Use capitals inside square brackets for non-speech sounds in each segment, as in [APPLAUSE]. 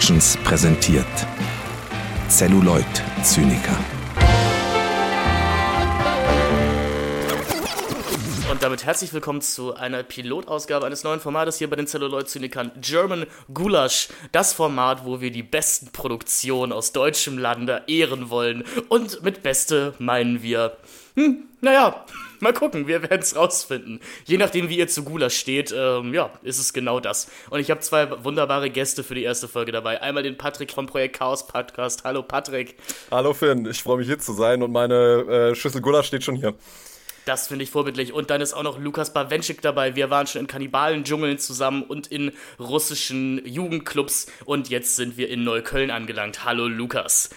Productions präsentiert Celluloid Zyniker. Und damit herzlich willkommen zu einer Pilotausgabe eines neuen Formates hier bei den Celluloid-Zynikern German Gulasch. Das Format, wo wir die besten Produktionen aus deutschem Lande ehren wollen. Und mit Beste meinen wir, hm, naja, [LAUGHS] mal gucken, wir werden es rausfinden. Je nachdem, wie ihr zu Gulasch steht, ähm, ja, ist es genau das. Und ich habe zwei wunderbare Gäste für die erste Folge dabei. Einmal den Patrick vom Projekt Chaos Podcast. Hallo Patrick. Hallo Finn, ich freue mich hier zu sein und meine äh, Schüssel Gulasch steht schon hier. Das finde ich vorbildlich. Und dann ist auch noch Lukas Bawenschik dabei. Wir waren schon in Kannibalen-Dschungeln zusammen und in russischen Jugendclubs. Und jetzt sind wir in Neukölln angelangt. Hallo Lukas.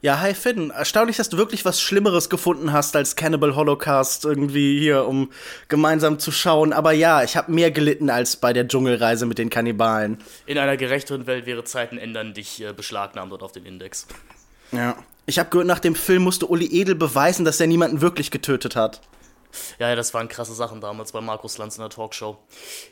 Ja, hi Finn. Erstaunlich, dass du wirklich was Schlimmeres gefunden hast als Cannibal Holocaust irgendwie hier, um gemeinsam zu schauen. Aber ja, ich habe mehr gelitten als bei der Dschungelreise mit den Kannibalen. In einer gerechteren Welt wäre Zeiten ändern dich äh, beschlagnahmt dort auf den Index. Ja. Ich habe gehört, nach dem Film musste Uli Edel beweisen, dass er niemanden wirklich getötet hat. Ja, das waren krasse Sachen damals bei Markus Lanz in der Talkshow.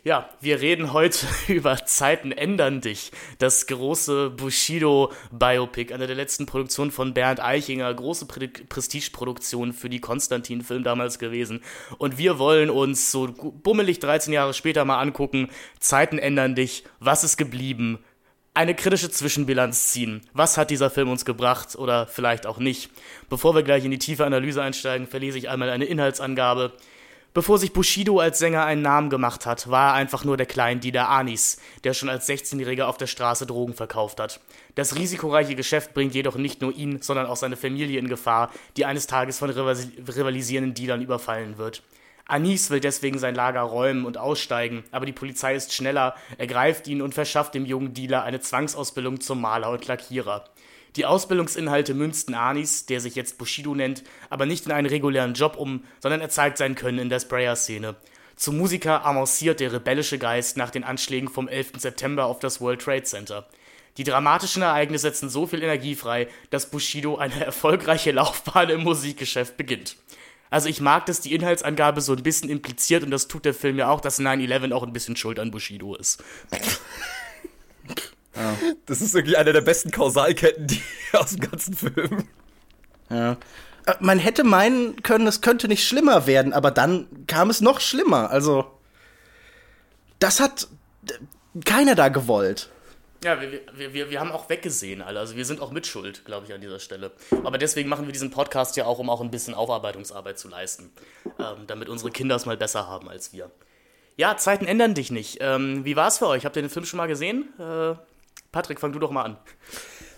Ja, wir reden heute [LAUGHS] über Zeiten ändern dich. Das große Bushido-Biopic, eine der letzten Produktionen von Bernd Eichinger, große Pre Prestigeproduktion für die Konstantin-Film damals gewesen. Und wir wollen uns so bummelig 13 Jahre später mal angucken, Zeiten ändern dich, was ist geblieben, eine kritische Zwischenbilanz ziehen. Was hat dieser Film uns gebracht oder vielleicht auch nicht? Bevor wir gleich in die tiefe Analyse einsteigen, verlese ich einmal eine Inhaltsangabe. Bevor sich Bushido als Sänger einen Namen gemacht hat, war er einfach nur der Kleindiener Anis, der schon als 16-Jähriger auf der Straße Drogen verkauft hat. Das risikoreiche Geschäft bringt jedoch nicht nur ihn, sondern auch seine Familie in Gefahr, die eines Tages von rivalisierenden Dealern überfallen wird. Anis will deswegen sein Lager räumen und aussteigen, aber die Polizei ist schneller, ergreift ihn und verschafft dem jungen Dealer eine Zwangsausbildung zum Maler und Lackierer. Die Ausbildungsinhalte münzten Anis, der sich jetzt Bushido nennt, aber nicht in einen regulären Job um, sondern er zeigt sein Können in der Sprayer-Szene. Zum Musiker avanciert der rebellische Geist nach den Anschlägen vom 11. September auf das World Trade Center. Die dramatischen Ereignisse setzen so viel Energie frei, dass Bushido eine [LAUGHS] erfolgreiche Laufbahn im Musikgeschäft beginnt. Also ich mag, dass die Inhaltsangabe so ein bisschen impliziert, und das tut der Film ja auch, dass 9-11 auch ein bisschen schuld an Bushido ist. [LAUGHS] Ja. Das ist irgendwie eine der besten Kausalketten die, [LAUGHS] aus dem ganzen Film. Ja. Äh, man hätte meinen können, es könnte nicht schlimmer werden, aber dann kam es noch schlimmer. Also, das hat keiner da gewollt. Ja, wir, wir, wir, haben auch weggesehen alle. Also wir sind auch mitschuld, glaube ich, an dieser Stelle. Aber deswegen machen wir diesen Podcast ja auch, um auch ein bisschen Aufarbeitungsarbeit zu leisten. Ähm, damit unsere Kinder es mal besser haben als wir. Ja, Zeiten ändern dich nicht. Ähm, wie war es für euch? Habt ihr den Film schon mal gesehen? Äh, Patrick, fang du doch mal an.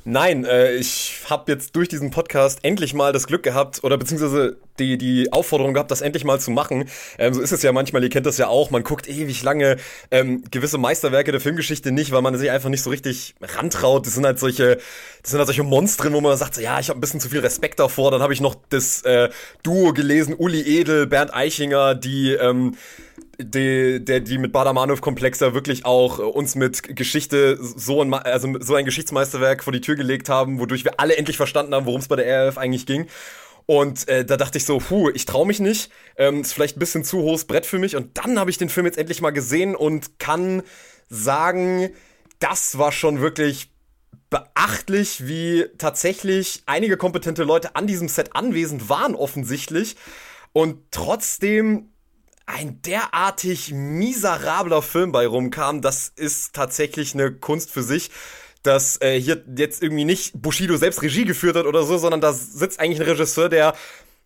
Nein, äh, ich habe jetzt durch diesen Podcast endlich mal das Glück gehabt oder beziehungsweise die, die Aufforderung gehabt, das endlich mal zu machen. Ähm, so ist es ja manchmal, ihr kennt das ja auch, man guckt ewig lange ähm, gewisse Meisterwerke der Filmgeschichte nicht, weil man sich einfach nicht so richtig rantraut. Das sind halt solche, das sind halt solche Monstren, wo man sagt, ja, ich habe ein bisschen zu viel Respekt davor. Dann habe ich noch das äh, Duo gelesen, Uli Edel, Bernd Eichinger, die ähm, die, der, die mit Badamanov-Komplex ja wirklich auch äh, uns mit Geschichte so ein, also so ein Geschichtsmeisterwerk vor die Tür gelegt haben, wodurch wir alle endlich verstanden haben, worum es bei der RF eigentlich ging. Und äh, da dachte ich so, puh, ich traue mich nicht. Ähm, ist vielleicht ein bisschen zu hohes Brett für mich. Und dann habe ich den Film jetzt endlich mal gesehen und kann sagen, das war schon wirklich beachtlich, wie tatsächlich einige kompetente Leute an diesem Set anwesend waren, offensichtlich. Und trotzdem ein derartig miserabler Film bei rumkam, das ist tatsächlich eine Kunst für sich dass äh, hier jetzt irgendwie nicht Bushido selbst Regie geführt hat oder so, sondern da sitzt eigentlich ein Regisseur, der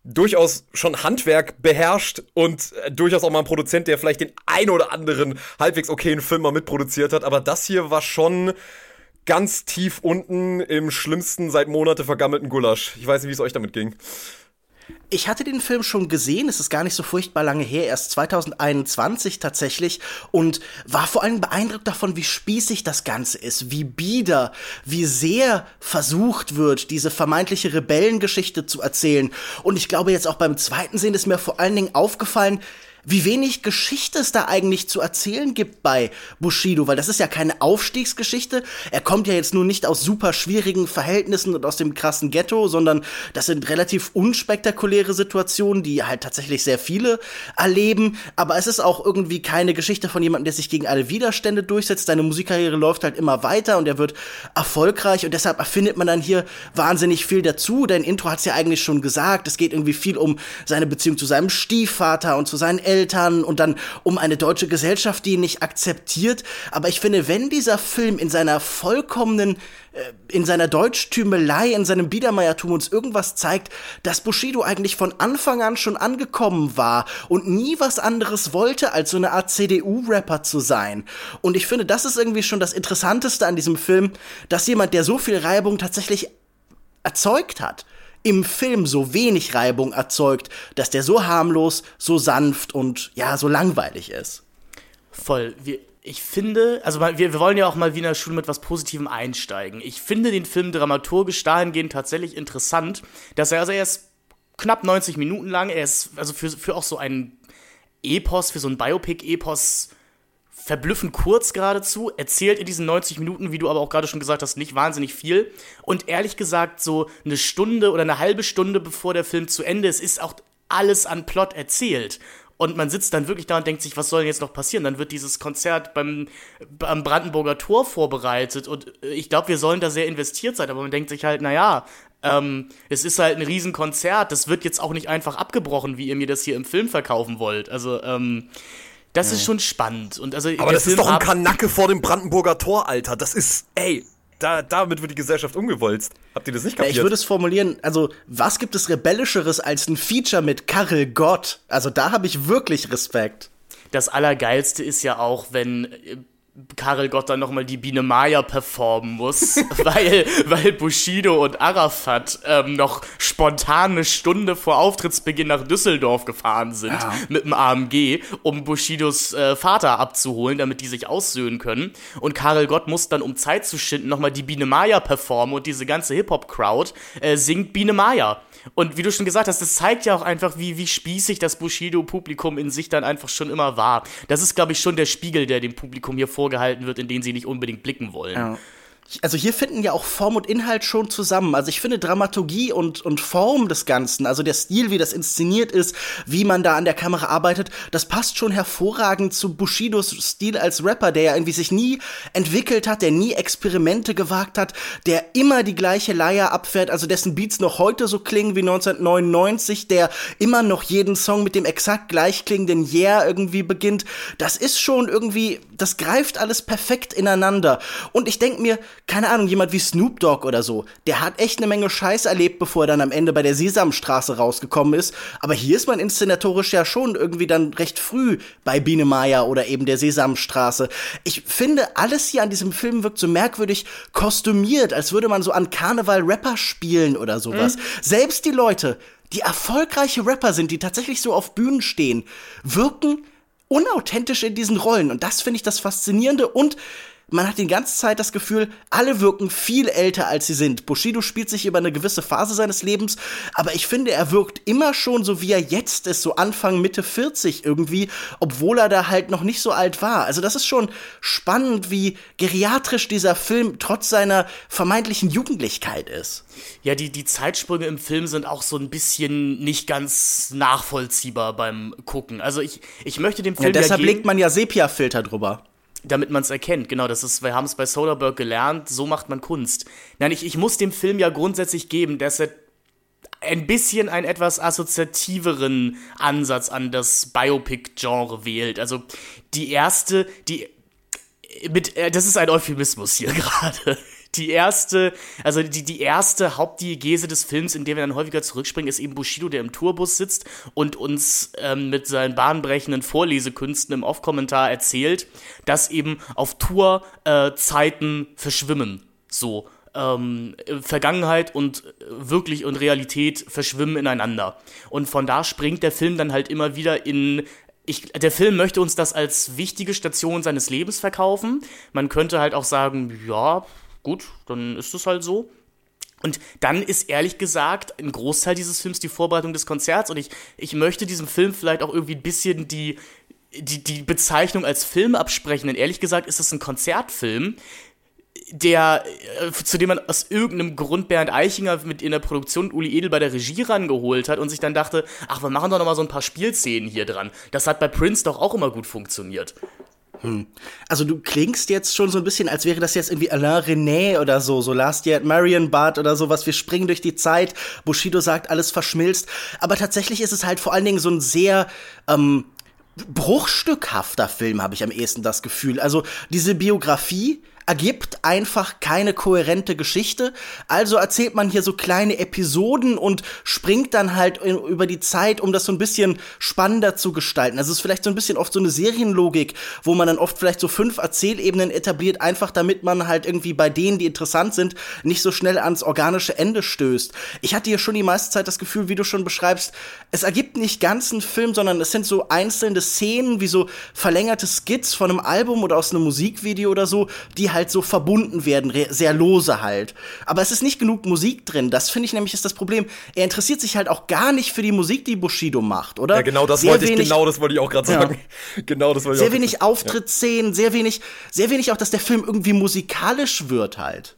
durchaus schon Handwerk beherrscht und äh, durchaus auch mal ein Produzent, der vielleicht den ein oder anderen halbwegs okayen Film mal mitproduziert hat. Aber das hier war schon ganz tief unten im schlimmsten seit Monate vergammelten Gulasch. Ich weiß nicht, wie es euch damit ging. Ich hatte den Film schon gesehen, es ist gar nicht so furchtbar lange her, erst 2021 tatsächlich, und war vor allem beeindruckt davon, wie spießig das Ganze ist, wie bieder, wie sehr versucht wird, diese vermeintliche Rebellengeschichte zu erzählen. Und ich glaube, jetzt auch beim zweiten Sehen ist mir vor allen Dingen aufgefallen, wie wenig Geschichte es da eigentlich zu erzählen gibt bei Bushido, weil das ist ja keine Aufstiegsgeschichte. Er kommt ja jetzt nur nicht aus super schwierigen Verhältnissen und aus dem krassen Ghetto, sondern das sind relativ unspektakuläre Situationen, die halt tatsächlich sehr viele erleben. Aber es ist auch irgendwie keine Geschichte von jemandem, der sich gegen alle Widerstände durchsetzt. Seine Musikkarriere läuft halt immer weiter und er wird erfolgreich und deshalb erfindet man dann hier wahnsinnig viel dazu. Dein Intro hat es ja eigentlich schon gesagt. Es geht irgendwie viel um seine Beziehung zu seinem Stiefvater und zu seinen Eltern und dann um eine deutsche Gesellschaft, die ihn nicht akzeptiert. Aber ich finde, wenn dieser Film in seiner vollkommenen äh, in seiner Deutschtümelei, in seinem Biedermeiertum uns irgendwas zeigt, dass Bushido eigentlich von Anfang an schon angekommen war und nie was anderes wollte, als so eine Art CDU-Rapper zu sein. Und ich finde, das ist irgendwie schon das Interessanteste an diesem Film, dass jemand, der so viel Reibung tatsächlich erzeugt hat, im Film so wenig Reibung erzeugt, dass der so harmlos, so sanft und ja, so langweilig ist. Voll. Wir, ich finde, also wir, wir wollen ja auch mal wie in der Schule mit was Positivem einsteigen. Ich finde den Film dramaturgisch dahingehend tatsächlich interessant, dass er, also er ist knapp 90 Minuten lang, er ist also für, für auch so ein Epos, für so ein Biopic-Epos verblüffend kurz geradezu, erzählt in diesen 90 Minuten, wie du aber auch gerade schon gesagt hast, nicht wahnsinnig viel. Und ehrlich gesagt, so eine Stunde oder eine halbe Stunde bevor der Film zu Ende ist, ist auch alles an Plot erzählt. Und man sitzt dann wirklich da und denkt sich, was soll denn jetzt noch passieren? Dann wird dieses Konzert beim, beim Brandenburger Tor vorbereitet und ich glaube, wir sollen da sehr investiert sein, aber man denkt sich halt, naja, ähm, es ist halt ein Riesenkonzert, das wird jetzt auch nicht einfach abgebrochen, wie ihr mir das hier im Film verkaufen wollt. Also, ähm, das ja. ist schon spannend. Und also, Aber das Film ist doch ein Kanacke vor dem Brandenburger Tor, Alter. Das ist, ey, da, damit wird die Gesellschaft umgewolzt. Habt ihr das nicht kapiert? Ich würde es formulieren, also was gibt es rebellischeres als ein Feature mit Karel Gott? Also da habe ich wirklich Respekt. Das Allergeilste ist ja auch, wenn äh, Karel Gott dann nochmal die Biene Maya performen muss, [LAUGHS] weil, weil Bushido und Arafat ähm, noch spontan eine Stunde vor Auftrittsbeginn nach Düsseldorf gefahren sind ja. mit dem AMG, um Bushidos äh, Vater abzuholen, damit die sich aussöhnen können. Und Karel Gott muss dann, um Zeit zu schinden, nochmal die Biene Maya performen und diese ganze Hip-Hop-Crowd äh, singt Biene Maya. Und wie du schon gesagt hast, das zeigt ja auch einfach, wie, wie spießig das Bushido-Publikum in sich dann einfach schon immer war. Das ist, glaube ich, schon der Spiegel, der dem Publikum hier vorgehalten wird, in den sie nicht unbedingt blicken wollen. Ja also hier finden ja auch Form und Inhalt schon zusammen. Also ich finde Dramaturgie und, und Form des Ganzen, also der Stil, wie das inszeniert ist, wie man da an der Kamera arbeitet, das passt schon hervorragend zu Bushidos Stil als Rapper, der ja irgendwie sich nie entwickelt hat, der nie Experimente gewagt hat, der immer die gleiche Leier abfährt, also dessen Beats noch heute so klingen wie 1999, der immer noch jeden Song mit dem exakt gleich klingenden Yeah irgendwie beginnt. Das ist schon irgendwie, das greift alles perfekt ineinander. Und ich denke mir, keine Ahnung, jemand wie Snoop Dogg oder so, der hat echt eine Menge Scheiß erlebt, bevor er dann am Ende bei der Sesamstraße rausgekommen ist. Aber hier ist man inszenatorisch ja schon irgendwie dann recht früh bei Biene Maya oder eben der Sesamstraße. Ich finde, alles hier an diesem Film wirkt so merkwürdig kostümiert, als würde man so an Karneval Rapper spielen oder sowas. Mhm. Selbst die Leute, die erfolgreiche Rapper sind, die tatsächlich so auf Bühnen stehen, wirken unauthentisch in diesen Rollen. Und das finde ich das Faszinierende und man hat die ganze Zeit das Gefühl, alle wirken viel älter als sie sind. Bushido spielt sich über eine gewisse Phase seines Lebens, aber ich finde, er wirkt immer schon so, wie er jetzt ist, so Anfang, Mitte 40 irgendwie, obwohl er da halt noch nicht so alt war. Also das ist schon spannend, wie geriatrisch dieser Film trotz seiner vermeintlichen Jugendlichkeit ist. Ja, die, die Zeitsprünge im Film sind auch so ein bisschen nicht ganz nachvollziehbar beim Gucken. Also ich, ich möchte dem Film. Ja, deshalb legt man ja Sepia-Filter drüber damit man es erkennt. Genau, das ist, wir haben es bei Soderbergh gelernt, so macht man Kunst. Nein, ich, ich muss dem Film ja grundsätzlich geben, dass er ein bisschen einen etwas assoziativeren Ansatz an das Biopic-Genre wählt. Also die erste, die mit, äh, das ist ein Euphemismus hier [LAUGHS] gerade die erste, also die, die erste Hauptdiegese des Films, in der wir dann häufiger zurückspringen, ist eben Bushido, der im Tourbus sitzt und uns ähm, mit seinen bahnbrechenden Vorlesekünsten im Off-Kommentar erzählt, dass eben auf Tour äh, Zeiten verschwimmen. So. Ähm, Vergangenheit und äh, wirklich und Realität verschwimmen ineinander. Und von da springt der Film dann halt immer wieder in ich, der Film möchte uns das als wichtige Station seines Lebens verkaufen. Man könnte halt auch sagen, ja, gut, dann ist es halt so. Und dann ist ehrlich gesagt ein Großteil dieses Films die Vorbereitung des Konzerts und ich, ich möchte diesem Film vielleicht auch irgendwie ein bisschen die, die, die Bezeichnung als Film absprechen, denn ehrlich gesagt ist es ein Konzertfilm, der, äh, zu dem man aus irgendeinem Grund Bernd Eichinger mit in der Produktion Uli Edel bei der Regie rangeholt hat und sich dann dachte, ach, wir machen doch noch mal so ein paar Spielszenen hier dran. Das hat bei Prince doch auch immer gut funktioniert. Hm. Also du klingst jetzt schon so ein bisschen, als wäre das jetzt irgendwie Alain René oder so, so Last Year at Marion Bart oder sowas. Wir springen durch die Zeit. Bushido sagt, alles verschmilzt. Aber tatsächlich ist es halt vor allen Dingen so ein sehr ähm, bruchstückhafter Film, habe ich am ehesten das Gefühl. Also diese Biografie ergibt einfach keine kohärente Geschichte. Also erzählt man hier so kleine Episoden und springt dann halt über die Zeit, um das so ein bisschen spannender zu gestalten. Also es ist vielleicht so ein bisschen oft so eine Serienlogik, wo man dann oft vielleicht so fünf Erzählebenen etabliert, einfach damit man halt irgendwie bei denen, die interessant sind, nicht so schnell ans organische Ende stößt. Ich hatte hier schon die meiste Zeit das Gefühl, wie du schon beschreibst, es ergibt nicht ganz einen Film, sondern es sind so einzelne Szenen, wie so verlängerte Skits von einem Album oder aus einem Musikvideo oder so, die halt halt so verbunden werden, sehr lose halt. Aber es ist nicht genug Musik drin. Das finde ich nämlich ist das Problem. Er interessiert sich halt auch gar nicht für die Musik, die Bushido macht, oder? Ja, genau das sehr wollte ich, genau das wollte ich auch gerade sagen. Ja. [LAUGHS] Genau das wollte ich Sehr wenig Auftrittsszenen, ja. sehr wenig, sehr wenig auch, dass der Film irgendwie musikalisch wird halt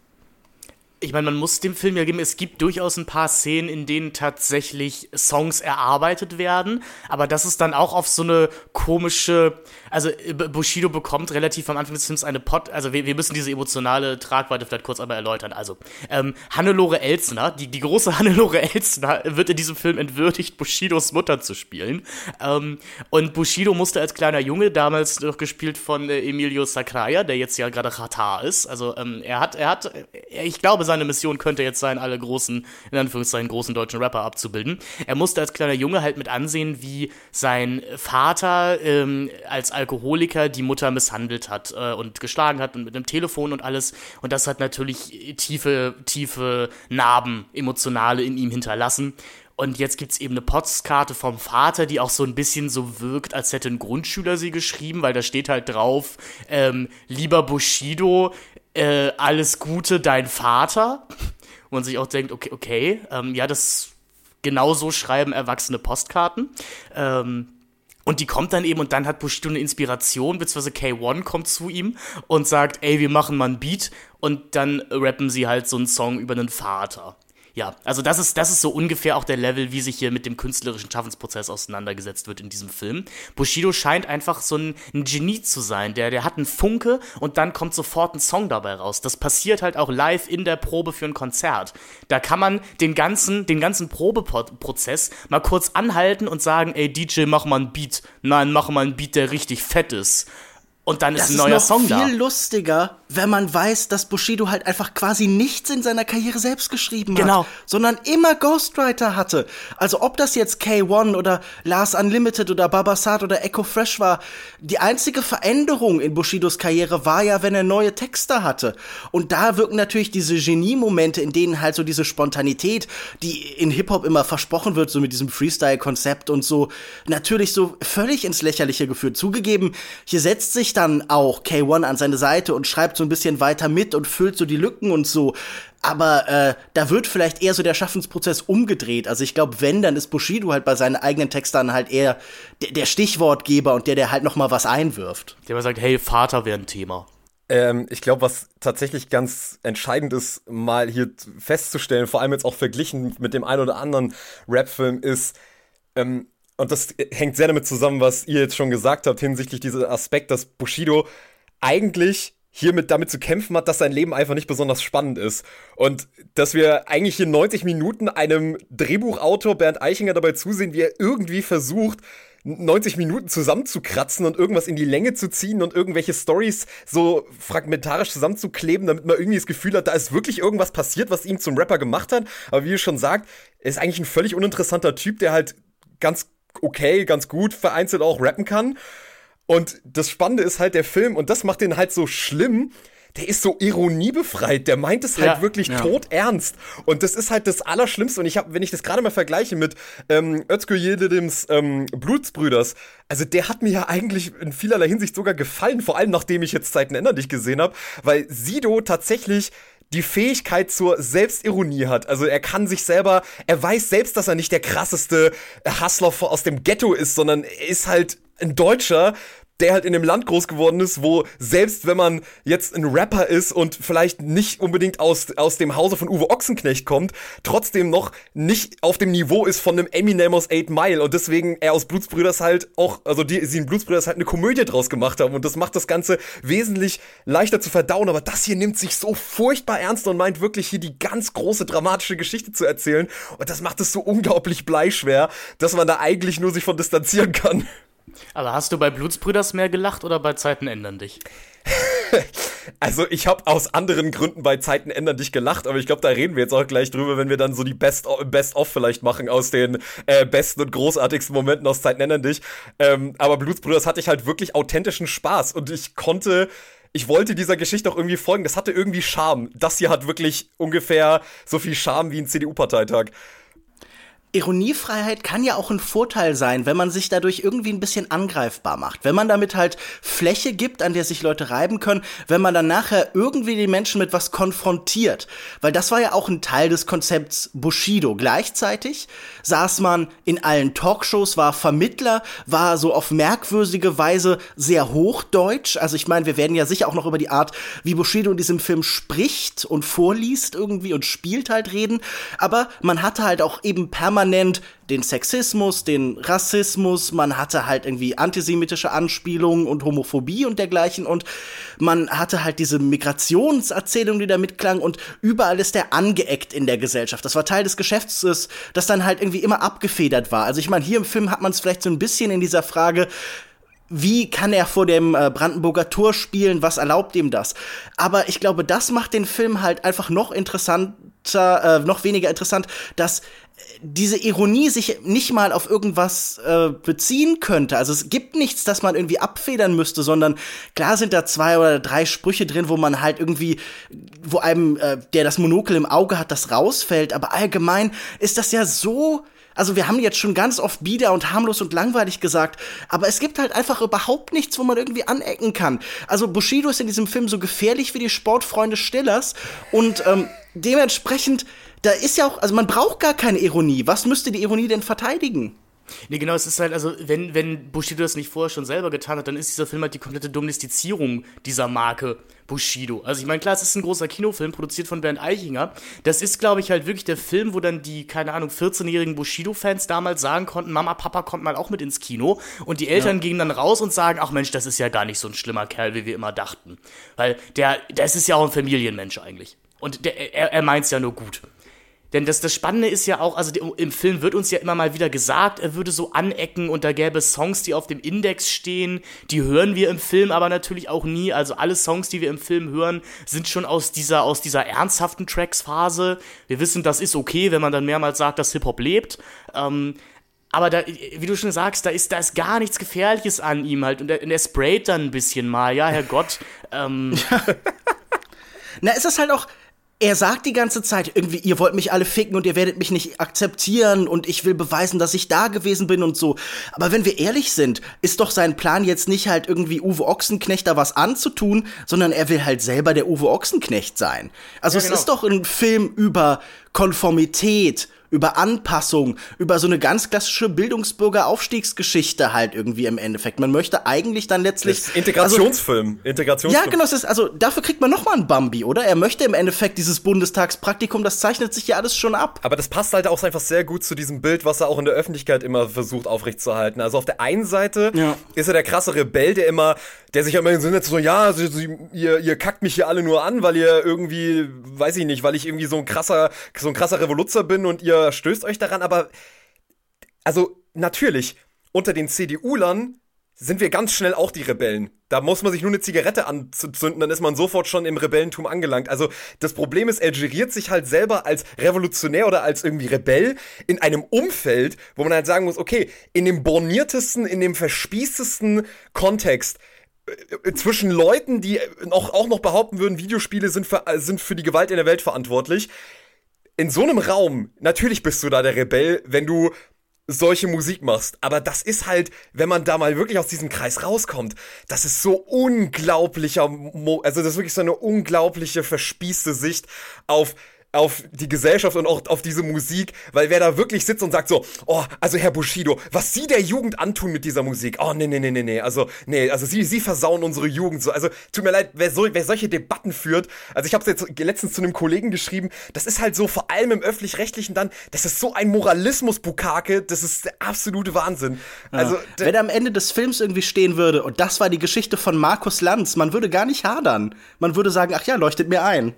ich meine, man muss dem Film ja geben, es gibt durchaus ein paar Szenen, in denen tatsächlich Songs erarbeitet werden, aber das ist dann auch auf so eine komische, also Bushido bekommt relativ am Anfang des Films eine Pot, also wir, wir müssen diese emotionale Tragweite vielleicht kurz einmal erläutern. Also, ähm, Hannelore Elsner, die, die große [LAUGHS] Hannelore Elsner, wird in diesem Film entwürdigt, Bushidos Mutter zu spielen. Ähm, und Bushido musste als kleiner Junge, damals noch gespielt von äh, Emilio Sacraia, der jetzt ja gerade Katar ist, also ähm, er hat, er hat, ich glaube, seine Mission könnte jetzt sein, alle großen, in Anführungszeichen, großen deutschen Rapper abzubilden. Er musste als kleiner Junge halt mit ansehen, wie sein Vater ähm, als Alkoholiker die Mutter misshandelt hat äh, und geschlagen hat und mit einem Telefon und alles. Und das hat natürlich tiefe, tiefe Narben, emotionale in ihm hinterlassen. Und jetzt gibt es eben eine Postkarte vom Vater, die auch so ein bisschen so wirkt, als hätte ein Grundschüler sie geschrieben, weil da steht halt drauf, ähm, lieber Bushido, äh, alles Gute, dein Vater. [LAUGHS] Wo man sich auch denkt, okay, okay, ähm, ja, das genau so schreiben erwachsene Postkarten. Ähm, und die kommt dann eben und dann hat Bushido eine Inspiration, beziehungsweise K1 kommt zu ihm und sagt, ey, wir machen mal ein Beat. Und dann rappen sie halt so einen Song über einen Vater ja, also das ist, das ist so ungefähr auch der Level, wie sich hier mit dem künstlerischen Schaffensprozess auseinandergesetzt wird in diesem Film. Bushido scheint einfach so ein, ein Genie zu sein, der, der hat einen Funke und dann kommt sofort ein Song dabei raus. Das passiert halt auch live in der Probe für ein Konzert. Da kann man den ganzen, den ganzen Probeprozess mal kurz anhalten und sagen, ey DJ, mach mal einen Beat. Nein, mach mal einen Beat, der richtig fett ist. Und dann ist das ein neuer ist noch Song da. viel lustiger, wenn man weiß, dass Bushido halt einfach quasi nichts in seiner Karriere selbst geschrieben genau. hat, sondern immer Ghostwriter hatte. Also ob das jetzt K1 oder Lars Unlimited oder Babasat oder Echo Fresh war, die einzige Veränderung in Bushidos Karriere war ja, wenn er neue Texte hatte. Und da wirken natürlich diese Genie-Momente, in denen halt so diese Spontanität, die in Hip-Hop immer versprochen wird, so mit diesem Freestyle-Konzept und so, natürlich so völlig ins Lächerliche geführt. Zugegeben, hier setzt sich dann auch K1 an seine Seite und schreibt so ein bisschen weiter mit und füllt so die Lücken und so. Aber äh, da wird vielleicht eher so der Schaffensprozess umgedreht. Also ich glaube, wenn, dann ist Bushido halt bei seinen eigenen Textern halt eher der, der Stichwortgeber und der, der halt noch mal was einwirft. Der mal sagt, hey, Vater wäre ein Thema. Ähm, ich glaube, was tatsächlich ganz entscheidend ist, mal hier festzustellen, vor allem jetzt auch verglichen mit dem einen oder anderen Rap-Film, ist, ähm, und das hängt sehr damit zusammen, was ihr jetzt schon gesagt habt, hinsichtlich dieser Aspekt, dass Bushido eigentlich hiermit damit zu kämpfen hat, dass sein Leben einfach nicht besonders spannend ist. Und dass wir eigentlich hier 90 Minuten einem Drehbuchautor Bernd Eichinger dabei zusehen, wie er irgendwie versucht, 90 Minuten zusammenzukratzen und irgendwas in die Länge zu ziehen und irgendwelche Stories so fragmentarisch zusammenzukleben, damit man irgendwie das Gefühl hat, da ist wirklich irgendwas passiert, was ihn zum Rapper gemacht hat. Aber wie ihr schon sagt, er ist eigentlich ein völlig uninteressanter Typ, der halt ganz okay, ganz gut, vereinzelt auch rappen kann. Und das Spannende ist halt der Film, und das macht den halt so schlimm, der ist so ironiebefreit, der meint es halt Ja, wirklich ja. todernst. Und das ist halt das Allerschlimmste. Und ich habe, wenn ich das gerade mal vergleiche mit ähm, Özgür Yildirim's ähm, Blutsbrüders, also der hat mir ja eigentlich in vielerlei Hinsicht sogar gefallen, vor allem nachdem ich jetzt Zeiten ändern dich gesehen habe, weil Sido tatsächlich die Fähigkeit zur Selbstironie hat. Also er kann sich selber, er weiß selbst, dass er nicht der krasseste Hustler aus dem Ghetto ist, sondern er ist halt ein Deutscher, der halt in dem Land groß geworden ist, wo selbst wenn man jetzt ein Rapper ist und vielleicht nicht unbedingt aus, aus dem Hause von Uwe Ochsenknecht kommt, trotzdem noch nicht auf dem Niveau ist von einem Eminem aus 8 Mile. Und deswegen er aus Blutsbrüders halt auch, also die, sie in Blutsbrüders halt eine Komödie draus gemacht haben. Und das macht das Ganze wesentlich leichter zu verdauen, aber das hier nimmt sich so furchtbar ernst und meint wirklich hier die ganz große dramatische Geschichte zu erzählen. Und das macht es so unglaublich bleischwer, dass man da eigentlich nur sich von distanzieren kann. Aber hast du bei Blutsbrüders mehr gelacht oder bei Zeiten ändern dich? [LAUGHS] Also ich habe aus anderen Gründen bei Zeiten ändern dich gelacht, aber ich glaube, da reden wir jetzt auch gleich drüber, wenn wir dann so die Best Best of vielleicht machen aus den äh, besten und großartigsten Momenten aus Zeiten ändern dich. Ähm, aber Blutsbrüders hatte ich halt wirklich authentischen Spaß und ich konnte ich wollte dieser Geschichte auch irgendwie folgen. Das hatte irgendwie Charme. Das hier hat wirklich ungefähr so viel Charme wie ein CDU-Parteitag. Ironiefreiheit kann ja auch ein Vorteil sein, wenn man sich dadurch irgendwie ein bisschen angreifbar macht. Wenn man damit halt Fläche gibt, an der sich Leute reiben können, wenn man dann nachher irgendwie die Menschen mit was konfrontiert. Weil das war ja auch ein Teil des Konzepts Bushido. Gleichzeitig saß man in allen Talkshows, war Vermittler, war so auf merkwürdige Weise sehr hochdeutsch. Also ich meine, wir werden ja sicher auch noch über die Art, wie Bushido in diesem Film spricht und vorliest irgendwie und spielt halt reden. Aber man hatte halt auch eben permanent den Sexismus, den Rassismus, man hatte halt irgendwie antisemitische Anspielungen und Homophobie und dergleichen und man hatte halt diese Migrationserzählung, die da mitklang und überall ist der angeeckt in der Gesellschaft. Das war Teil des Geschäfts, das dann halt irgendwie immer abgefedert war. Also ich meine, hier im Film hat man es vielleicht so ein bisschen in dieser Frage, wie kann er vor dem äh, Brandenburger Tor spielen? Was erlaubt ihm das? Aber ich glaube, das macht den Film halt einfach noch interessanter, äh, noch weniger interessant, dass diese Ironie sich nicht mal auf irgendwas äh, beziehen könnte. Also es gibt nichts, das man irgendwie abfedern müsste, sondern klar sind da zwei oder drei Sprüche drin, wo man halt irgendwie, wo einem, äh, der das Monokel im Auge hat, das rausfällt. Aber allgemein ist das ja so also wir haben jetzt schon ganz oft bieder und harmlos und langweilig gesagt, aber es gibt halt einfach überhaupt nichts, wo man irgendwie anecken kann. Also Bushido ist in diesem Film so gefährlich wie die Sportfreunde Stillers und ähm, dementsprechend, da ist ja auch, also man braucht gar keine Ironie. Was müsste die Ironie denn verteidigen? Nee, genau, es ist halt, also, wenn, wenn Bushido das nicht vorher schon selber getan hat, dann ist dieser Film halt die komplette Domestizierung dieser Marke Bushido. Also, ich meine, klar, es ist ein großer Kinofilm, produziert von Bernd Eichinger. Das ist, glaube ich, halt wirklich der Film, wo dann die, keine Ahnung, 14-jährigen Bushido-Fans damals sagen konnten, Mama, Papa kommt mal auch mit ins Kino. Und die Eltern ja. gehen dann raus und sagen, ach Mensch, das ist ja gar nicht so ein schlimmer Kerl, wie wir immer dachten. Weil der, das ist ja auch ein Familienmensch eigentlich. Und der, er, er meint's ja nur gut. Denn das, das Spannende ist ja auch, also im Film wird uns ja immer mal wieder gesagt, er würde so anecken und da gäbe es Songs, die auf dem Index stehen. Die hören wir im Film aber natürlich auch nie. Also alle Songs, die wir im Film hören, sind schon aus dieser, aus dieser ernsthaften Tracks-Phase. Wir wissen, das ist okay, wenn man dann mehrmals sagt, dass Hip-Hop lebt. Ähm, aber da, wie du schon sagst, da ist, da ist gar nichts Gefährliches an ihm halt. Und er, und er sprayt dann ein bisschen mal, ja, Herrgott. Ähm. [LAUGHS] Na, ist das halt auch, er sagt die ganze Zeit irgendwie, ihr wollt mich alle ficken und ihr werdet mich nicht akzeptieren und ich will beweisen, dass ich da gewesen bin und so. Aber wenn wir ehrlich sind, ist doch sein Plan jetzt nicht halt irgendwie Uwe Ochsenknecht da was anzutun, sondern er will halt selber der Uwe Ochsenknecht sein. Also ja, genau. es ist doch ein Film über Konformität, über Anpassung, über so eine ganz klassische Bildungsbürger-Aufstiegsgeschichte halt irgendwie im Endeffekt. Man möchte eigentlich dann letztlich. Das Integrationsfilm. Also, Integrationsfilm. Ja, genau, es ist, also dafür kriegt man nochmal einen Bambi, oder? Er möchte im Endeffekt dieses Bundestagspraktikum, das zeichnet sich ja alles schon ab. Aber das passt halt auch einfach sehr gut zu diesem Bild, was er auch in der Öffentlichkeit immer versucht aufrechtzuerhalten. Also auf der einen Seite ja. ist er der krasse Rebell, der immer, der sich immer so so, ja, also, ihr, ihr kackt mich hier alle nur an, weil ihr irgendwie, weiß ich nicht, weil ich irgendwie so ein krasser, so ein krasser Revoluzer bin und ihr stößt euch daran, aber also natürlich, unter den CDU-Lern sind wir ganz schnell auch die Rebellen. Da muss man sich nur eine Zigarette anzünden, dann ist man sofort schon im Rebellentum angelangt. Also das Problem ist, er geriert sich halt selber als Revolutionär oder als irgendwie Rebell in einem Umfeld, wo man halt sagen muss, okay, in dem borniertesten, in dem verspießtesten Kontext äh, zwischen Leuten, die auch, noch behaupten würden, Videospiele sind für, sind für die Gewalt in der Welt verantwortlich. In so einem Raum, natürlich bist du da der Rebell, wenn du solche Musik machst. Aber das ist halt, wenn man da mal wirklich aus diesem Kreis rauskommt, das ist so unglaublicher, Mo also das ist wirklich so eine unglaubliche verspießte Sicht auf auf die Gesellschaft und auch auf diese Musik, weil wer da wirklich sitzt und sagt so, oh, also Herr Bushido, was Sie der Jugend antun mit dieser Musik, oh, nee, nee, nee, nee, nee, also, nee, also Sie, Sie versauen unsere Jugend so, also, tut mir leid, wer, so, wer solche Debatten führt, also ich habe es jetzt letztens zu einem Kollegen geschrieben, das ist halt so, vor allem im Öffentlich-Rechtlichen dann, das ist so ein Moralismus-Bukake, das ist der absolute Wahnsinn. Ja. Also, Wenn am Ende des Films irgendwie stehen würde, und das war die Geschichte von Markus Lanz, man würde gar nicht hadern. Man würde sagen, ach ja, leuchtet mir ein.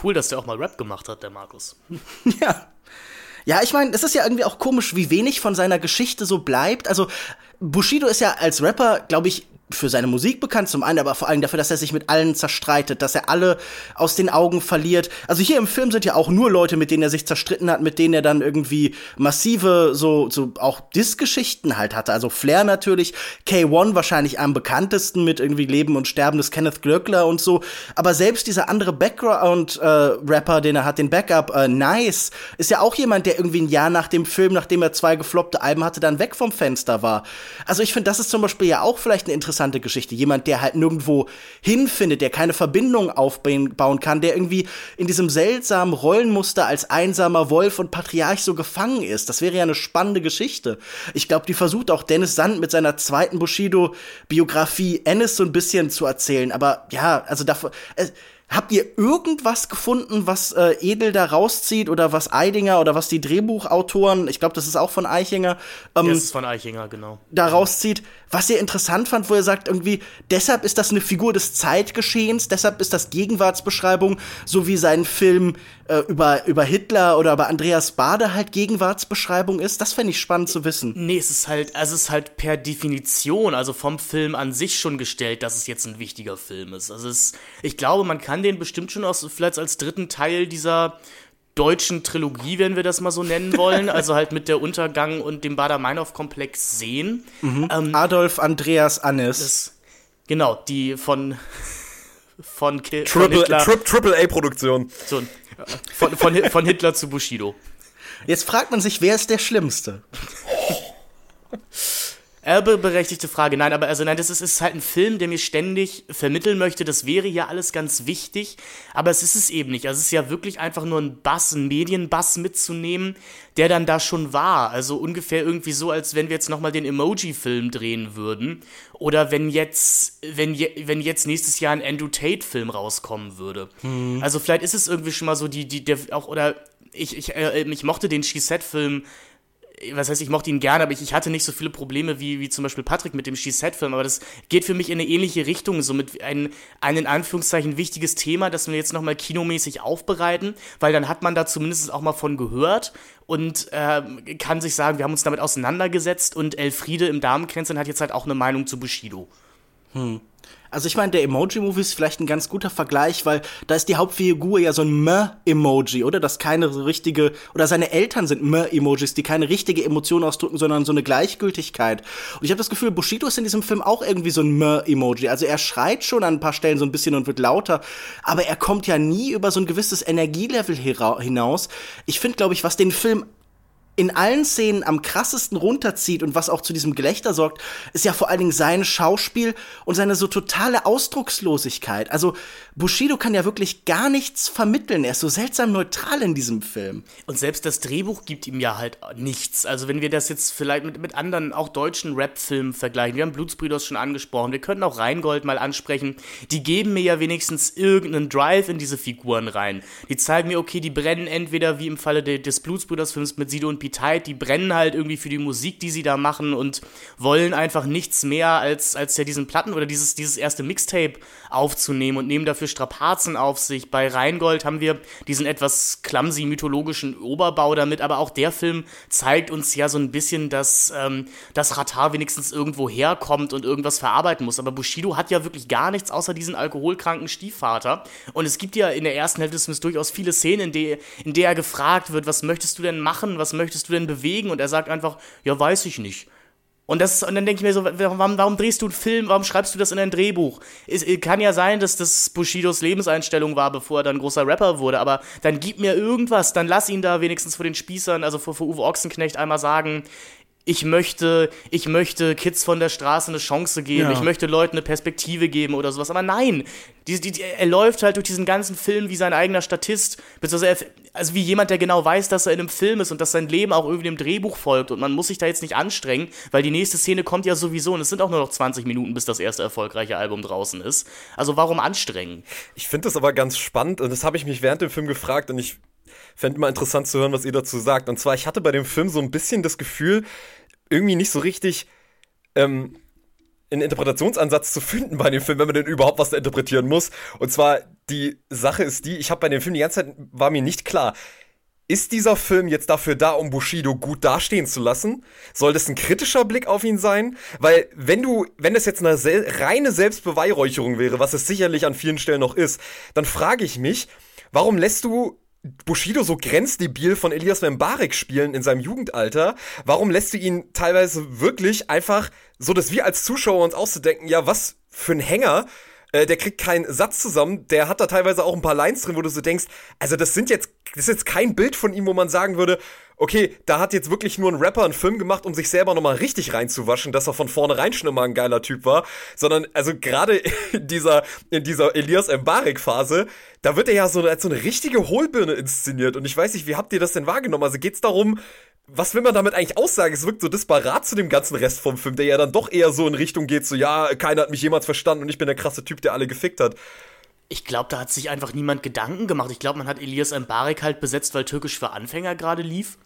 Cool, dass der auch mal Rap gemacht hat, der Markus. [LAUGHS] ja. Ja, ich meine, es ist ja irgendwie auch komisch, wie wenig von seiner Geschichte so bleibt. Also, Bushido ist ja als Rapper, glaube ich, für seine Musik bekannt, zum einen, aber vor allem dafür, dass er sich mit allen zerstreitet, dass er alle aus den Augen verliert. Also hier im Film sind ja auch nur Leute, mit denen er sich zerstritten hat, mit denen er dann irgendwie massive, so, so auch Diss-Geschichten halt hatte. Also Flair natürlich, K1 wahrscheinlich am bekanntesten mit irgendwie Leben und Sterben des Kenneth Glöckler und so. Aber selbst dieser andere Background-Rapper, äh, den er hat, den Backup, äh, Nice, ist ja auch jemand, der irgendwie ein Jahr nach dem Film, nachdem er zwei gefloppte Alben hatte, dann weg vom Fenster war. Also ich finde, das ist zum Beispiel ja auch vielleicht eine interessante interessante Geschichte. Jemand, der halt nirgendwo hinfindet, der keine Verbindung aufbauen kann, der irgendwie in diesem seltsamen Rollenmuster als einsamer Wolf und Patriarch so gefangen ist. Das wäre ja eine spannende Geschichte. Ich glaube, die versucht auch Dennis Sand mit seiner zweiten Bushido-Biografie Ennis so ein bisschen zu erzählen. Aber ja, also dafür. Äh, Habt ihr irgendwas gefunden, was äh, Edel da rauszieht oder was Eidinger oder was die Drehbuchautoren, ich glaube, das ist auch von Eichinger, ähm, das ist von Eichinger, genau. Da rauszieht, was ihr interessant fand, wo ihr sagt, irgendwie, deshalb ist das eine Figur des Zeitgeschehens, deshalb ist das Gegenwartsbeschreibung, so wie sein Film äh, über, über Hitler oder über Andreas Bade halt Gegenwartsbeschreibung ist. Das fände ich spannend zu wissen. Nee, es ist halt, also es ist halt per Definition, also vom Film an sich schon gestellt, dass es jetzt ein wichtiger Film ist. Also es, ich glaube, man kann den bestimmt schon aus, vielleicht als dritten Teil dieser deutschen Trilogie, wenn wir das mal so nennen wollen, [LAUGHS] also halt mit der Untergang und dem Bader-Meinhof-Komplex sehen. Mhm. Ähm, Adolf Andreas Annis. Das, genau, die von [LAUGHS] von, Ki Triple, von Tri Triple A Produktion. So, von, von, von Hitler zu Bushido. Jetzt fragt man sich, wer ist der Schlimmste? [LAUGHS] Erbeberechtigte Frage. Nein, aber also nein, das ist, ist halt ein Film, der mir ständig vermitteln möchte, das wäre ja alles ganz wichtig, aber es ist es eben nicht. Also es ist ja wirklich einfach nur ein Bass, ein Medienbass mitzunehmen, der dann da schon war. Also ungefähr irgendwie so, als wenn wir jetzt nochmal den Emoji-Film drehen würden. Oder wenn jetzt, wenn, je, wenn jetzt nächstes Jahr ein Andrew Tate-Film rauskommen würde. Hm. Also vielleicht ist es irgendwie schon mal so die, die, der auch, oder ich, ich, äh, ich mochte den She-Set-Film was heißt, ich mochte ihn gerne, aber ich, ich hatte nicht so viele Probleme wie, wie zum Beispiel Patrick mit dem She-Set-Film, aber das geht für mich in eine ähnliche Richtung, so mit ein, ein in Anführungszeichen wichtiges Thema, das wir jetzt nochmal kinomäßig aufbereiten, weil dann hat man da zumindest auch mal von gehört und äh, kann sich sagen, wir haben uns damit auseinandergesetzt und Elfriede im Damenkränzchen hat jetzt halt auch eine Meinung zu Bushido. Hm. Also ich meine, der Emoji-Movie ist vielleicht ein ganz guter Vergleich, weil da ist die Hauptfigur ja so ein Meh-Emoji, oder? Das keine richtige, oder seine Eltern sind Meh-Emojis, die keine richtige Emotion ausdrücken, sondern so eine Gleichgültigkeit. Und ich habe das Gefühl, Bushido ist in diesem Film auch irgendwie so ein Meh-Emoji. Also er schreit schon an ein paar Stellen so ein bisschen und wird lauter, aber er kommt ja nie über so ein gewisses Energielevel hinaus. Ich finde, glaube ich, was den Film in allen Szenen am krassesten runterzieht und was auch zu diesem Gelächter sorgt, ist ja vor allen Dingen sein Schauspiel und seine so totale Ausdruckslosigkeit. Also Bushido kann ja wirklich gar nichts vermitteln. Er ist so seltsam neutral in diesem Film. Und selbst das Drehbuch gibt ihm ja halt nichts. Also wenn wir das jetzt vielleicht mit, mit anderen, auch deutschen Rap-Filmen vergleichen, wir haben Blutsbrüders schon angesprochen, wir könnten auch Rheingold mal ansprechen, die geben mir ja wenigstens irgendeinen Drive in diese Figuren rein. Die zeigen mir, okay, die brennen entweder wie im Falle des Blutsbrüders-Films mit Sido und Appetite, die brennen halt irgendwie für die Musik, die sie da machen und wollen einfach nichts mehr als, als ja diesen Platten oder dieses, dieses erste Mixtape aufzunehmen und nehmen dafür Strapazen auf sich. Bei Rheingold haben wir diesen etwas clumsy mythologischen Oberbau damit, aber auch der Film zeigt uns ja so ein bisschen, dass ähm, das Ratar wenigstens irgendwo herkommt und irgendwas verarbeiten muss. Aber Bushido hat ja wirklich gar nichts außer diesen alkoholkranken Stiefvater. Und es gibt ja in der ersten Hälfte des Films durchaus viele Szenen, in der, in der er gefragt wird, was möchtest du denn machen, was möchtest möchtest du denn bewegen? Und er sagt einfach, ja, weiß ich nicht. Und, das, und dann denke ich mir so, warum, warum, drehst du einen Film, warum schreibst du das in ein Drehbuch? Es kann ja sein, dass das Bushidos Lebenseinstellung war, bevor er dann großer Rapper wurde, aber dann gib mir irgendwas, dann lass ihn da wenigstens vor den Spießern, also vor, vor Uwe Ochsenknecht einmal sagen, ich möchte, ich möchte Kids von der Straße eine Chance geben, ja. ich möchte Leuten eine Perspektive geben oder sowas. Aber nein, die, die, er läuft halt durch diesen ganzen Film wie sein eigener Statist, beziehungsweise also wie jemand, der genau weiß, dass er in einem Film ist und dass sein Leben auch irgendwie dem Drehbuch folgt und man muss sich da jetzt nicht anstrengen, weil die nächste Szene kommt ja sowieso und es sind auch nur noch 20 Minuten, bis das erste erfolgreiche Album draußen ist. Also warum anstrengen? Ich finde das aber ganz spannend und das habe ich mich während dem Film gefragt und ich fände mal interessant zu hören, was ihr dazu sagt. Und zwar, ich hatte bei dem Film so ein bisschen das Gefühl, irgendwie nicht so richtig ähm, einen Interpretationsansatz zu finden bei dem Film, wenn man denn überhaupt was interpretieren muss. Und zwar, die Sache ist die, ich habe bei dem Film die ganze Zeit, war mir nicht klar, ist dieser Film jetzt dafür da, um Bushido gut dastehen zu lassen? Soll das ein kritischer Blick auf ihn sein? Weil wenn du, wenn das jetzt eine sel reine Selbstbeweihräucherung wäre, was es sicherlich an vielen Stellen noch ist, dann frage ich mich, warum lässt du Bushido so grenzdebil von Elias Mbarek spielen in seinem Jugendalter? Warum lässt du ihn teilweise wirklich einfach so, dass wir als Zuschauer uns auszudenken, ja, was für ein Hänger, äh, der kriegt keinen Satz zusammen, der hat da teilweise auch ein paar Lines drin, wo du so denkst, also das sind jetzt, das ist jetzt kein Bild von ihm, wo man sagen würde, okay, da hat jetzt wirklich nur ein Rapper einen Film gemacht, um sich selber nochmal richtig reinzuwaschen, dass er von vornherein schon immer ein geiler Typ war, sondern also gerade [LAUGHS] in dieser, in dieser Elias Mbarek-Phase, da wird er ja so als so eine richtige Hohlbirne inszeniert. Und ich weiß nicht, wie habt ihr das denn wahrgenommen? Also geht's darum, was will man damit eigentlich aussagen? Es wirkt so disparat zu dem ganzen Rest vom Film, der ja dann doch eher so in Richtung geht, so ja, keiner hat mich jemals verstanden und ich bin der krasse Typ, der alle gefickt hat. Ich glaube, da hat sich einfach niemand Gedanken gemacht. Ich glaube, man hat Elias Mbarek halt besetzt, weil Türkisch für Anfänger gerade lief.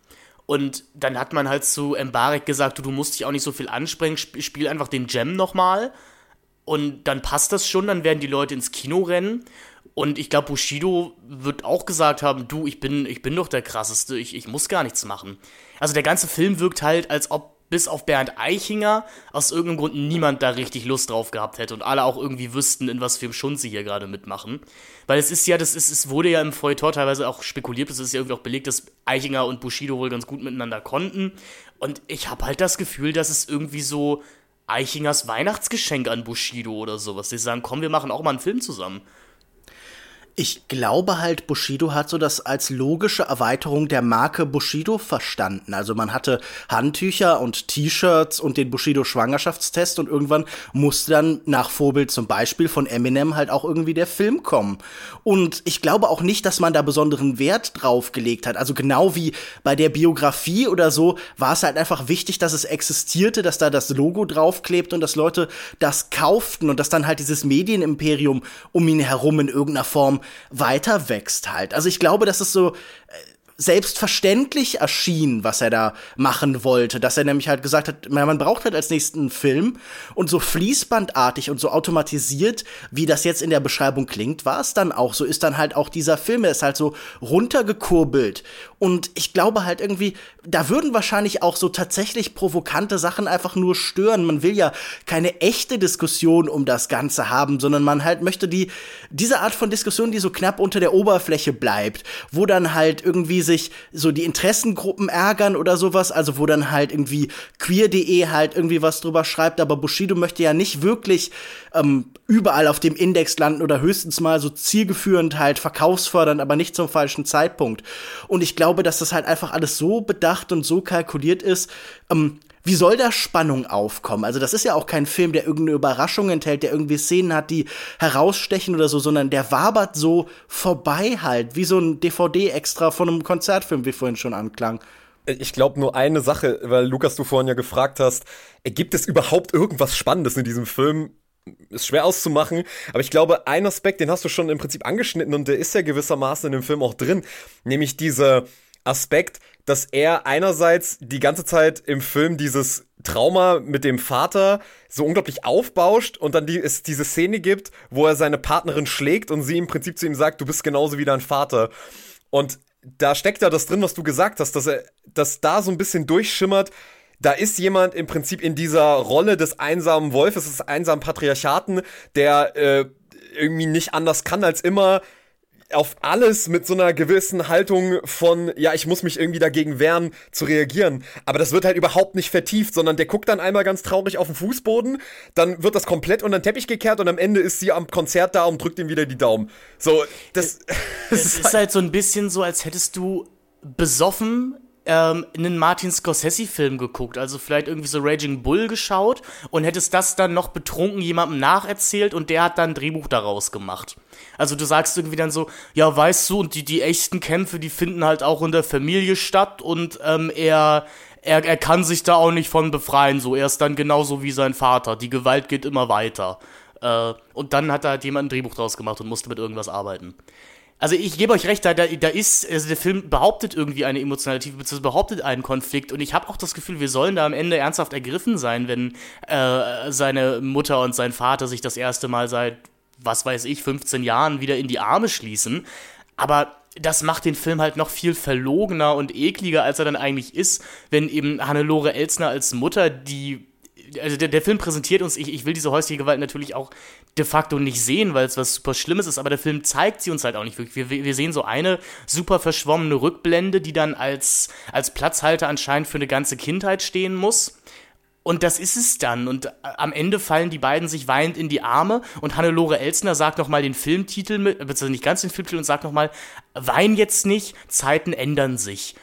Und dann hat man halt zu Mbarek gesagt, du, du musst dich auch nicht so viel ansprengen, spiel einfach den Gem nochmal. Und dann passt das schon, dann werden die Leute ins Kino rennen. Und ich glaube, Bushido wird auch gesagt haben, du, ich bin, ich bin doch der krasseste, ich, ich muss gar nichts machen. Also der ganze Film wirkt halt, als ob bis auf Bernd Eichinger aus irgendeinem Grund niemand da richtig Lust drauf gehabt hätte und alle auch irgendwie wüssten, in was für einem Schund sie hier gerade mitmachen. Weil es ist ja, das ist, es wurde ja im Feuilleton teilweise auch spekuliert, es ist ja irgendwie auch belegt, dass Eichinger und Bushido wohl ganz gut miteinander konnten. Und ich habe halt das Gefühl, dass es irgendwie so Eichingers Weihnachtsgeschenk an Bushido oder sowas. Die sagen, komm, wir machen auch mal einen Film zusammen. Ich glaube halt, Bushido hat so das als logische Erweiterung der Marke Bushido verstanden. Also man hatte Handtücher und T-Shirts und den Bushido Schwangerschaftstest und irgendwann musste dann nach Vorbild zum Beispiel von Eminem halt auch irgendwie der Film kommen. Und ich glaube auch nicht, dass man da besonderen Wert drauf gelegt hat. Also genau wie bei der Biografie oder so war es halt einfach wichtig, dass es existierte, dass da das Logo draufklebt und dass Leute das kauften und dass dann halt dieses Medienimperium um ihn herum in irgendeiner Form weiter wächst halt. Also ich glaube, das ist so äh, selbstverständlich erschien, was er da machen wollte. Dass er nämlich halt gesagt hat, man braucht halt als nächsten Film und so fließbandartig und so automatisiert, wie das jetzt in der Beschreibung klingt, war es dann auch. So ist dann halt auch dieser Film, er ist halt so runtergekurbelt. Und ich glaube halt irgendwie, da würden wahrscheinlich auch so tatsächlich provokante Sachen einfach nur stören. Man will ja keine echte Diskussion um das Ganze haben, sondern man halt möchte die, diese Art von Diskussion, die so knapp unter der Oberfläche bleibt, wo dann halt irgendwie sich so die Interessengruppen ärgern oder sowas, also wo dann halt irgendwie queer.de halt irgendwie was drüber schreibt, aber Bushido möchte ja nicht wirklich ähm, überall auf dem Index landen oder höchstens mal so zielgeführend halt verkaufsfördernd, aber nicht zum falschen Zeitpunkt. Und ich glaube, dass das halt einfach alles so bedacht und so kalkuliert ist, ähm, wie soll da Spannung aufkommen? Also das ist ja auch kein Film, der irgendeine Überraschung enthält, der irgendwie Szenen hat, die herausstechen oder so, sondern der wabert so vorbei halt, wie so ein DVD-Extra von einem Konzertfilm, wie vorhin schon anklang. Ich glaube nur eine Sache, weil Lukas, du vorhin ja gefragt hast, gibt es überhaupt irgendwas Spannendes in diesem Film? Ist schwer auszumachen, aber ich glaube, ein Aspekt, den hast du schon im Prinzip angeschnitten und der ist ja gewissermaßen in dem Film auch drin, nämlich dieser Aspekt, dass er einerseits die ganze Zeit im Film dieses Trauma mit dem Vater so unglaublich aufbauscht und dann die, es diese Szene gibt, wo er seine Partnerin schlägt und sie im Prinzip zu ihm sagt, du bist genauso wie dein Vater. Und da steckt ja das drin, was du gesagt hast, dass er, dass da so ein bisschen durchschimmert, da ist jemand im Prinzip in dieser Rolle des einsamen Wolfes, des einsamen Patriarchaten, der äh, irgendwie nicht anders kann als immer auf alles mit so einer gewissen Haltung von, ja, ich muss mich irgendwie dagegen wehren, zu reagieren. Aber das wird halt überhaupt nicht vertieft, sondern der guckt dann einmal ganz traurig auf den Fußboden, dann wird das komplett unter den Teppich gekehrt und am Ende ist sie am Konzert da und drückt ihm wieder die Daumen. So, das, das es [LAUGHS] ist halt so ein bisschen so, als hättest du besoffen ähm, einen Martin Scorsese-Film geguckt, also vielleicht irgendwie so Raging Bull geschaut und hättest das dann noch betrunken jemandem nacherzählt und der hat dann ein Drehbuch daraus gemacht. Also du sagst irgendwie dann so, ja, weißt du, und die, die echten Kämpfe, die finden halt auch in der Familie statt und ähm, er, er, er kann sich da auch nicht von befreien, so. Er ist dann genauso wie sein Vater. Die Gewalt geht immer weiter. Äh, und dann hat da halt jemand ein Drehbuch draus gemacht und musste mit irgendwas arbeiten also ich gebe euch recht, da, da, ist, also der Film behauptet irgendwie eine emotionale Tiefe, beziehungsweise behauptet einen Konflikt und ich habe auch das Gefühl, wir sollen da am Ende ernsthaft ergriffen sein, wenn äh, seine Mutter und sein Vater sich das erste Mal seit, was weiß ich, 15 Jahren wieder in die Arme schließen. Aber das macht den Film halt noch viel verlogener und ekliger, als er dann eigentlich ist, wenn eben Hannelore Elsner als Mutter, die also der, der Film präsentiert uns, ich, ich will diese häusliche Gewalt natürlich auch de facto nicht sehen, weil es was super Schlimmes ist, aber der Film zeigt sie uns halt auch nicht wirklich. Wir, wir sehen so eine super verschwommene Rückblende, die dann als, als Platzhalter anscheinend für eine ganze Kindheit stehen muss. Und das ist es dann. Und am Ende fallen die beiden sich weinend in die Arme und Hannelore Elsner sagt nochmal den Filmtitel mit, beziehungsweise nicht ganz den Filmtitel und sagt nochmal, wein jetzt nicht, Zeiten ändern sich.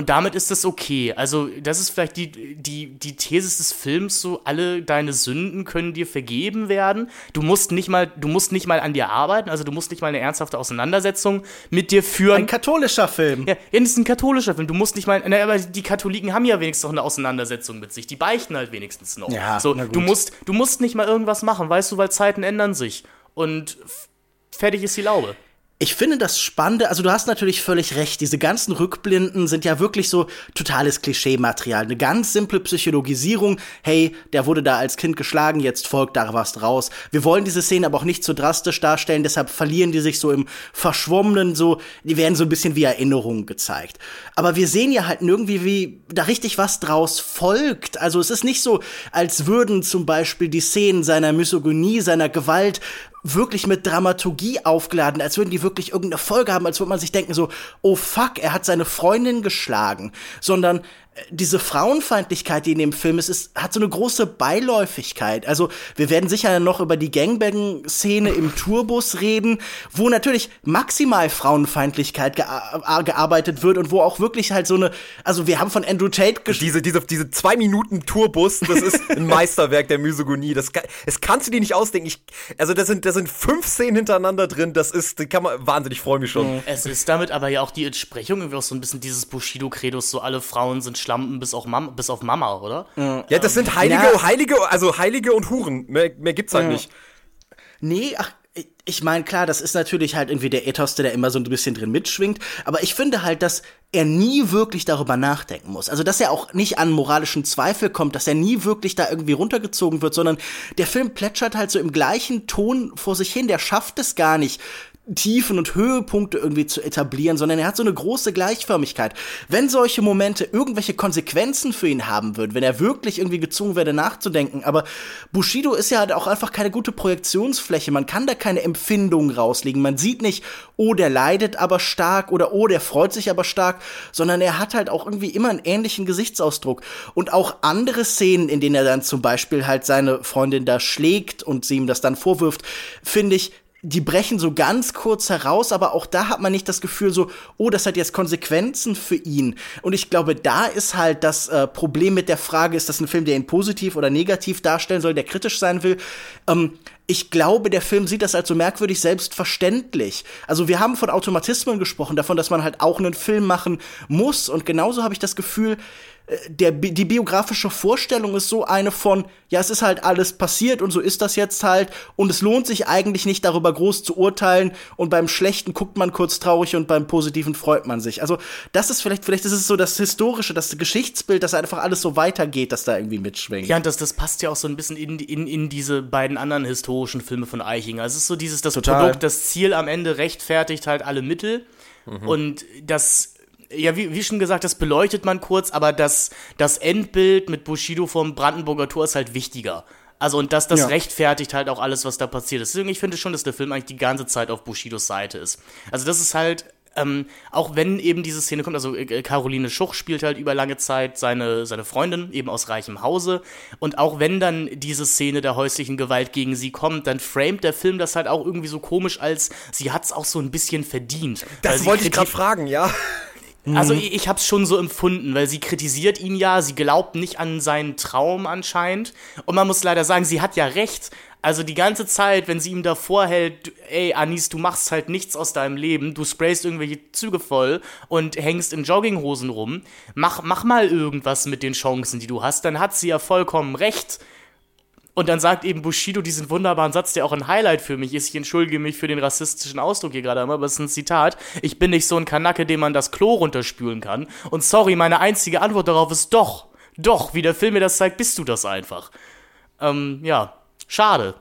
Und damit ist das okay. Also, das ist vielleicht die, die, die These des Films, so alle deine Sünden können dir vergeben werden. Du musst nicht mal, du musst nicht mal an dir arbeiten, also du musst nicht mal eine ernsthafte Auseinandersetzung mit dir führen. Ein katholischer Film. Ja, das ist ein katholischer Film. Du musst nicht mal, na, aber die Katholiken haben ja wenigstens noch eine Auseinandersetzung mit sich. Die beichten halt wenigstens noch. Ja, so, du musst, du musst nicht mal irgendwas machen, weißt du, weil Zeiten ändern sich. Und fertig ist die Laube. Ich finde das Spannende, also du hast natürlich völlig recht, diese ganzen Rückblinden sind ja wirklich so totales Klischee-Material. Eine ganz simple Psychologisierung, hey, der wurde da als Kind geschlagen, jetzt folgt da was draus. Wir wollen diese Szene aber auch nicht so drastisch darstellen, deshalb verlieren die sich so im Verschwommenen, so, die werden so ein bisschen wie Erinnerungen gezeigt. Aber wir sehen ja halt irgendwie, wie da richtig was draus folgt. Also es ist nicht so, als würden zum Beispiel die Szenen seiner Misogynie, seiner Gewalt wirklich mit Dramaturgie aufgeladen, als würden die wirklich irgendeine Folge haben, als würde man sich denken so, oh fuck, er hat seine Freundin geschlagen, sondern diese Frauenfeindlichkeit, die in dem Film ist, ist, hat so eine große Beiläufigkeit. Also wir werden sicher noch über die Gangbang-Szene im Tourbus reden, wo natürlich maximal Frauenfeindlichkeit gea gearbeitet wird und wo auch wirklich halt so eine, also wir haben von Andrew Tate diese diese diese zwei Minuten Tourbus, das ist ein [LAUGHS] Meisterwerk der Misogonie. Das, das kannst du dir nicht ausdenken. Ich, also da sind da sind fünf Szenen hintereinander drin. Das ist, das kann man wahnsinnig freue mich schon. Es ist damit aber ja auch die Entsprechung irgendwie auch so ein bisschen dieses Bushido-Credos, so alle Frauen sind Schlampen bis, auch Mam bis auf Mama, oder? Ja, das sind Heilige, ja. Heilige, also Heilige und Huren. Mehr, mehr gibt's halt ja. nicht. Nee, ach, ich meine, klar, das ist natürlich halt irgendwie der Ethos, der da immer so ein bisschen drin mitschwingt. Aber ich finde halt, dass er nie wirklich darüber nachdenken muss. Also, dass er auch nicht an moralischen Zweifel kommt, dass er nie wirklich da irgendwie runtergezogen wird, sondern der Film plätschert halt so im gleichen Ton vor sich hin. Der schafft es gar nicht, Tiefen und Höhepunkte irgendwie zu etablieren, sondern er hat so eine große Gleichförmigkeit. Wenn solche Momente irgendwelche Konsequenzen für ihn haben würden, wenn er wirklich irgendwie gezwungen werde nachzudenken, aber Bushido ist ja halt auch einfach keine gute Projektionsfläche, man kann da keine Empfindungen rauslegen, man sieht nicht, oh, der leidet aber stark oder oh, der freut sich aber stark, sondern er hat halt auch irgendwie immer einen ähnlichen Gesichtsausdruck. Und auch andere Szenen, in denen er dann zum Beispiel halt seine Freundin da schlägt und sie ihm das dann vorwirft, finde ich, die brechen so ganz kurz heraus, aber auch da hat man nicht das Gefühl so, oh, das hat jetzt Konsequenzen für ihn. Und ich glaube, da ist halt das äh, Problem mit der Frage, ist das ein Film, der ihn positiv oder negativ darstellen soll, der kritisch sein will. Ähm, ich glaube, der Film sieht das als so merkwürdig selbstverständlich. Also wir haben von Automatismen gesprochen, davon, dass man halt auch einen Film machen muss. Und genauso habe ich das Gefühl, der, die biografische Vorstellung ist so eine von, ja, es ist halt alles passiert und so ist das jetzt halt und es lohnt sich eigentlich nicht darüber groß zu urteilen und beim Schlechten guckt man kurz traurig und beim Positiven freut man sich. Also das ist vielleicht, vielleicht ist es so das Historische, das Geschichtsbild, dass einfach alles so weitergeht, dass da irgendwie mitschwingt. Ja, und das, das passt ja auch so ein bisschen in, in, in diese beiden anderen historischen Filme von Eichinger. Es ist so dieses, das Total. Produkt, das Ziel am Ende rechtfertigt halt alle Mittel mhm. und das ja, wie, wie schon gesagt, das beleuchtet man kurz, aber das, das Endbild mit Bushido vom Brandenburger Tor ist halt wichtiger Also und das, das Ja. rechtfertigt halt auch alles, was da passiert ist. Deswegen, ich finde schon, dass der Film eigentlich die ganze Zeit auf Bushidos Seite ist. Also das ist halt, ähm, auch wenn eben diese Szene kommt, also äh, Caroline Schuch spielt halt über lange Zeit seine, seine Freundin, eben aus reichem Hause. Und auch wenn dann diese Szene der häuslichen Gewalt gegen sie kommt, dann framet der Film das halt auch irgendwie so komisch, als sie hat's auch so ein bisschen verdient. Das wollte ich gerade fragen, ja. Also ich, ich habe es schon so empfunden, weil sie kritisiert ihn ja, sie glaubt nicht an seinen Traum anscheinend. Und man muss leider sagen, sie hat ja recht. Also die ganze Zeit, wenn sie ihm davor hält, ey Anis, du machst halt nichts aus deinem Leben, du sprayst irgendwelche Züge voll und hängst in Jogginghosen rum, mach, mach mal irgendwas mit den Chancen, die du hast, dann hat sie ja vollkommen recht. Und dann sagt eben Bushido diesen wunderbaren Satz, der auch ein Highlight für mich ist. Ich entschuldige mich für den rassistischen Ausdruck hier gerade einmal, aber es ist ein Zitat. Ich bin nicht so ein Kanacke, dem man das Klo runterspülen kann. Und sorry, meine einzige Antwort darauf ist doch. Doch, wie der Film mir das zeigt, bist du das einfach. Ähm, ja, schade.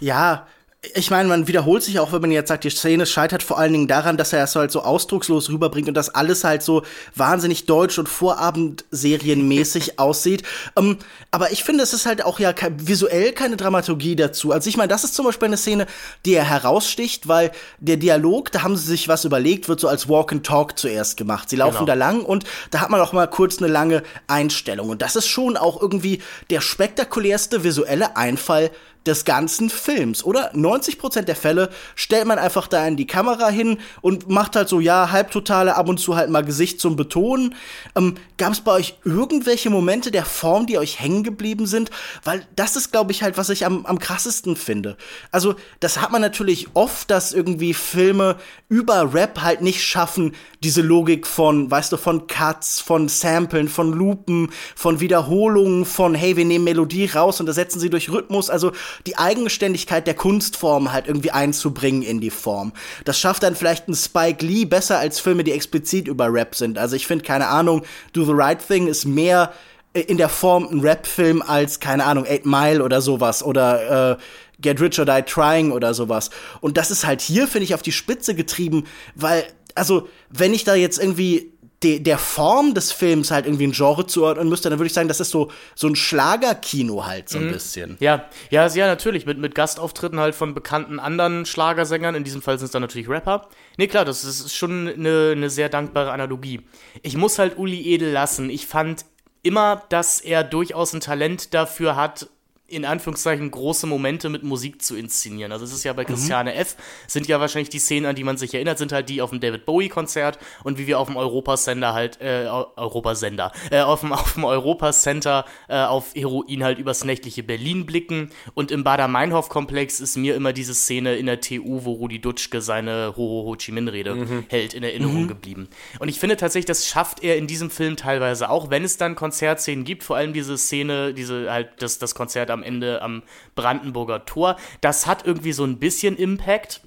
Ja, ich meine, man wiederholt sich auch, wenn man jetzt sagt, die Szene scheitert vor allen Dingen daran, dass er es halt so ausdruckslos rüberbringt und das alles halt so wahnsinnig deutsch und vorabendserienmäßig [LAUGHS] aussieht. Ähm, aber ich finde, es ist halt auch ja ke visuell keine Dramaturgie dazu. Also ich meine, das ist zum Beispiel eine Szene, die er heraussticht, weil der Dialog, da haben sie sich was überlegt, wird so als Walk and Talk zuerst gemacht. Sie laufen Genau. da lang und da hat man auch mal kurz eine lange Einstellung. Und das ist schon auch irgendwie der spektakulärste visuelle Einfall des ganzen Films, oder? 90% der Fälle stellt man einfach da in die Kamera hin und macht halt so, ja, halbtotale, ab und zu halt mal Gesicht zum Betonen. Ähm, Gab es bei euch irgendwelche Momente der Form, die euch hängen geblieben sind? Weil das ist, glaube ich, halt, was ich am, am krassesten finde. Also, das hat man natürlich oft, dass irgendwie Filme über Rap halt nicht schaffen, diese Logik von, weißt du, von Cuts, von Samplen, von Loopen, von Wiederholungen, von, hey, wir nehmen Melodie raus und ersetzen sie durch Rhythmus. Also die Eigenständigkeit der Kunstform halt irgendwie einzubringen in die Form. Das schafft dann vielleicht ein Spike Lee besser als Filme, die explizit über Rap sind. Also ich finde, keine Ahnung, Do the Right Thing ist mehr in der Form ein Rap-Film als, keine Ahnung, Eight Mile oder sowas oder äh, Get Rich or Die Trying oder sowas. Und das ist halt hier, finde ich, auf die Spitze getrieben, weil, also, wenn ich da jetzt irgendwie de der Form des Films halt irgendwie ein Genre zuordnen müsste, dann würde ich sagen, das ist so, so ein Schlagerkino halt so ein bisschen. Ja, ja, ja, natürlich. Mit, mit Gastauftritten halt von bekannten anderen Schlagersängern. In diesem Fall sind es dann natürlich Rapper. Nee, klar, das ist ist schon eine, eine sehr dankbare Analogie. Ich muss halt Uli Edel lassen. Ich fand immer, dass er durchaus ein Talent dafür hat, in Anführungszeichen große Momente mit Musik zu inszenieren. Also es ist ja bei Christiane F. sind ja wahrscheinlich die Szenen, an die man sich erinnert, sind halt die auf dem David Bowie Konzert und wie wir auf dem Europasender halt, äh, Eu- Europasender, äh, auf dem, auf dem Europacenter äh, auf Heroin halt übers nächtliche Berlin blicken und im Bader-Meinhof-Komplex ist mir immer diese Szene in der TU, wo Rudi Dutschke seine Ho Ho Ho Chi Minh-Rede hält, in Erinnerung geblieben. Und ich finde tatsächlich, das schafft er in diesem Film teilweise auch, wenn es dann Konzertszenen gibt, vor allem diese Szene, diese halt das, das Konzert am Ende am Brandenburger Tor, das hat irgendwie so ein bisschen Impact.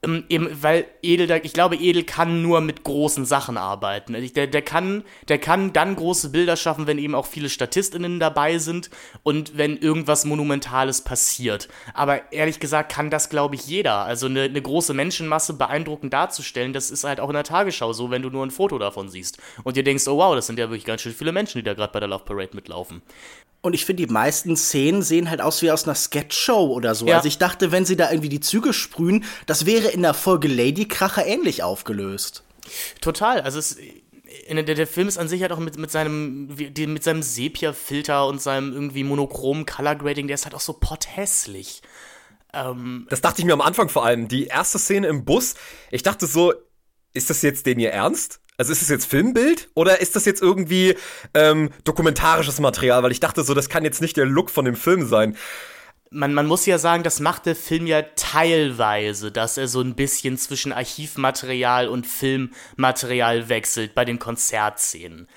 Ähm, eben, weil Edel, ich glaube, Edel kann nur mit großen Sachen arbeiten. Also Der, der, kann, der kann dann große Bilder schaffen, wenn eben auch viele StatistInnen dabei sind und wenn irgendwas Monumentales passiert. Aber ehrlich gesagt kann das, glaube ich, jeder. Also eine, eine große Menschenmasse beeindruckend darzustellen, das ist halt auch in der Tagesschau so, wenn du nur ein Foto davon siehst und dir denkst, oh wow, das sind ja wirklich ganz schön viele Menschen, die da gerade bei der Love Parade mitlaufen. Und ich finde, die meisten Szenen sehen halt aus wie aus einer Sketchshow oder so. Ja. Also ich dachte, wenn sie da irgendwie die Züge sprühen, das wäre in der Folge Lady Kracher ähnlich aufgelöst. Total. Also es, der, der Film ist an sich halt auch mit, mit seinem, mit seinem Sepia-Filter und seinem irgendwie monochromen Color Grading, der ist halt auch so potthässlich. Das dachte ich mir am Anfang vor allem. Die erste Szene im Bus, ich dachte so, ist das jetzt den ihr ernst? Also ist das jetzt Filmbild oder ist das jetzt irgendwie ähm, dokumentarisches Material? Weil ich dachte so, das kann jetzt nicht der Look von dem Film sein. Man, man muss ja sagen, das macht der Film ja teilweise, dass er so ein bisschen zwischen Archivmaterial und Filmmaterial wechselt bei den Konzertszenen.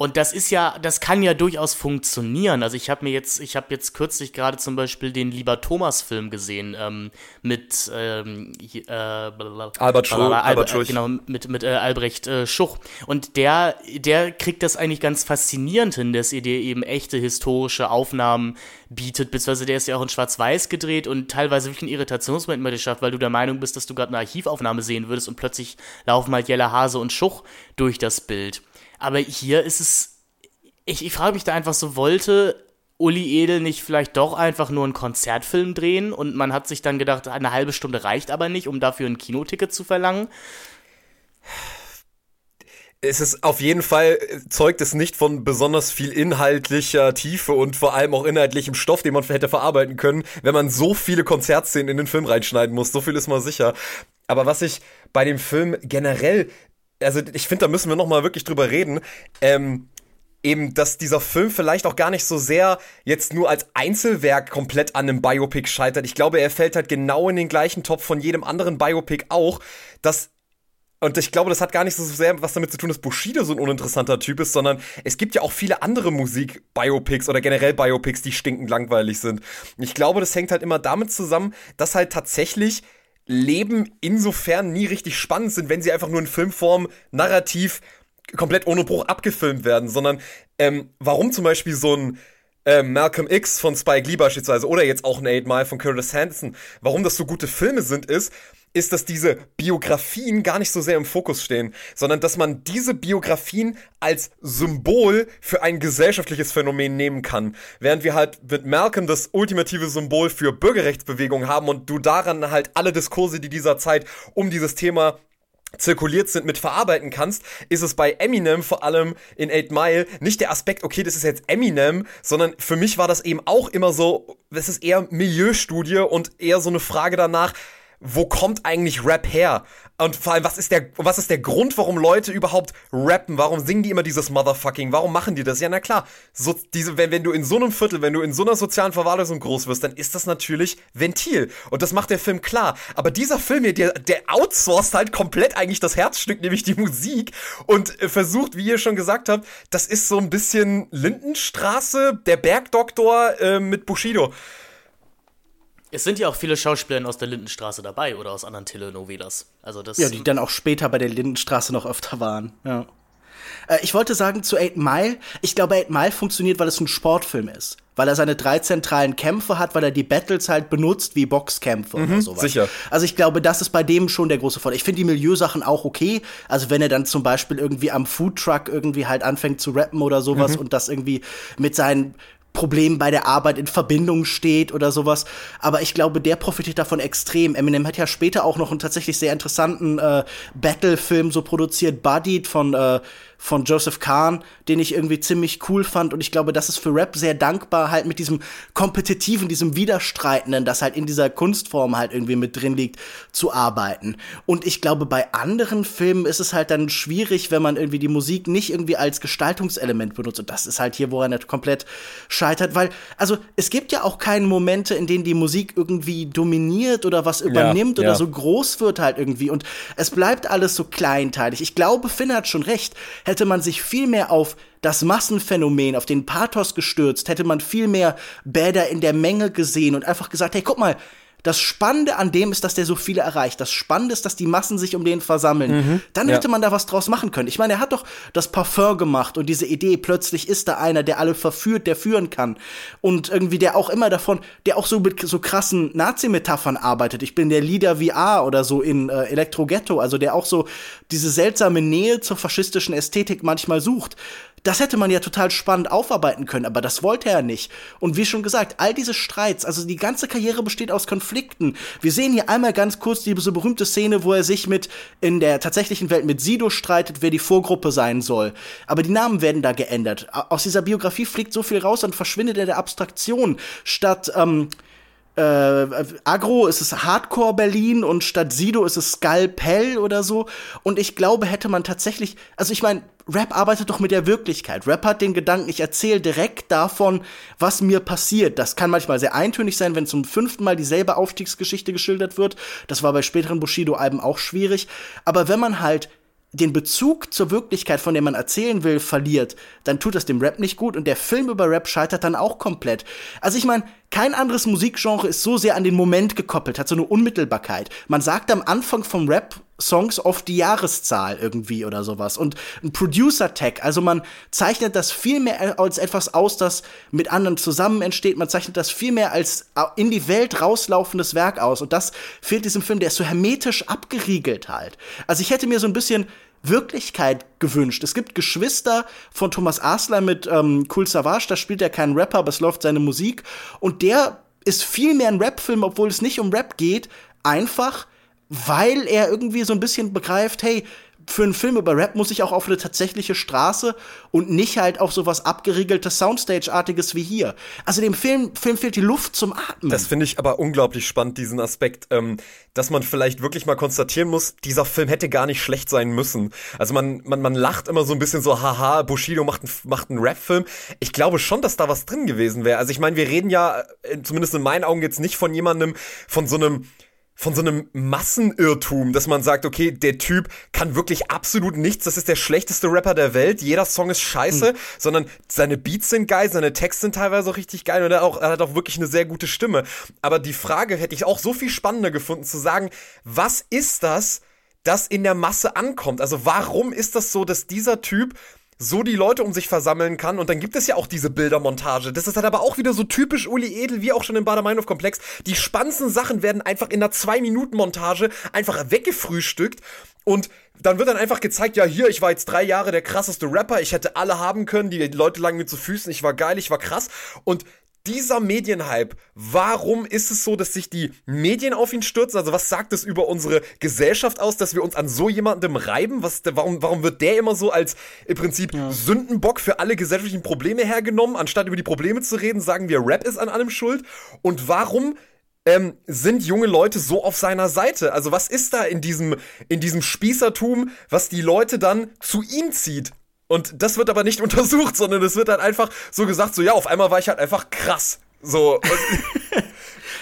Und das ist ja, das kann ja durchaus funktionieren. Also ich habe mir jetzt, ich habe jetzt kürzlich gerade zum Beispiel den Lieber Thomas Film gesehen ähm, mit ähm, äh, blablabla. Albert Schul- Blablabla, Albert äh, Schulch. Genau, mit, mit äh, Albrecht äh, Schuch. Und der, der kriegt das eigentlich ganz faszinierend hin, dass er dir eben echte historische Aufnahmen bietet, beziehungsweise der ist ja auch in Schwarz-Weiß gedreht und teilweise wirklich einen Irritationsmoment mit dir schafft, weil du der Meinung bist, dass du gerade eine Archivaufnahme sehen würdest und plötzlich laufen halt Jelle Hase und Schuch durch das Bild. Aber hier ist es, ich, ich frage mich da einfach so, wollte Uli Edel nicht vielleicht doch einfach nur einen Konzertfilm drehen und man hat sich dann gedacht, eine halbe Stunde reicht aber nicht, um dafür ein Kinoticket zu verlangen? es ist auf jeden Fall, zeugt es nicht von besonders viel inhaltlicher Tiefe und vor allem auch inhaltlichem Stoff, den man hätte verarbeiten können, wenn man so viele Konzertszenen in den Film reinschneiden muss. So viel ist mal sicher. Aber was ich bei dem Film generell, also ich finde, da müssen wir noch mal wirklich drüber reden, ähm, eben, dass dieser Film vielleicht auch gar nicht so sehr jetzt nur als Einzelwerk komplett an einem Biopic scheitert. Ich glaube, er fällt halt genau in den gleichen Topf von jedem anderen Biopic auch, dass und ich glaube, das hat gar nicht so sehr was damit zu tun, dass Bushido so ein uninteressanter Typ ist, sondern es gibt ja auch viele andere Musik-Biopics oder generell Biopics, die stinkend langweilig sind. Ich glaube, das hängt halt immer damit zusammen, dass halt tatsächlich Leben insofern nie richtig spannend sind, wenn sie einfach nur in Filmform narrativ komplett ohne Bruch abgefilmt werden, sondern ähm, warum zum Beispiel so ein ähm, Malcolm X von Spike Lee beispielsweise oder jetzt auch ein Eight Mile von Curtis Hanson, warum das so gute Filme sind, ist, ist, dass diese Biografien gar nicht so sehr im Fokus stehen, sondern dass man diese Biografien als Symbol für ein gesellschaftliches Phänomen nehmen kann. Während wir halt mit Malcolm das ultimative Symbol für Bürgerrechtsbewegung haben und du daran halt alle Diskurse, die dieser Zeit um dieses Thema zirkuliert sind, mit verarbeiten kannst, ist es bei Eminem vor allem in 8 Mile nicht der Aspekt, okay, das ist jetzt Eminem, sondern für mich war das eben auch immer so, das ist eher Milieustudie und eher so eine Frage danach, wo kommt eigentlich Rap her? Und vor allem, was ist der, was ist der Grund, warum Leute überhaupt rappen? Warum singen die immer dieses Motherfucking? Warum machen die das? Ja, na klar. So, diese, wenn, wenn du in so einem Viertel, wenn du in so einer sozialen Verwahrlosung groß wirst, dann ist das natürlich Ventil. Und das macht der Film klar. Aber dieser Film hier, der, der outsourced halt komplett eigentlich das Herzstück, nämlich die Musik und äh, versucht, wie ihr schon gesagt habt, das ist so ein bisschen Lindenstraße, der Bergdoktor äh, mit Bushido. Es sind ja auch viele Schauspieler aus der Lindenstraße dabei oder aus anderen Telenovelas. Also das ja, die dann auch später bei der Lindenstraße noch öfter waren. Ja. Äh, ich wollte sagen zu Eight Mile, ich glaube, Eight Mile funktioniert, weil es ein Sportfilm ist. Weil er seine drei zentralen Kämpfe hat, weil er die Battles halt benutzt wie Boxkämpfe mhm, oder sowas. Sicher. Also ich glaube, das ist bei dem schon der große Vorteil. Ich finde die Milieusachen auch okay. Also wenn er dann zum Beispiel irgendwie am Foodtruck irgendwie halt anfängt zu rappen oder sowas mhm. und das irgendwie mit seinen Problem bei der Arbeit in Verbindung steht oder sowas. Aber ich glaube, der profitiert davon extrem. Eminem hat ja später auch noch einen tatsächlich sehr interessanten äh, Battle-Film so produziert, Buddied von äh, von Joseph Kahn, den ich irgendwie ziemlich cool fand. Und ich glaube, das ist für Rap sehr dankbar, halt mit diesem kompetitiven, diesem Widerstreitenden, das halt in dieser Kunstform halt irgendwie mit drin liegt, zu arbeiten. Und ich glaube, bei anderen Filmen ist es halt dann schwierig, wenn man irgendwie die Musik nicht irgendwie als Gestaltungselement benutzt. Und das ist halt hier, woran er komplett scheitert, weil, also, es gibt ja auch keine Momente, in denen die Musik irgendwie dominiert oder was übernimmt ja, oder ja. so groß wird halt irgendwie. Und es bleibt alles so kleinteilig. Ich glaube, Finn hat schon recht hätte man sich viel mehr auf das Massenphänomen, auf den Pathos gestürzt, hätte man viel mehr Bäder in der Menge gesehen und einfach gesagt, hey, guck mal, das Spannende an dem ist, dass der so viele erreicht. Das Spannende ist, dass die Massen sich um den versammeln. Mhm, Dann hätte ja. man da was draus machen können. Ich meine, er hat doch das Parfum gemacht und diese Idee, plötzlich ist da einer, der alle verführt, der führen kann. Und irgendwie der auch immer davon, der auch so mit so krassen Nazi-Metaphern arbeitet. Ich bin der Leader VR oder so in äh, Elektro-Ghetto, also der auch so diese seltsame Nähe zur faschistischen Ästhetik manchmal sucht. Das hätte man ja total spannend aufarbeiten können, aber das wollte er nicht. Und wie schon gesagt, all diese Streits, also die ganze Karriere besteht aus Konflikten. Wir sehen hier einmal ganz kurz diese berühmte Szene, wo er sich mit in der tatsächlichen Welt mit Sido streitet, wer die Vorgruppe sein soll. Aber die Namen werden da geändert. Aus dieser Biografie fliegt so viel raus und verschwindet er der Abstraktion. Statt ähm, äh, Agro ist es Hardcore Berlin und statt Sido ist es Skalpell oder so. Und ich glaube, hätte man tatsächlich, also ich meine, Rap arbeitet doch mit der Wirklichkeit. Rap hat den Gedanken, ich erzähle direkt davon, was mir passiert. Das kann manchmal sehr eintönig sein, wenn zum fünften Mal dieselbe Aufstiegsgeschichte geschildert wird. Das war bei späteren Bushido-Alben auch schwierig. Aber wenn man halt den Bezug zur Wirklichkeit, von der man erzählen will, verliert, dann tut das dem Rap nicht gut und der Film über Rap scheitert dann auch komplett. Also ich meine, kein anderes Musikgenre ist so sehr an den Moment gekoppelt, hat so eine Unmittelbarkeit. Man sagt am Anfang vom Rap Songs oft die Jahreszahl irgendwie oder sowas. Und ein Producer-Tag, also man zeichnet das viel mehr als etwas aus, das mit anderen zusammen entsteht. Man zeichnet das viel mehr als in die Welt rauslaufendes Werk aus. Und das fehlt diesem Film, der ist so hermetisch abgeriegelt halt. Also ich hätte mir so ein bisschen Wirklichkeit gewünscht. Es gibt Geschwister von Thomas Asler mit ähm, Cool Savage, da spielt er keinen Rapper, aber es läuft seine Musik. Und der ist viel mehr ein Rap-Film, obwohl es nicht um Rap geht, einfach weil er irgendwie so ein bisschen begreift, hey, für einen Film über Rap muss ich auch auf eine tatsächliche Straße und nicht halt auf sowas abgeriegeltes Soundstage-artiges wie hier. Also dem Film, Film fehlt die Luft zum Atmen. Das finde ich aber unglaublich spannend, diesen Aspekt, ähm, dass man vielleicht wirklich mal konstatieren muss, dieser Film hätte gar nicht schlecht sein müssen. Also man, man, man lacht immer so ein bisschen so, haha, Bushido macht, macht einen Rap-Film. Ich glaube schon, dass da was drin gewesen wäre. Also ich meine, wir reden ja, äh, zumindest in meinen Augen jetzt nicht von jemandem, von so einem von so einem Massenirrtum, dass man sagt, okay, der Typ kann wirklich absolut nichts, das ist der schlechteste Rapper der Welt, jeder Song ist scheiße, mhm. sondern seine Beats sind geil, seine Texte sind teilweise auch richtig geil und er, auch, er hat auch wirklich eine sehr gute Stimme. Aber die Frage hätte ich auch so viel spannender gefunden, zu sagen, was ist das, das in der Masse ankommt? Also warum ist das so, dass dieser Typ so die Leute um sich versammeln kann. Und dann gibt es ja auch diese Bildermontage. Das ist halt aber auch wieder so typisch Uli Edel, wie auch schon im Bader-Meinhof-Komplex. Die spannendsten Sachen werden einfach in einer Zwei-Minuten-Montage einfach weggefrühstückt. Und dann wird dann einfach gezeigt, ja, hier, ich war jetzt drei Jahre der krasseste Rapper, ich hätte alle haben können, die Leute lagen mir zu Füßen, ich war geil, ich war krass. Und dieser Medienhype, warum ist es so, dass sich die Medien auf ihn stürzen? Also was sagt es über unsere Gesellschaft aus, dass wir uns an so jemandem reiben? Was, warum, warum wird der immer so als im Prinzip ja. Sündenbock für alle gesellschaftlichen Probleme hergenommen? Anstatt über die Probleme zu reden, sagen wir, Rap ist an allem schuld. Und warum ähm, sind junge Leute so auf seiner Seite? Also was ist da in diesem, in diesem Spießertum, was die Leute dann zu ihm zieht? Und das wird aber nicht [LAUGHS] untersucht, sondern es wird dann einfach so gesagt, so ja, auf einmal war ich halt einfach krass. So. [LAUGHS]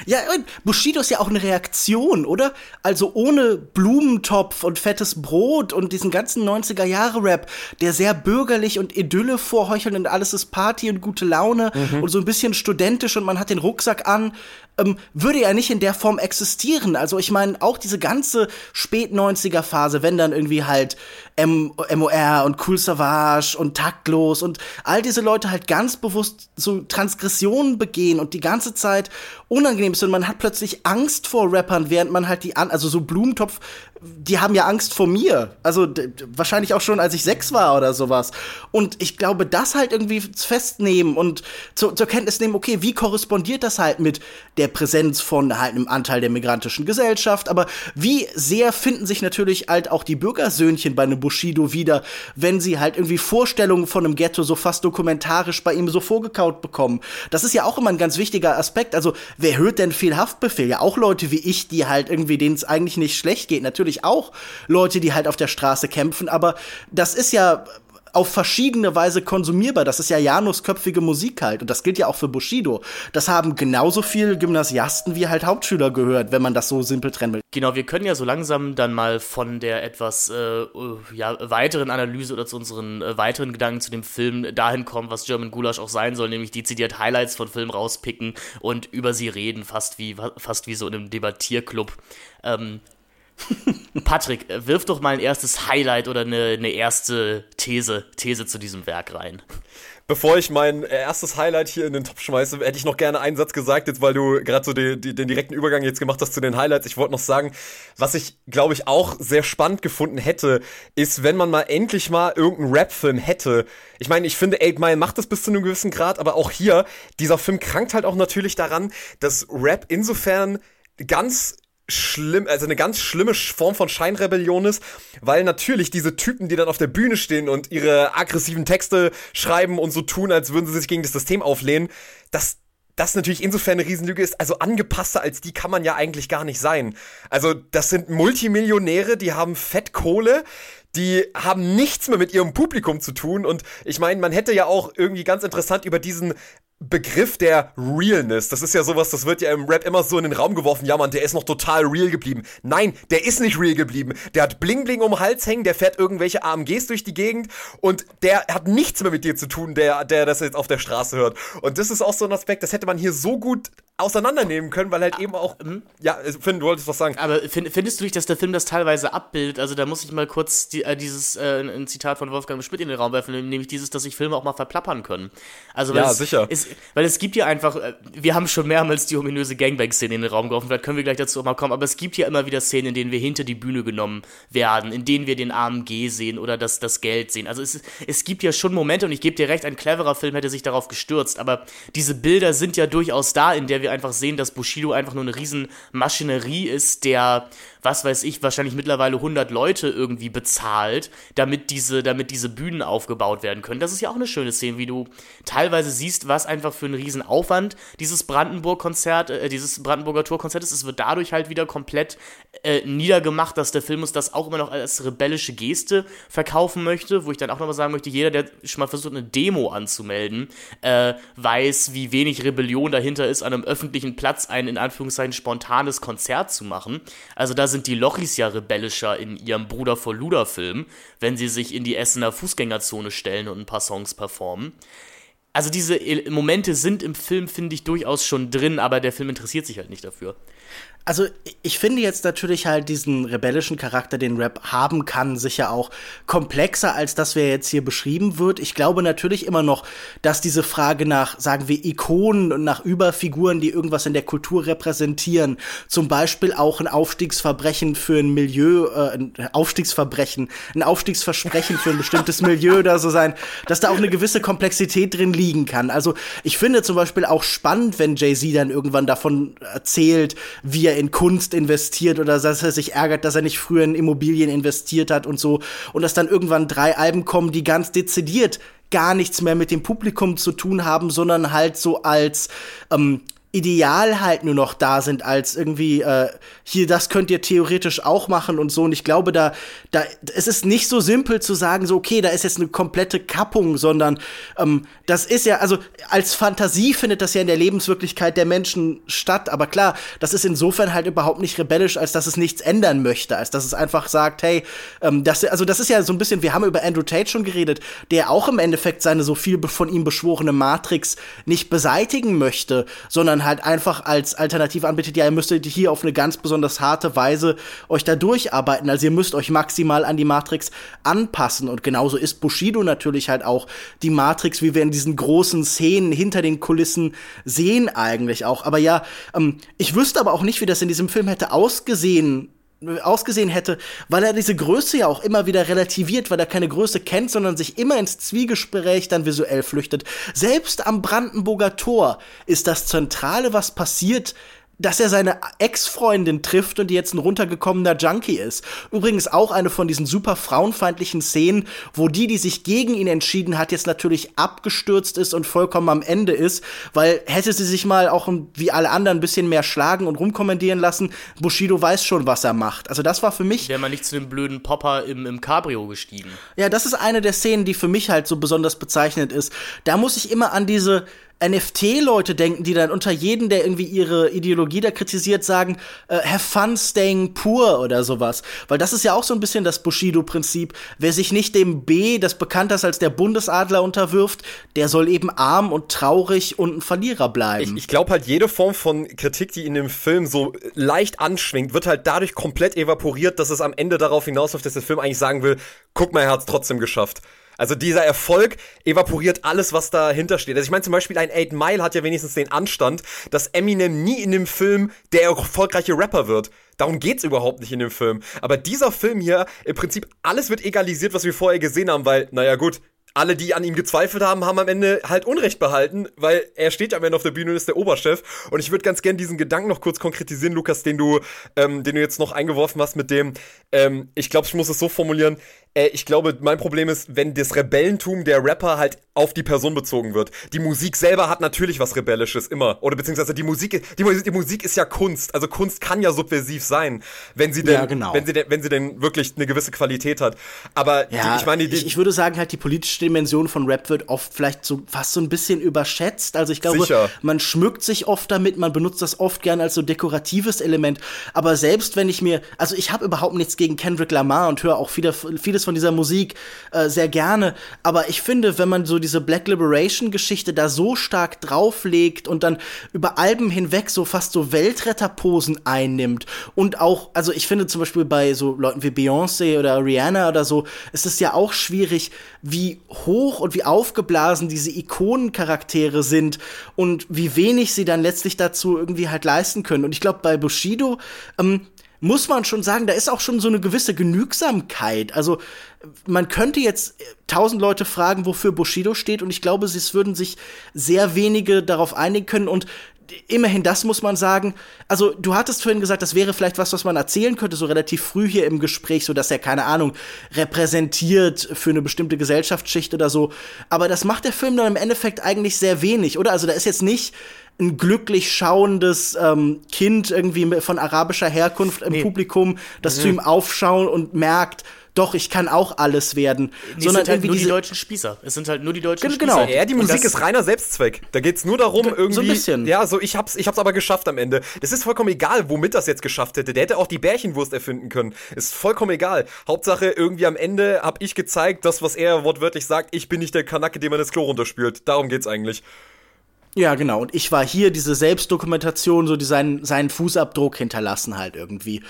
Ja, und Bushido ist ja auch eine Reaktion, oder? Also ohne Blumentopf und fettes Brot und diesen ganzen 90er-Jahre-Rap, der sehr bürgerlich und Idylle vorheuchelt und alles ist Party und gute Laune mhm. und so ein bisschen studentisch und man hat den Rucksack an ähm, würde ja nicht in der Form existieren. Also ich meine, auch diese ganze Spät-90er-Phase, wenn dann irgendwie halt M MOR und Cool Savage und Taktlos und all diese Leute halt ganz bewusst so Transgressionen begehen und die ganze Zeit unangenehm ist und man hat plötzlich Angst vor Rappern, während man halt die an, also so Blumentopf die haben ja Angst vor mir. Also wahrscheinlich auch schon, als ich sechs war oder sowas. Und ich glaube, das halt irgendwie festnehmen und zu, zur Kenntnis nehmen, okay, wie korrespondiert das halt mit der Präsenz von halt einem Anteil der migrantischen Gesellschaft? Aber wie sehr finden sich natürlich halt auch die Bürgersöhnchen bei einem Bushido wieder, wenn sie halt irgendwie Vorstellungen von einem Ghetto so fast dokumentarisch bei ihm so vorgekaut bekommen? Das ist ja auch immer ein ganz wichtiger Aspekt. Also, wer hört denn viel Haftbefehl? Ja, auch Leute wie ich, die halt irgendwie, denen es eigentlich nicht schlecht geht. Natürlich natürlich auch Leute, die halt auf der Straße kämpfen, aber das ist ja auf verschiedene Weise konsumierbar. Das ist ja Janusköpfige Musik halt. Und das gilt ja auch für Bushido. Das haben genauso viel Gymnasiasten wie halt Hauptschüler gehört, wenn man das so simpel trennen will. Genau, wir können ja so langsam dann mal von der etwas äh, ja, weiteren Analyse oder zu unseren äh, weiteren Gedanken zu dem Film dahin kommen, was German Gulasch auch sein soll, nämlich dezidiert Highlights von Filmen rauspicken und über sie reden, fast wie, fast wie so in einem Debattierclub. Ähm, Patrick, wirf doch mal ein erstes Highlight oder eine, eine erste These, These zu diesem Werk rein. Bevor ich mein erstes Highlight hier in den Top schmeiße, hätte ich noch gerne einen Satz gesagt, jetzt weil du gerade so die, den direkten Übergang jetzt gemacht hast zu den Highlights. Ich wollte noch sagen, was ich, glaube ich, auch sehr spannend gefunden hätte, ist, wenn man mal endlich mal irgendeinen Rap-Film hätte. Ich meine, ich finde, 8 Mile macht das bis zu einem gewissen Grad, aber auch hier, dieser Film krankt halt auch natürlich daran, dass Rap insofern ganz schlimm, also eine ganz schlimme Form von Scheinrebellion ist, weil natürlich diese Typen, die dann auf der Bühne stehen und ihre aggressiven Texte schreiben und so tun, als würden sie sich gegen das System auflehnen, dass das natürlich insofern eine Riesenlüge ist. Also angepasster als die kann man ja eigentlich gar nicht sein. Also das sind Multimillionäre, die haben Fettkohle, die haben nichts mehr mit ihrem Publikum zu tun. Und ich meine, man hätte ja auch irgendwie ganz interessant über diesen Begriff der Realness. Das ist ja sowas, das wird ja im Rap immer so in den Raum geworfen. Ja, man, der ist noch total real geblieben. Nein, der ist nicht real geblieben. Der hat Bling Bling um den Hals hängen, der fährt irgendwelche AMGs durch die Gegend und der hat nichts mehr mit dir zu tun, der, der das jetzt auf der Straße hört. Und das ist auch so ein Aspekt, das hätte man hier so gut auseinandernehmen können, weil halt eben auch. Hm? Ja, also, Finn, du wolltest was sagen. Aber find, findest du nicht, dass der Film das teilweise abbildet? Also da muss ich mal kurz die, äh, dieses äh, ein Zitat von Wolfgang Schmidt in den Raum werfen, nämlich dieses, dass sich Filme auch mal verplappern können. Also ja, es, sicher. Es, weil es gibt ja einfach, äh, wir haben schon mehrmals die ominöse Gangbang-Szene in den Raum geworfen, vielleicht können wir gleich dazu auch mal kommen, aber es gibt ja immer wieder Szenen, in denen wir hinter die Bühne genommen werden, in denen wir den AMG sehen oder das, das Geld sehen. Also es, es gibt ja schon Momente und ich gebe dir recht, ein cleverer Film hätte sich darauf gestürzt, aber diese Bilder sind ja durchaus da, in der wir einfach sehen, dass Bushido einfach nur eine riesen Maschinerie ist, der was weiß ich, wahrscheinlich mittlerweile 100 Leute irgendwie bezahlt, damit diese, damit diese Bühnen aufgebaut werden können. Das ist ja auch eine schöne Szene, wie du teilweise siehst, was einfach für ein Riesenaufwand dieses Brandenburg-Konzert, äh, dieses Brandenburger Tour-Konzert ist. Es wird dadurch halt wieder komplett äh, niedergemacht, dass der Film uns das auch immer noch als rebellische Geste verkaufen möchte, wo ich dann auch nochmal sagen möchte, jeder, der schon mal versucht, eine Demo anzumelden, äh, weiß, wie wenig Rebellion dahinter ist, an einem öffentlichen Platz ein, in Anführungszeichen, spontanes Konzert zu machen. Also da sind die Lochis ja rebellischer in ihrem Bruder vor Luder Film, wenn sie sich in die Essener Fußgängerzone stellen und ein paar Songs performen. Also diese Momente sind im Film, finde ich, durchaus schon drin, aber der Film interessiert sich halt nicht dafür. Also ich finde jetzt natürlich halt diesen rebellischen Charakter, den Rap haben kann, sicher auch komplexer, als das wer jetzt hier beschrieben wird. Ich glaube natürlich immer noch, dass diese Frage nach, sagen wir, Ikonen und nach Überfiguren, die irgendwas in der Kultur repräsentieren, zum Beispiel auch ein Aufstiegsverbrechen für ein Milieu, äh, ein Aufstiegsverbrechen, ein Aufstiegsversprechen für ein bestimmtes [LAUGHS] Milieu oder so sein, dass da auch eine gewisse Komplexität drin liegen kann. Also ich finde zum Beispiel auch spannend, wenn Jay-Z dann irgendwann davon erzählt, wie er in Kunst investiert oder dass er sich ärgert, dass er nicht früher in Immobilien investiert hat und so. Und dass dann irgendwann drei Alben kommen, die ganz dezidiert gar nichts mehr mit dem Publikum zu tun haben, sondern halt so als ähm, Ideal halt nur noch da sind als irgendwie äh, hier das könnt ihr theoretisch auch machen und so. Und ich glaube da da es ist nicht so simpel zu sagen so okay da ist jetzt eine komplette Kappung sondern ähm, das ist ja also als Fantasie findet das ja in der Lebenswirklichkeit der Menschen statt. Aber klar das ist insofern halt überhaupt nicht rebellisch als dass es nichts ändern möchte als dass es einfach sagt hey ähm, das also das ist ja so ein bisschen wir haben über Andrew Tate schon geredet der auch im Endeffekt seine so viel von ihm beschworene Matrix nicht beseitigen möchte sondern halt einfach als Alternative anbietet, ja, ihr müsstet hier auf eine ganz besonders harte Weise euch da durcharbeiten. Also ihr müsst euch maximal an die Matrix anpassen. Und genauso ist Bushido natürlich halt auch die Matrix, wie wir in diesen großen Szenen hinter den Kulissen sehen eigentlich auch. Aber ja, ähm, ich wüsste aber auch nicht, wie das in diesem Film hätte ausgesehen, ausgesehen hätte, weil er diese Größe ja auch immer wieder relativiert, weil er keine Größe kennt, sondern sich immer ins Zwiegespräch dann visuell flüchtet. Selbst am Brandenburger Tor ist das Zentrale, was passiert, dass er seine Ex-Freundin trifft und die jetzt ein runtergekommener Junkie ist. Übrigens auch eine von diesen super frauenfeindlichen Szenen, wo die, die sich gegen ihn entschieden hat, jetzt natürlich abgestürzt ist und vollkommen am Ende ist, weil hätte sie sich mal auch wie alle anderen ein bisschen mehr schlagen und rumkommandieren lassen, Bushido weiß schon, was er macht. Also das war für mich. Wäre man nicht zu dem blöden Popper im, im Cabrio gestiegen. Ja, das ist eine der Szenen, die für mich halt so besonders bezeichnet ist. Da muss ich immer an diese NFT-Leute denken, die dann unter jeden, der irgendwie ihre Ideologie da kritisiert, sagen, äh, have fun staying poor oder sowas. Weil das ist ja auch so ein bisschen das Bushido-Prinzip. Wer sich nicht dem B, das bekannt ist als der Bundesadler, unterwirft, der soll eben arm und traurig und ein Verlierer bleiben. Ich, ich glaube halt, jede Form von Kritik, die in dem Film so leicht anschwingt, wird halt dadurch komplett evaporiert, dass es am Ende darauf hinausläuft, dass der Film eigentlich sagen will, guck mal, er hat's trotzdem geschafft. Also dieser Erfolg evaporiert alles, was dahinter steht. Also ich meine zum Beispiel ein 8 Mile hat ja wenigstens den Anstand, dass Eminem nie in dem Film der erfolgreiche Rapper wird. Darum geht's überhaupt nicht in dem Film. Aber dieser Film hier, im Prinzip alles wird egalisiert, was wir vorher gesehen haben, weil, naja gut, alle, die an ihm gezweifelt haben, haben am Ende halt Unrecht behalten, weil er steht am Ende auf der Bühne und ist der Oberchef. Und ich würde ganz gern diesen Gedanken noch kurz konkretisieren, Lukas, den du, ähm, den du jetzt noch eingeworfen hast mit dem, ähm, ich glaube, ich muss es so formulieren, äh, ich glaube, mein Problem ist, wenn das Rebellentum der Rapper halt auf die Person bezogen wird. Die Musik selber hat natürlich was Rebellisches, immer. Oder beziehungsweise die Musik, die, die Musik ist ja Kunst. Also Kunst kann ja subversiv sein, wenn sie denn, ja, genau. wenn sie denn, wenn sie denn wirklich eine gewisse Qualität hat. Aber ja, die, ich meine, die, ich, ich würde sagen, halt die politische Dimension von Rap wird oft vielleicht so fast so ein bisschen überschätzt. Also ich glaube, sicher. man schmückt sich oft damit, man benutzt das oft gern als so dekoratives Element. Aber selbst wenn ich mir, also ich habe überhaupt nichts gegen Kendrick Lamar und höre auch viele, vieles von dieser Musik äh, sehr gerne. Aber ich finde, wenn man so diese Black Liberation-Geschichte da so stark drauflegt und dann über Alben hinweg so fast so Weltretterposen einnimmt und auch, also ich finde zum Beispiel bei so Leuten wie Beyoncé oder Rihanna oder so, ist es ja auch schwierig, wie hoch und wie aufgeblasen diese Ikonencharaktere sind und wie wenig sie dann letztlich dazu irgendwie halt leisten können. Und ich glaube, bei Bushido ähm, muss man schon sagen, da ist auch schon so eine gewisse Genügsamkeit. Also man könnte jetzt tausend Leute fragen, wofür Bushido steht, und ich glaube, es würden sich sehr wenige darauf einigen können. Und immerhin das muss man sagen. Also du hattest vorhin gesagt, das wäre vielleicht was, was man erzählen könnte, so relativ früh hier im Gespräch, so dass er keine Ahnung repräsentiert für eine bestimmte Gesellschaftsschicht oder so. Aber das macht der Film dann im Endeffekt eigentlich sehr wenig, oder? Also da ist jetzt nicht ein glücklich schauendes ähm, Kind irgendwie von arabischer Herkunft im nee. Publikum, das mhm. zu ihm aufschauen und merkt, doch, ich kann auch alles werden. Nee, sondern es sind halt nur die deutschen Spießer. Es sind halt nur die deutschen genau. Spießer. Ja, die Musik ist reiner Selbstzweck. Da geht's nur darum, irgendwie. So ein bisschen. Ja, so, ich hab's, ich hab's aber geschafft am Ende. Das ist vollkommen egal, womit das jetzt geschafft hätte. Der hätte auch die Bärchenwurst erfinden können. Ist vollkommen egal. Hauptsache, irgendwie am Ende hab ich gezeigt, das, was er wortwörtlich sagt, ich bin nicht der Kanacke, dem man das Klo runterspült. Darum geht's eigentlich. Ja, genau. Und ich war hier diese Selbstdokumentation, so die seinen, seinen Fußabdruck hinterlassen halt irgendwie.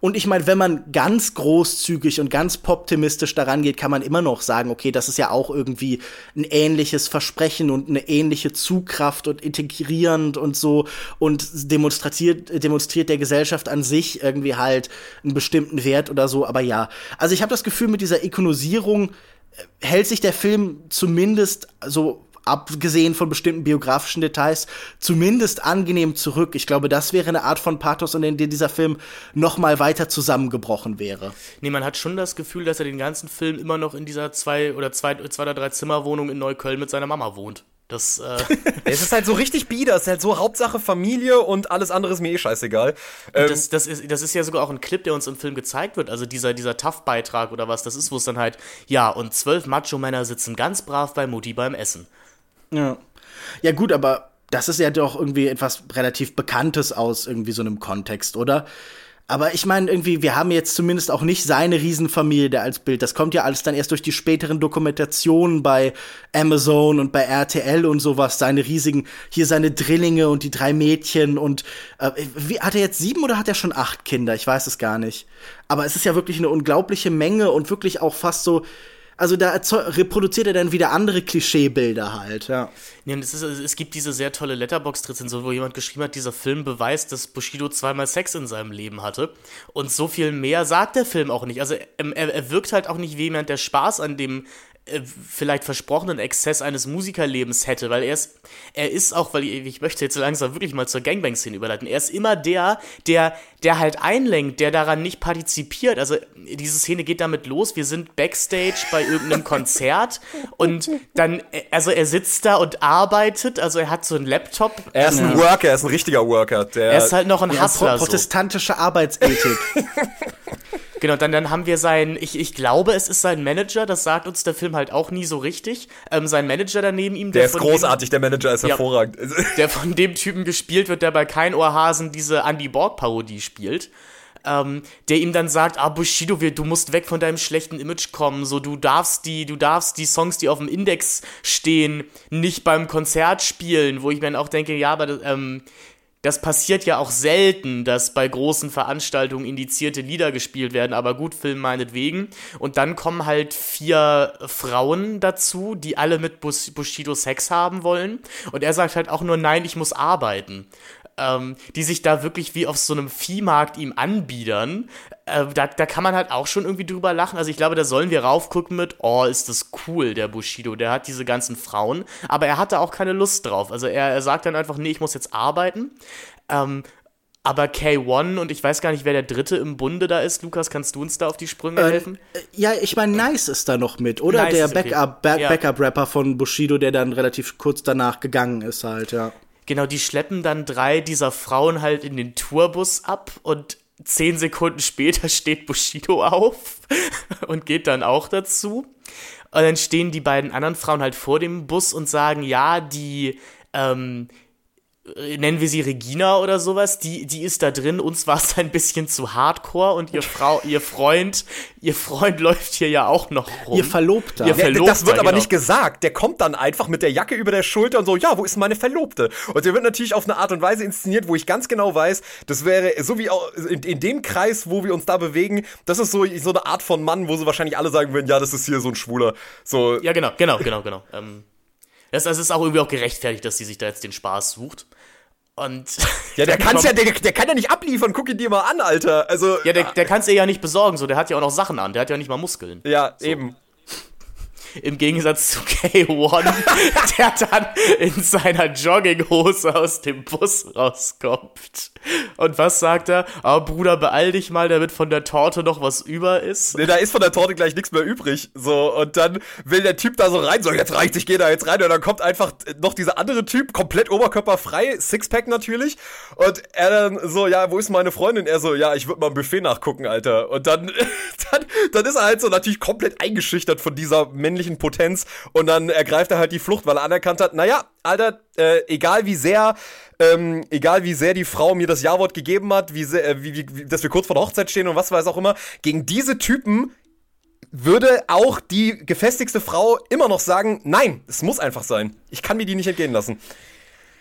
Und ich meine, wenn man ganz großzügig und ganz poptimistisch daran geht, kann man immer noch sagen, okay, das ist ja auch irgendwie ein ähnliches Versprechen und eine ähnliche Zugkraft und integrierend und so und demonstriert, demonstriert der Gesellschaft an sich irgendwie halt einen bestimmten Wert oder so. Aber ja, also ich habe das Gefühl, mit dieser Ikonisierung äh, hält sich der Film zumindest so abgesehen von bestimmten biografischen Details, zumindest angenehm zurück. Ich glaube, das wäre eine Art von Pathos, in der dieser Film noch mal weiter zusammengebrochen wäre. Nee, man hat schon das Gefühl, dass er den ganzen Film immer noch in dieser zwei oder zwei, zwei oder drei Zimmerwohnung in Neukölln mit seiner Mama wohnt. Das, äh [LAUGHS] es ist halt so richtig bieder, es ist halt so Hauptsache Familie und alles andere ist mir eh scheißegal. Ähm das, das, ist, das ist ja sogar auch ein Clip, der uns im Film gezeigt wird, also dieser, dieser Tough-Beitrag oder was das ist, wo es dann halt, ja, und zwölf Macho-Männer sitzen ganz brav bei Mutti beim Essen. Ja. Ja, gut, aber das ist ja doch irgendwie etwas relativ Bekanntes aus irgendwie so einem Kontext, oder? Aber ich meine, irgendwie, wir haben jetzt zumindest auch nicht seine Riesenfamilie als Bild. Das kommt ja alles dann erst durch die späteren Dokumentationen bei Amazon und bei RTL und sowas. Seine riesigen, hier seine Drillinge und die drei Mädchen und äh, wie, hat er jetzt sieben oder hat er schon acht Kinder? Ich weiß es gar nicht. Aber es ist ja wirklich eine unglaubliche Menge und wirklich auch fast so, also da reproduziert er dann wieder andere Klischeebilder halt, ja. Nee, es, ist, es gibt diese sehr tolle Letterbox-Rezension, wo jemand geschrieben hat, dieser Film beweist, dass Bushido zweimal Sex in seinem Leben hatte. Und so viel mehr sagt der Film auch nicht. Also er, er wirkt halt auch nicht wie jemand, der Spaß an dem äh, vielleicht versprochenen Exzess eines Musikerlebens hätte, weil er ist, er ist auch, weil ich, ich möchte jetzt langsam wirklich mal zur Gangbang-Szene überleiten, er ist immer der, der, der halt einlenkt, der daran nicht partizipiert. Also diese Szene geht damit los, wir sind Backstage bei irgendeinem [LAUGHS] Konzert und dann, also er sitzt da und arbeitet, also er hat so einen Laptop. Er ist ein Worker, er ist ein richtiger Worker. Der er ist halt noch ein ja, Hustler. Protestantische so. Arbeitsethik. [LAUGHS] Genau, dann, dann haben wir sein, ich, ich glaube, es ist sein Manager, das sagt uns der Film halt auch nie so richtig. Ähm, sein Manager daneben ihm, der, der ist großartig, dem, der Manager ist ja, hervorragend. Der von dem Typen gespielt wird, der bei Kein Ohrhasen diese Andy Borg-Parodie spielt. Ähm, der ihm dann sagt, ah Bushido, du musst weg von deinem schlechten Image kommen, so du darfst die, du darfst die Songs, die auf dem Index stehen, nicht beim Konzert spielen, wo ich mir dann auch denke, ja, aber ähm, das passiert ja auch selten, dass bei großen Veranstaltungen indizierte Lieder gespielt werden, aber gut, Film meinetwegen. Und dann kommen halt vier Frauen dazu, die alle mit Bushido Sex haben wollen. Und er sagt halt auch nur, nein, ich muss arbeiten ähm, die sich da wirklich wie auf so einem Viehmarkt ihm anbiedern. Äh, da, da kann man halt auch schon irgendwie drüber lachen. Also ich glaube, da sollen wir raufgucken mit, oh, ist das cool, der Bushido. Der hat diese ganzen Frauen, aber er hatte auch keine Lust drauf. Also er, er sagt dann einfach, nee, ich muss jetzt arbeiten. Ähm, aber K1 und ich weiß gar nicht, wer der dritte im Bunde da ist. Lukas, kannst du uns da auf die Sprünge äh, helfen? Ja, ich meine, Nice ist da noch mit, oder? Nice der Backup-Rapper okay. Backup ja. von Bushido, der dann relativ kurz danach gegangen ist halt, ja. Genau, die schleppen dann drei dieser Frauen halt in den Tourbus ab und zehn Sekunden später [LAUGHS] steht Bushido auf [LAUGHS] und geht dann auch dazu. Und dann stehen die beiden anderen Frauen halt vor dem Bus und sagen, ja, die, ähm, äh, nennen wir sie Regina oder sowas, die, die ist da drin, uns war es ein bisschen zu hardcore und ihr Frau, ihr Freund, ihr Freund [LAUGHS] läuft hier ja auch noch rum. Ihr Verlobter. Ihr Verlobter, das wird aber genau. nicht gesagt. Der kommt dann einfach mit der Jacke über der Schulter und so, ja, wo ist meine Verlobte? Und der wird natürlich auf eine Art und Weise inszeniert, wo ich ganz genau weiß, das wäre so wie auch in, in dem Kreis, wo wir uns da bewegen, das ist so, so eine Art von Mann, wo so wahrscheinlich alle sagen würden, ja, das ist hier so ein Schwuler. So, Ja, genau, genau, genau, genau. Ähm, das, das ist auch irgendwie auch gerechtfertigt, dass sie sich da jetzt den Spaß sucht. Und ja, der [LAUGHS] kann's ja, der, der kann ja nicht abliefern, guck ihn dir mal an, Alter. Also, Ja, der, der kann es ihr ja nicht besorgen, so, der hat ja auch noch Sachen an, der hat ja nicht mal Muskeln. ja, eben. Im Gegensatz zu K1, [LAUGHS] der dann in seiner Jogginghose aus dem Bus rauskommt. Und was sagt er? Ah, Bruder, beeil dich mal, damit von der Torte noch was über ist. Nee, da ist von der Torte gleich nichts mehr übrig. So, und dann will der Typ da so rein, so, jetzt reicht, ich geh da jetzt rein. Und dann kommt einfach noch dieser andere Typ, komplett oberkörperfrei, Sixpack natürlich. Und er dann so, ja, wo ist meine Freundin? Er so, ja, ich würde mal im Buffet nachgucken, Alter. Und dann, [LAUGHS] dann, dann ist er halt so natürlich komplett eingeschüchtert von dieser männlichen Potenz. Und dann ergreift er halt die Flucht, weil er anerkannt hat, naja, Alter, äh, egal wie sehr, ähm, egal wie sehr die Frau mir das Ja-Wort gegeben hat, wie sehr, äh, wie, wie, dass wir kurz vor der Hochzeit stehen und was weiß auch immer, gegen diese Typen würde auch die gefestigste Frau immer noch sagen, nein, es muss einfach sein. Ich kann mir die nicht entgehen lassen.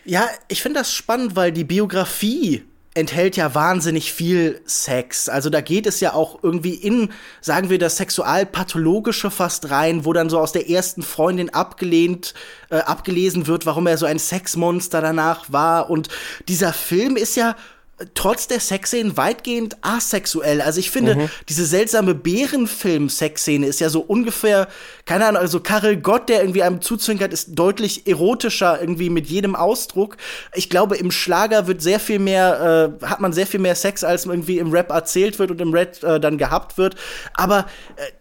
Ja, ich finde das spannend, weil die Biografie enthält ja wahnsinnig viel Sex. Also da geht es ja auch irgendwie in, sagen wir, das Sexualpathologische fast rein, wo dann so aus der ersten Freundin abgelehnt, äh, abgelesen wird, warum er so ein Sexmonster danach war. Und dieser Film ist ja trotz der Sexszenen weitgehend asexuell. Also ich finde, diese seltsame Bärenfilm-Sexszene ist ja so ungefähr, keine Ahnung, also Karel Gott, der irgendwie einem zuzwinkert, ist deutlich erotischer irgendwie mit jedem Ausdruck. Ich glaube, im Schlager wird sehr viel mehr, äh, hat man sehr viel mehr Sex, als irgendwie im Rap erzählt wird und im Rap äh, dann gehabt wird. Aber äh,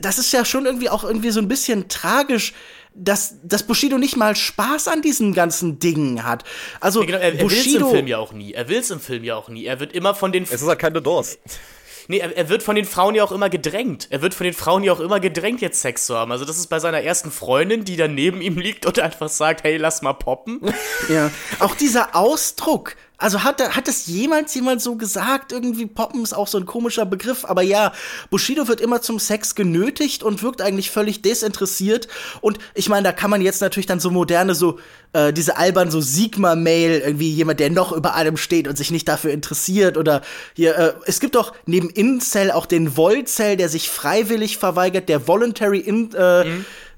das ist ja schon irgendwie auch irgendwie so ein bisschen tragisch, dass, dass Bushido nicht mal Spaß an diesen ganzen Dingen hat. Also Genau, er, er will es im Film ja auch nie. Er will es im Film ja auch nie. Er wird immer von den Es ist halt keine Doors. Nee, er, er wird von den Frauen ja auch immer gedrängt. Er wird von den Frauen ja auch immer gedrängt, jetzt Sex zu haben. Also das ist bei seiner ersten Freundin, die dann neben ihm liegt und einfach sagt, hey, lass mal poppen. Ja, auch dieser Ausdruck. Also hat, hat das jemals jemand so gesagt? Irgendwie Poppen ist auch so ein komischer Begriff. Aber ja, Bushido wird immer zum Sex genötigt und wirkt eigentlich völlig desinteressiert. Und ich meine, da kann man jetzt natürlich dann so moderne, so äh, diese albern so Sigma-Mail, irgendwie jemand, der noch über allem steht und sich nicht dafür interessiert. Oder hier, äh, es gibt doch neben Incel auch den Volcel, der sich freiwillig verweigert, der Voluntary in, äh,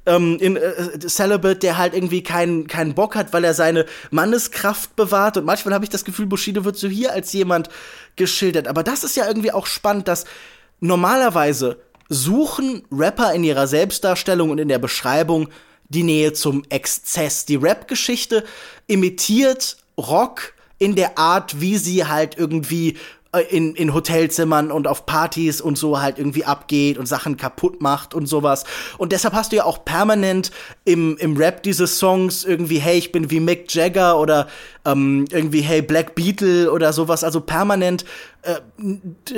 ähm, in äh, Celibate, der halt irgendwie keinen keinen Bock hat, weil er seine Manneskraft bewahrt. Und manchmal habe ich das Gefühl, Bushido wird so hier als jemand geschildert. Aber das ist ja irgendwie auch spannend, dass normalerweise suchen Rapper in ihrer Selbstdarstellung und in der Beschreibung die Nähe zum Exzess. Die Rap-Geschichte imitiert Rock in der Art, wie sie halt irgendwie äh, in, in Hotelzimmern und auf Partys und so halt irgendwie abgeht und Sachen kaputt macht und sowas. Und deshalb hast du ja auch permanent im, im Rap diese Songs irgendwie, hey, ich bin wie Mick Jagger oder ähm, irgendwie, hey, Black Beetle oder sowas. Also permanent äh,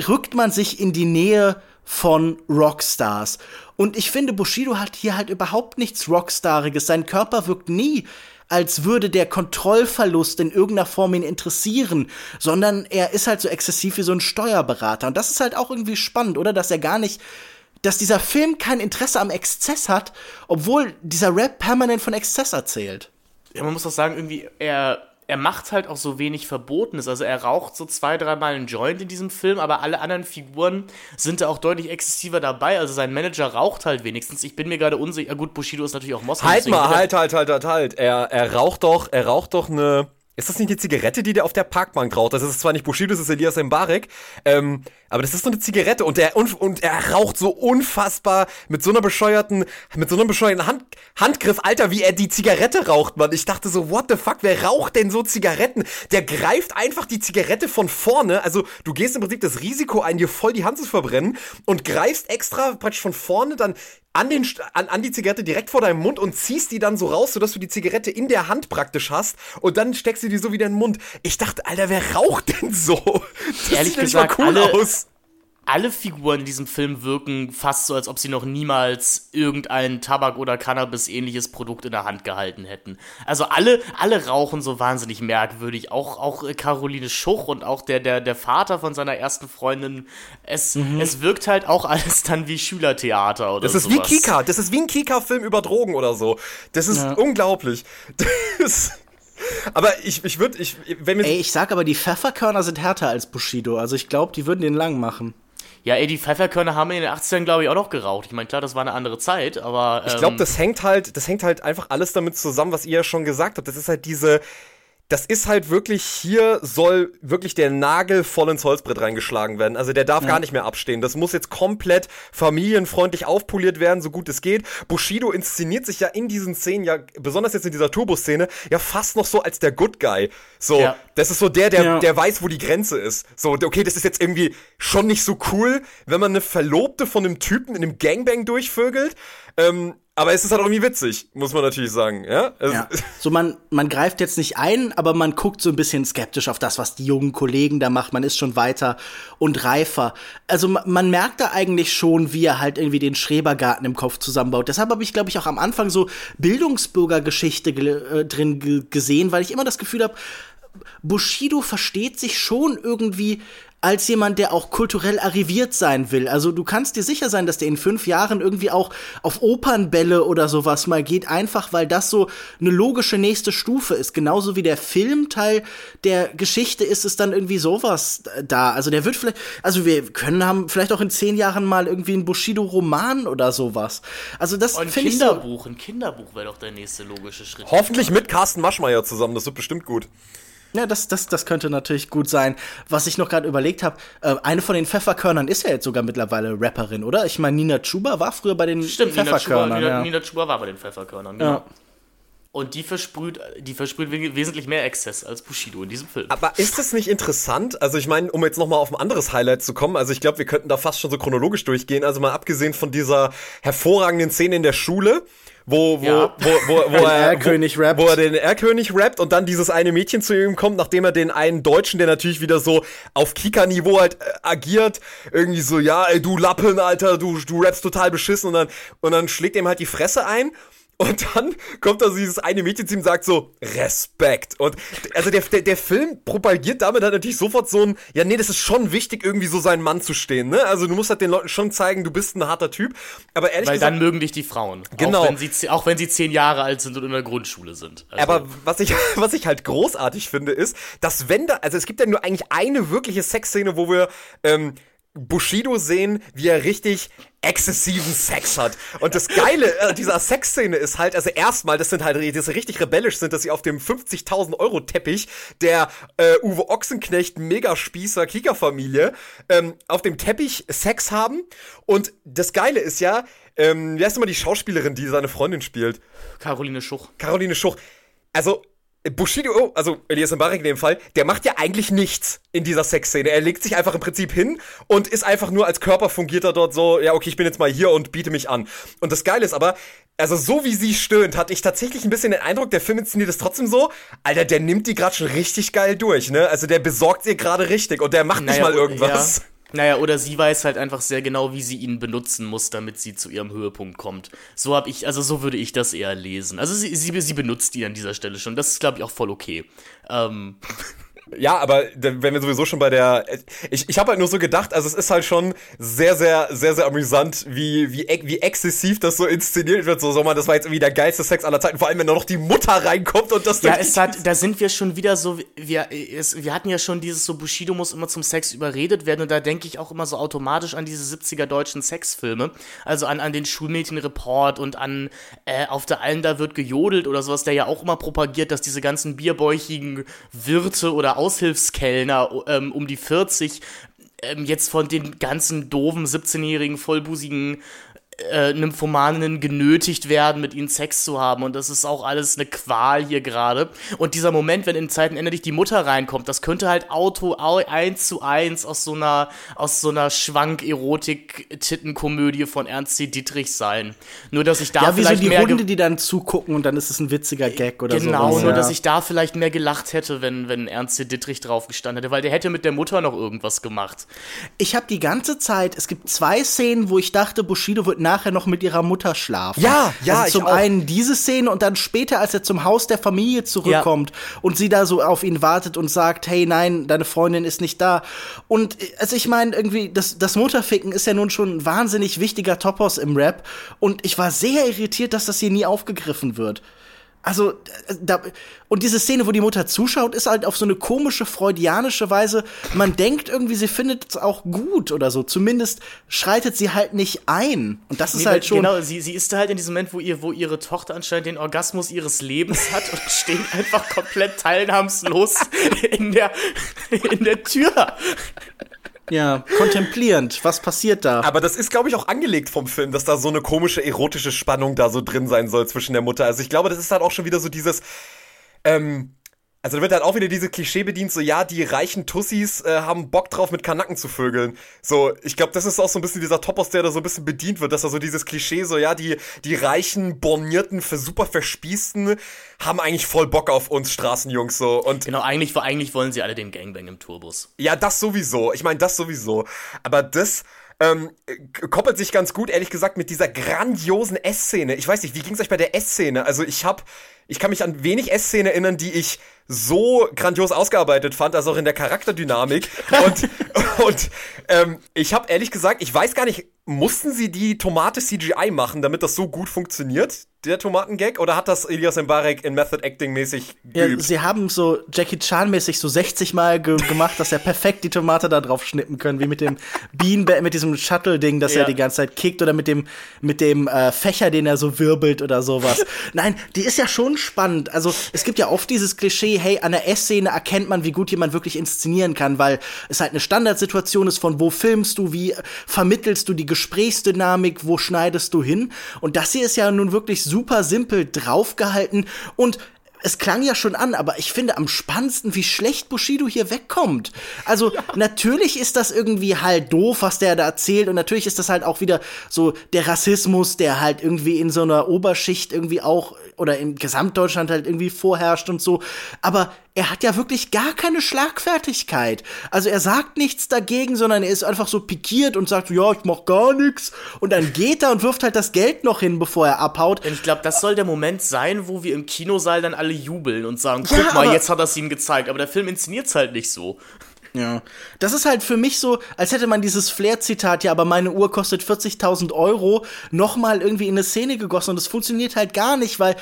rückt man sich in die Nähe von Rockstars. Und ich finde, Bushido hat hier halt überhaupt nichts Rockstariges. Sein Körper wirkt nie als würde der Kontrollverlust in irgendeiner Form ihn interessieren, sondern er ist halt so exzessiv wie so ein Steuerberater. Und das ist halt auch irgendwie spannend, oder? Dass er gar nicht, dass dieser Film kein Interesse am Exzess hat, obwohl dieser Rap permanent von Exzess erzählt. Ja, man muss auch sagen, irgendwie, er, er macht halt auch so wenig Verbotenes. Also er raucht so zwei, dreimal einen Joint in diesem Film, aber alle anderen Figuren sind da auch deutlich exzessiver dabei. Also sein Manager raucht halt wenigstens. Ich bin mir gerade unsicher. Gut, Bushido ist natürlich auch Moslem. Halt mal, halt, halt, halt, halt, halt. Er, er raucht doch, er raucht doch eine. Ist das nicht eine Zigarette, die der auf der Parkbank raucht? Das ist zwar nicht Bushido, das ist Elias Mbarek, ähm, aber das ist so eine Zigarette und er, und, und er raucht so unfassbar mit so einer bescheuerten, mit so einem bescheuerten Hand, Handgriff, Alter, wie er die Zigarette raucht, man. Ich dachte so, what the fuck, wer raucht denn so Zigaretten? Der greift einfach die Zigarette von vorne, also du gehst im Prinzip das Risiko ein, dir voll die Hand zu verbrennen und greifst extra praktisch von vorne dann an, den, an, an die Zigarette direkt vor deinem Mund und ziehst die dann so raus, sodass du die Zigarette in der Hand praktisch hast und dann steckst du die so wieder in den Mund. Ich dachte, Alter, wer raucht denn so? Das Ehrlich sieht gesagt, nicht mal cool alle- aus. Alle Figuren in diesem Film wirken fast so, als ob sie noch niemals irgendein Tabak- oder Cannabis-ähnliches Produkt in der Hand gehalten hätten. Also alle, alle rauchen so wahnsinnig merkwürdig. Auch, auch Caroline Schuch und auch der, der, der Vater von seiner ersten Freundin. Es, mhm. es wirkt halt auch alles dann wie Schülertheater oder Das ist sowas. wie Kika. Das ist wie ein Kika-Film über Drogen oder so. Das ist ja. unglaublich. Das aber ich, ich würde, ich, wenn mir. Ey, ich sag aber, die Pfefferkörner sind härter als Bushido. Also ich glaube, die würden den lang machen. Ja, ey, die Pfefferkörner haben in den 80ern, glaube ich, auch noch geraucht. Ich meine, klar, das war eine andere Zeit, aber. Ähm ich glaube, das hängt halt, das hängt halt einfach alles damit zusammen, was ihr ja schon gesagt habt. Das ist halt diese, das ist halt wirklich, hier soll wirklich der Nagel voll ins Holzbrett reingeschlagen werden. Also der darf ja. gar nicht mehr abstehen. Das muss jetzt komplett familienfreundlich aufpoliert werden, so gut es geht. Bushido inszeniert sich ja in diesen Szenen, ja, besonders jetzt in dieser Turbo-Szene, ja fast noch so als der Good Guy. So, ja. das ist so der, der, ja. der weiß, wo die Grenze ist. So, okay, das ist jetzt irgendwie schon nicht so cool, wenn man eine Verlobte von einem Typen in einem Gangbang durchvögelt. Ähm, aber es ist halt irgendwie witzig, muss man natürlich sagen, ja? ja. [LAUGHS] So, man, man greift jetzt nicht ein, aber man guckt so ein bisschen skeptisch auf das, was die jungen Kollegen da macht. Man ist schon weiter und reifer. Also, man merkt da eigentlich schon, wie er halt irgendwie den Schrebergarten im Kopf zusammenbaut. Deshalb habe ich, glaube ich, auch am Anfang so Bildungsbürgergeschichte äh, drin gesehen, weil ich immer das Gefühl habe, Bushido versteht sich schon irgendwie als jemand, der auch kulturell arriviert sein will. Also du kannst dir sicher sein, dass der in fünf Jahren irgendwie auch auf Opernbälle oder sowas mal geht, einfach weil das so eine logische nächste Stufe ist. Genauso wie der Filmteil der Geschichte ist es dann irgendwie sowas da. Also der wird vielleicht, also wir können haben vielleicht auch in zehn Jahren mal irgendwie ein Bushido-Roman oder sowas. Also das finde ich Kinderbuch, so ein Kinderbuch wäre doch der nächste logische Schritt. Hoffentlich mit Carsten Maschmeyer zusammen, das wird bestimmt gut. Ja, das, das, das könnte natürlich gut sein. Was ich noch gerade überlegt habe, äh, eine von den Pfefferkörnern ist ja jetzt sogar mittlerweile Rapperin, oder? Ich meine, Nina Chuba war früher bei den Stimmt, Pfefferkörnern. Nina Chuba, ja. Nina, Nina Chuba war bei den Pfefferkörnern, genau. Ja. Und die versprüht, die versprüht wesentlich mehr Exzess als Bushido in diesem Film. Aber ist das nicht interessant? Also ich meine, um jetzt nochmal auf ein anderes Highlight zu kommen, also ich glaube, wir könnten da fast schon so chronologisch durchgehen. Also mal abgesehen von dieser hervorragenden Szene in der Schule, wo, wo, ja. wo, wo, wo, er, Erlkönig rappt. wo er den Erlkönig rappt und dann dieses eine Mädchen zu ihm kommt, nachdem er den einen Deutschen, der natürlich wieder so auf Kika-Niveau halt äh, agiert, irgendwie so, ja, ey, du Lappen, Alter, du, du rappst total beschissen und dann, und dann schlägt ihm halt die Fresse ein und dann kommt da dieses eine Mädchen zu ihm und sagt so, Respekt. Und also der, der, der Film propagiert damit halt natürlich sofort so ein, ja nee, das ist schon wichtig, irgendwie so seinen Mann zu stehen, ne? Also du musst halt den Leuten schon zeigen, du bist ein harter Typ. Aber ehrlich Weil gesagt. dann mögen dich die Frauen. Genau. Auch wenn sie, auch wenn sie zehn Jahre alt sind und in der Grundschule sind. Also. Aber was ich, [LAUGHS] was ich halt großartig finde, ist, dass wenn da, also es gibt ja nur eigentlich eine wirkliche Sexszene, wo wir, ähm, Bushido sehen, wie er richtig exzessiven Sex hat. Und das Geile äh, dieser Sexszene ist halt, also erstmal, das sind halt, die richtig rebellisch sind, dass sie auf dem 50.000 Euro Teppich der äh, Uwe Ochsenknecht Megaspießer Kika-Familie ähm, auf dem Teppich Sex haben. Und das Geile ist ja, ähm, wie heißt immer die Schauspielerin, die seine Freundin spielt? Caroline Schuch. Caroline Schuch. Also, Bushido, oh, also Elias Mbarek in dem Fall, der macht ja eigentlich nichts in dieser Sexszene. Er legt sich einfach im Prinzip hin und ist einfach nur als Körper fungiert er dort so, ja, okay, ich bin jetzt mal hier und biete mich an. Und das Geile ist aber, also so wie sie stöhnt, hatte ich tatsächlich ein bisschen den Eindruck, der Film inszeniert es trotzdem so, Alter, der nimmt die gerade schon richtig geil durch, ne? Also der besorgt ihr gerade richtig und der macht naja, nicht mal irgendwas. Ja. Naja, oder sie weiß halt einfach sehr genau, wie sie ihn benutzen muss, damit sie zu ihrem Höhepunkt kommt. So habe ich, also so würde ich das eher lesen. Also sie, sie, sie benutzt ihn an dieser Stelle schon. Das ist, glaube ich, auch voll okay. Ähm. [LAUGHS] Ja, aber wenn wir sowieso schon bei der. Ich, ich habe halt nur so gedacht, also es ist halt schon sehr, sehr, sehr, sehr amüsant, wie, wie, wie exzessiv das so inszeniert wird. So, so man, das war jetzt irgendwie der geilste Sex aller Zeiten, vor allem wenn da noch die Mutter reinkommt und das Ja, es hat, da sind wir schon wieder so, wir, es, wir hatten ja schon dieses so, Bushido muss immer zum Sex überredet werden und da denke ich auch immer so automatisch an diese 70er deutschen Sexfilme. Also an, an den Schulmädchenreport und an äh, Auf der Allen da wird gejodelt oder sowas, der ja auch immer propagiert, dass diese ganzen bierbäuchigen Wirte oder Aushilfskellner ähm, um die 40 ähm, jetzt von den ganzen doofen 17-jährigen vollbusigen äh, Nymphomanen genötigt werden, mit ihnen Sex zu haben. Und das ist auch alles eine Qual hier gerade. Und dieser Moment, wenn in Zeiten endlich die Mutter reinkommt, das könnte halt Auto eins zu eins aus so einer, aus so einer Schwank-Erotik-Tittenkomödie von Ernst C. Dietrich sein. Nur, dass ich da ja, wie vielleicht so die mehr. Hunde, die dann zugucken und dann ist es ein witziger Gag oder so. Genau, nur ja. dass ich da vielleicht mehr gelacht hätte, wenn, wenn Ernst C. Dittrich drauf gestanden hätte, weil der hätte mit der Mutter noch irgendwas gemacht. Ich habe die ganze Zeit, es gibt zwei Szenen, wo ich dachte, Bushido wird nachher noch mit ihrer Mutter schlafen. Ja, ja, Also zum einen diese Szene und dann später, als er zum Haus der Familie zurückkommt und sie da so auf ihn wartet und sagt, hey, nein, deine Freundin ist nicht da. Und also ich meine, irgendwie, das, das Mutterficken ist ja nun schon ein wahnsinnig wichtiger Topos im Rap. Und ich war sehr irritiert, dass das hier nie aufgegriffen wird. Also, da, und diese Szene, wo die Mutter zuschaut, ist halt auf so eine komische, freudianische Weise. Man denkt irgendwie, sie findet es auch gut oder so. Zumindest schreitet sie halt nicht ein. Und das ist Nee, halt weil- schon. Genau, sie, sie ist da halt in diesem Moment, wo, ihr, wo ihre Tochter anscheinend den Orgasmus ihres Lebens hat und [LAUGHS] steht einfach komplett teilnahmslos in der, in der Tür. Ja, kontemplierend. Was passiert da? Aber das ist, glaube ich, auch angelegt vom Film, dass da so eine komische erotische Spannung da so drin sein soll zwischen der Mutter. Also ich glaube, das ist halt auch schon wieder so dieses, ähm, also da wird halt auch wieder diese Klischee bedient, so ja, die reichen Tussis äh, haben Bock drauf, mit Kanacken zu vögeln. So, ich glaube, das ist auch so ein bisschen dieser Topos, der da so ein bisschen bedient wird, dass da so dieses Klischee, so ja, die, die reichen, bornierten, für super verspießten haben eigentlich voll Bock auf uns Straßenjungs so. Und Genau, eigentlich, eigentlich wollen sie alle den Gangbang im Tourbus. ja, das sowieso. Ich meine, das sowieso. Aber das ähm, koppelt sich ganz gut, ehrlich gesagt, mit dieser grandiosen S-Szene. Ich weiß nicht, wie ging's euch bei der S-Szene? Also ich hab, ich kann mich an wenig S-Szenen erinnern, die ich so grandios ausgearbeitet fand, also auch in der Charakterdynamik. [LAUGHS] und und ähm, ich habe ehrlich gesagt, ich weiß gar nicht, mussten sie die Tomate CGI machen, damit das so gut funktioniert, der Tomatengag? Oder hat das Elias Mbarek in Method Acting mäßig Ja, geübt? sie haben so Jackie Chan-mäßig so 60 Mal ge gemacht, dass er perfekt die Tomate da drauf schnippen können, wie mit dem Beanbag, mit diesem Shuttle-Ding, das Ja. er die ganze Zeit kickt, oder mit dem, mit dem äh, Fächer, den er so wirbelt oder sowas. Nein, die ist ja schon spannend. Also, es gibt ja oft dieses Klischee, hey, an der Essszene erkennt man, wie gut jemand wirklich inszenieren kann, weil es halt eine Standardsituation ist von wo filmst du, wie vermittelst du die Gesprächsdynamik, wo schneidest du hin. Und das hier ist ja nun wirklich super simpel draufgehalten und es klang ja schon an, aber ich finde am spannendsten, wie schlecht Bushido hier wegkommt. Also natürlich ist das irgendwie halt doof, was der da erzählt und natürlich ist das halt auch wieder so der Rassismus, der halt irgendwie in so einer Oberschicht irgendwie auch oder in Gesamtdeutschland halt irgendwie vorherrscht und so. Aber er hat ja wirklich gar keine Schlagfertigkeit. Also er sagt nichts dagegen, sondern er ist einfach so pikiert und sagt, ja, ich mach gar nichts. Und dann geht er und wirft halt das Geld noch hin, bevor er abhaut. Und ich glaube, das soll der Moment sein, wo wir im Kinosaal dann alle jubeln und sagen, Ja, guck mal, aber- jetzt hat er es ihm gezeigt. Aber der Film inszeniert's halt nicht so. Ja. Das ist halt für mich so, als hätte man dieses Flair-Zitat, ja, aber meine Uhr kostet 40.000 Euro, nochmal irgendwie in eine Szene gegossen und das funktioniert halt gar nicht, weil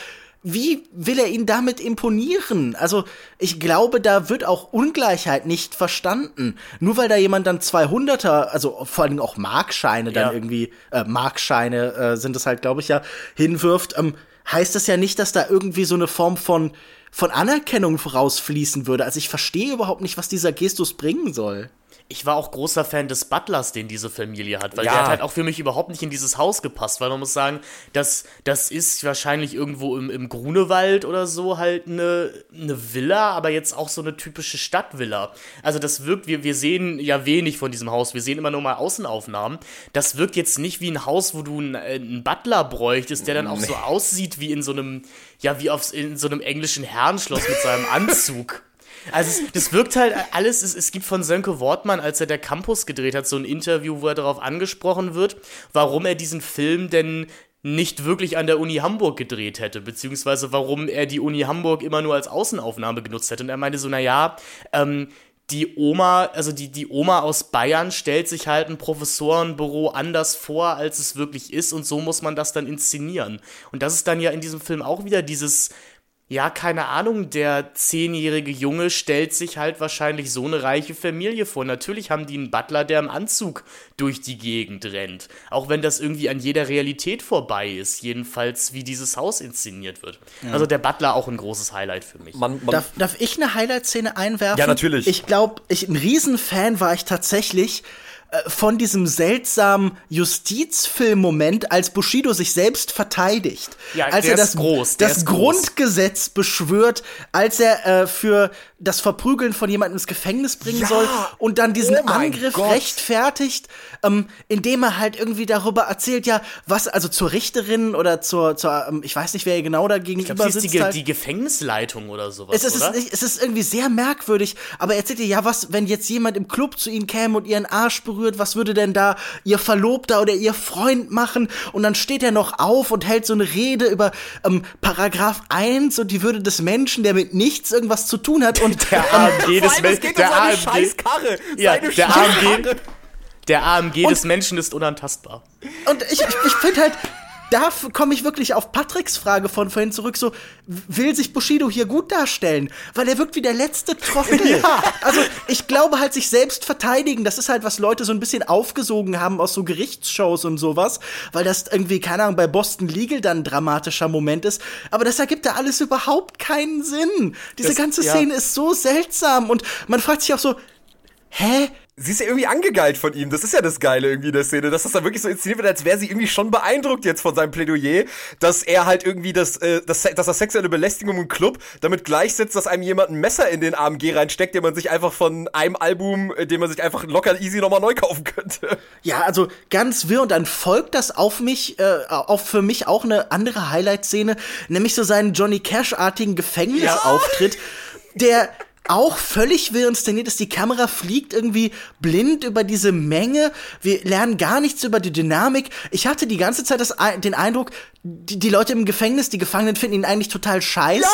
wie will er ihn damit imponieren? Also, ich glaube, da wird auch Ungleichheit nicht verstanden. Nur weil da jemand dann 200er, also vor allem auch Markscheine dann Ja. irgendwie, äh, Markscheine äh, sind es halt, glaube ich, ja, hinwirft, ähm, heißt das ja nicht, dass da irgendwie so eine Form von von Anerkennung vorausfließen würde. Also ich verstehe überhaupt nicht, was dieser Gestus bringen soll. Ich war auch großer Fan des Butlers, den diese Familie hat, weil Ja. der hat halt auch für mich überhaupt nicht in dieses Haus gepasst, weil man muss sagen, das, das ist wahrscheinlich irgendwo im, im Grunewald oder so halt eine, eine Villa, aber jetzt auch so eine typische Stadtvilla. Also das wirkt, wir, wir sehen ja wenig von diesem Haus, wir sehen immer nur mal Außenaufnahmen. Das wirkt jetzt nicht wie ein Haus, wo du einen, äh, einen Butler bräuchtest, der dann auch so aussieht wie in so einem, ja, wie auf, in so einem englischen Herrenschloss mit seinem Anzug. Also es, das wirkt halt alles, es, es gibt von Sönke Wortmann, als er der Campus gedreht hat, so ein Interview, wo er darauf angesprochen wird, warum er diesen Film denn nicht wirklich an der Uni Hamburg gedreht hätte, beziehungsweise warum er die Uni Hamburg immer nur als Außenaufnahme genutzt hätte. Und er meinte so, naja, ähm, die Oma, also die, die Oma aus Bayern stellt sich halt ein Professorenbüro anders vor, als es wirklich ist und so muss man das dann inszenieren. Und das ist dann ja in diesem Film auch wieder dieses, ja, keine Ahnung, der zehnjährige Junge stellt sich halt wahrscheinlich so eine reiche Familie vor. Natürlich haben die einen Butler, der im Anzug durch die Gegend rennt. Auch wenn das irgendwie an jeder Realität vorbei ist. Jedenfalls, wie dieses Haus inszeniert wird. Also der Butler auch ein großes Highlight für mich. Man, man, Darf, darf ich eine Highlight-Szene einwerfen? Ja, natürlich. Ich glaube, ich, ein Riesenfan war ich tatsächlich von diesem seltsamen Justizfilm-Moment, als Bushido sich selbst verteidigt. Ja, als er das, ist groß, das ist groß. Grundgesetz beschwört, als er äh, für das Verprügeln von jemandem ins Gefängnis bringen Ja. soll und dann diesen Oh Angriff Gott. rechtfertigt, ähm, indem er halt irgendwie darüber erzählt, ja, was, also zur Richterin oder zur, zur ähm, ich weiß nicht, wer genau da Ich gegenüber glaube, sie ist die, sitzt. Halt. die Gefängnisleitung oder sowas, Es ist, oder? es ist irgendwie sehr merkwürdig, aber er erzählt ihr, ja, was, wenn jetzt jemand im Club zu ihnen käme und ihren Arsch berührt, was würde denn da ihr Verlobter oder ihr Freund machen? Und dann steht er noch auf und hält so eine Rede über ähm, Paragraph 1 und die Würde des Menschen, der mit nichts irgendwas zu tun hat. Und [LAUGHS] Der AMG des um seine AMG Scheißkarre. Ja, Seine der Scheißkarre. AMG, der AMG des Menschen ist unantastbar. Und ich, ich, ich finde halt, da komme ich wirklich auf Patricks Frage von vorhin zurück, so, will sich Bushido hier gut darstellen? Weil er wirkt wie der letzte Trottel. Also, ich glaube halt, sich selbst verteidigen, das ist halt, was Leute so ein bisschen aufgesogen haben aus so Gerichtsshows und sowas, weil das irgendwie, keine Ahnung, bei Boston Legal dann ein dramatischer Moment ist. Aber das ergibt da alles überhaupt keinen Sinn. Diese Das- ganze ja. Szene ist so seltsam und man fragt sich auch so, hä? Sie ist ja irgendwie angegeilt von ihm. Das ist ja das Geile irgendwie in der Szene, dass das da wirklich so inszeniert wird, als wäre sie irgendwie schon beeindruckt jetzt von seinem Plädoyer, dass er halt irgendwie das, äh, das, dass das sexuelle Belästigung im Club damit gleichsetzt, dass einem jemand ein Messer in den AMG reinsteckt, den man sich einfach von einem Album, äh, den man sich einfach locker easy nochmal neu kaufen könnte. Ja, also ganz wirr und dann folgt das auf mich, äh, auf für mich auch eine andere Highlight-Szene, nämlich so seinen Johnny Cash-artigen Gefängnisauftritt, der auch völlig wirr inszeniert ist. Die Kamera fliegt irgendwie blind über diese Menge. Wir lernen gar nichts über die Dynamik. Ich hatte die ganze Zeit das, den Eindruck, die, die Leute im Gefängnis, die Gefangenen finden ihn eigentlich total scheiße.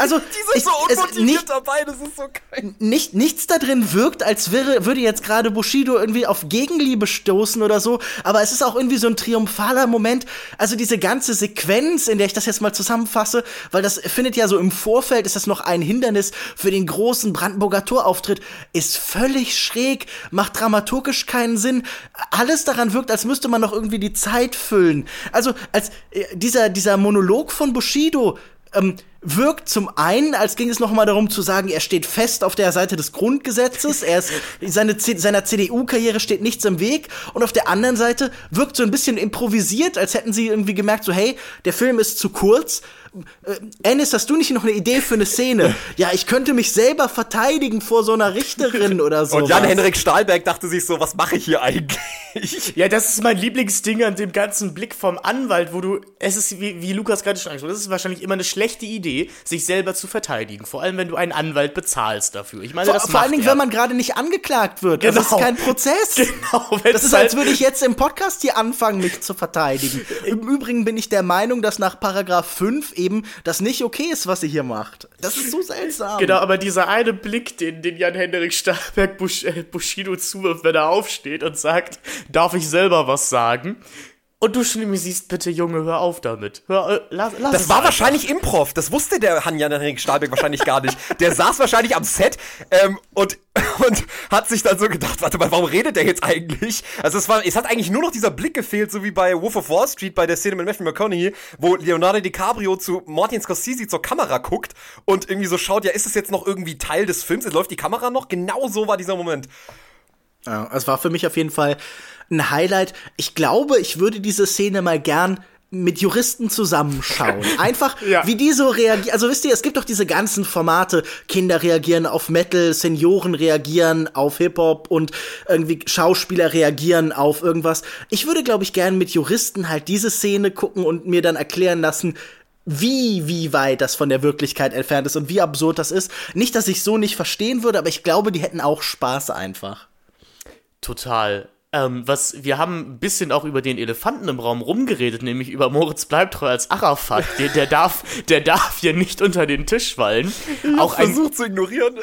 Also, [LAUGHS] Die sind ich, so es, unmotiviert nicht, dabei, das ist so geil. nicht, nichts da drin wirkt, als wäre, würde jetzt gerade Bushido irgendwie auf Gegenliebe stoßen oder so. Aber es ist auch irgendwie so ein triumphaler Moment. Also diese ganze Sequenz, in der ich das jetzt mal zusammenfasse, weil das findet ja so im Vorfeld, ist das noch ein Hindernis für den großen Brandenburger Torauftritt, ist völlig schräg, macht dramaturgisch keinen Sinn. Alles daran wirkt, als müsste man noch irgendwie die Zeit füllen. Also, als äh, dieser, dieser Monolog von Bushido, ähm, wirkt zum einen, als ging es noch mal darum zu sagen, er steht fest auf der Seite des Grundgesetzes, er ist, [LAUGHS] seine, seiner CDU-Karriere steht nichts im Weg und auf der anderen Seite wirkt so ein bisschen improvisiert, als hätten sie irgendwie gemerkt, so hey, der Film ist zu kurz. Äh, Ennis, hast du nicht noch eine Idee für eine Szene? Ja, ich könnte mich selber verteidigen vor so einer Richterin oder so. Und Jan-Henrik Stahlberg dachte sich so, was mache ich hier eigentlich? Ja, das ist mein Lieblingsding an dem ganzen Blick vom Anwalt, wo du, es ist, wie, wie Lukas gerade schon angesprochen hat, das ist wahrscheinlich immer eine schlechte Idee, sich selber zu verteidigen. Vor allem, wenn du einen Anwalt bezahlst dafür. Ich meine, Vor, das vor macht allen Dingen, er. wenn man gerade nicht angeklagt wird. Das ist Genau. kein Prozess. [LAUGHS] Genau, wenn Das es ist, als halt- würde ich jetzt im Podcast hier anfangen, mich zu verteidigen. Im Übrigen bin ich der Meinung, dass nach Paragraph 5 eben das nicht okay ist, was sie hier macht. Das ist so [LAUGHS] seltsam. Genau, aber dieser eine Blick, den, den Jan-Henrik Stahlberg Bush, äh, Bushido zuwirft, wenn er aufsteht und sagt, darf ich selber was sagen? Und du schon mir siehst, bitte Junge, hör auf damit. Hör, äh, lass, lass Das war einfach. wahrscheinlich Improv. Das wusste der Jan-Henrik Stahlberg wahrscheinlich gar nicht. Der saß wahrscheinlich am Set ähm, und, [LAUGHS] und hat sich dann so gedacht, warte mal, warum redet der jetzt eigentlich? Also es war, es hat eigentlich nur noch dieser Blick gefehlt, so wie bei Wolf of Wall Street bei der Szene mit Matthew McConaughey, wo Leonardo DiCaprio zu Martin Scorsese zur Kamera guckt und irgendwie so schaut, ja, ist es jetzt noch irgendwie Teil des Films? Läuft die Kamera noch? Genau so war dieser Moment. Ja, es war für mich auf jeden Fall ein Highlight. Ich glaube, ich würde diese Szene mal gern mit Juristen zusammenschauen. [LAUGHS] Einfach, Ja. wie die so reagieren. Also wisst ihr, es gibt doch diese ganzen Formate. Kinder reagieren auf Metal, Senioren reagieren auf Hip-Hop und irgendwie Schauspieler reagieren auf irgendwas. Ich würde, glaube ich, gern mit Juristen halt diese Szene gucken und mir dann erklären lassen, wie, wie weit das von der Wirklichkeit entfernt ist und wie absurd das ist. Nicht, dass ich so nicht verstehen würde, aber ich glaube, die hätten auch Spaß einfach. Total. Ähm, was, wir haben ein bisschen auch über den Elefanten im Raum rumgeredet, nämlich über Moritz Bleibtreu als Arafat. Der, der darf, der darf hier nicht unter den Tisch fallen. Auch ein, Versucht zu ignorieren.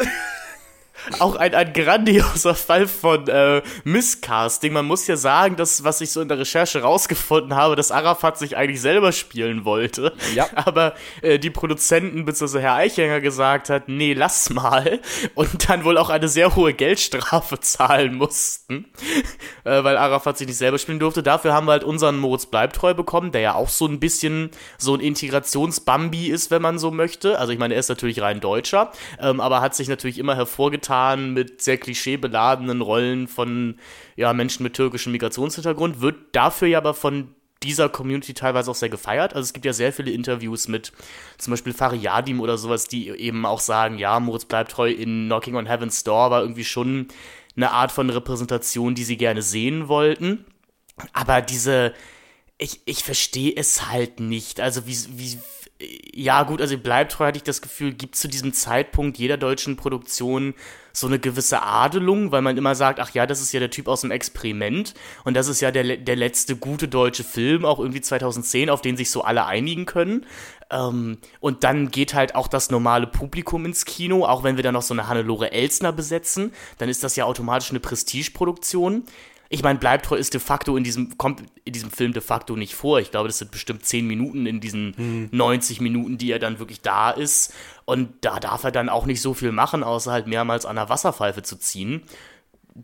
Auch ein, ein grandioser Fall von äh, Misscasting. Man muss ja sagen, dass, was ich so in der Recherche rausgefunden habe, dass Arafat sich eigentlich selber spielen wollte. Ja. [LAUGHS] Aber äh, die Produzenten bzw. Herr Eichinger gesagt hat, nee, lass mal. Und dann wohl auch eine sehr hohe Geldstrafe [LAUGHS] zahlen mussten, äh, weil Arafat sich nicht selber spielen durfte. Dafür haben wir halt unseren Moritz Bleibtreu bekommen, der ja auch so ein bisschen so ein Integrationsbambi ist, wenn man so möchte. Also ich meine, er ist natürlich rein Deutscher, ähm, aber hat sich natürlich immer hervorgetan getan mit sehr klischeebeladenen Rollen von ja, Menschen mit türkischem Migrationshintergrund, wird dafür ja aber von dieser Community teilweise auch sehr gefeiert. Also es gibt ja sehr viele Interviews mit zum Beispiel Fariadim oder sowas, die eben auch sagen, ja, Moritz bleibt treu in Knocking on Heaven's Door war irgendwie schon eine Art von Repräsentation, die sie gerne sehen wollten. Aber diese, ich, ich verstehe es halt nicht. Also wie, wie, ja gut, also bleibt treu, hatte ich das Gefühl, gibt zu diesem Zeitpunkt jeder deutschen Produktion so eine gewisse Adelung, weil man immer sagt, ach ja, das ist ja der Typ aus dem Experiment und das ist ja der, der letzte gute deutsche Film, auch irgendwie 2010, auf den sich so alle einigen können. Ähm, und dann geht halt auch das normale Publikum ins Kino, auch wenn wir da noch so eine Hannelore Elsner besetzen, dann ist das ja automatisch eine Prestigeproduktion. Ich meine, Bleibtreu ist de facto in diesem, kommt in diesem Film de facto nicht vor. Ich glaube, das sind bestimmt 10 Minuten in diesen hm. 90 Minuten, die er dann wirklich da ist. Und da darf er dann auch nicht so viel machen, außer halt mehrmals an der Wasserpfeife zu ziehen.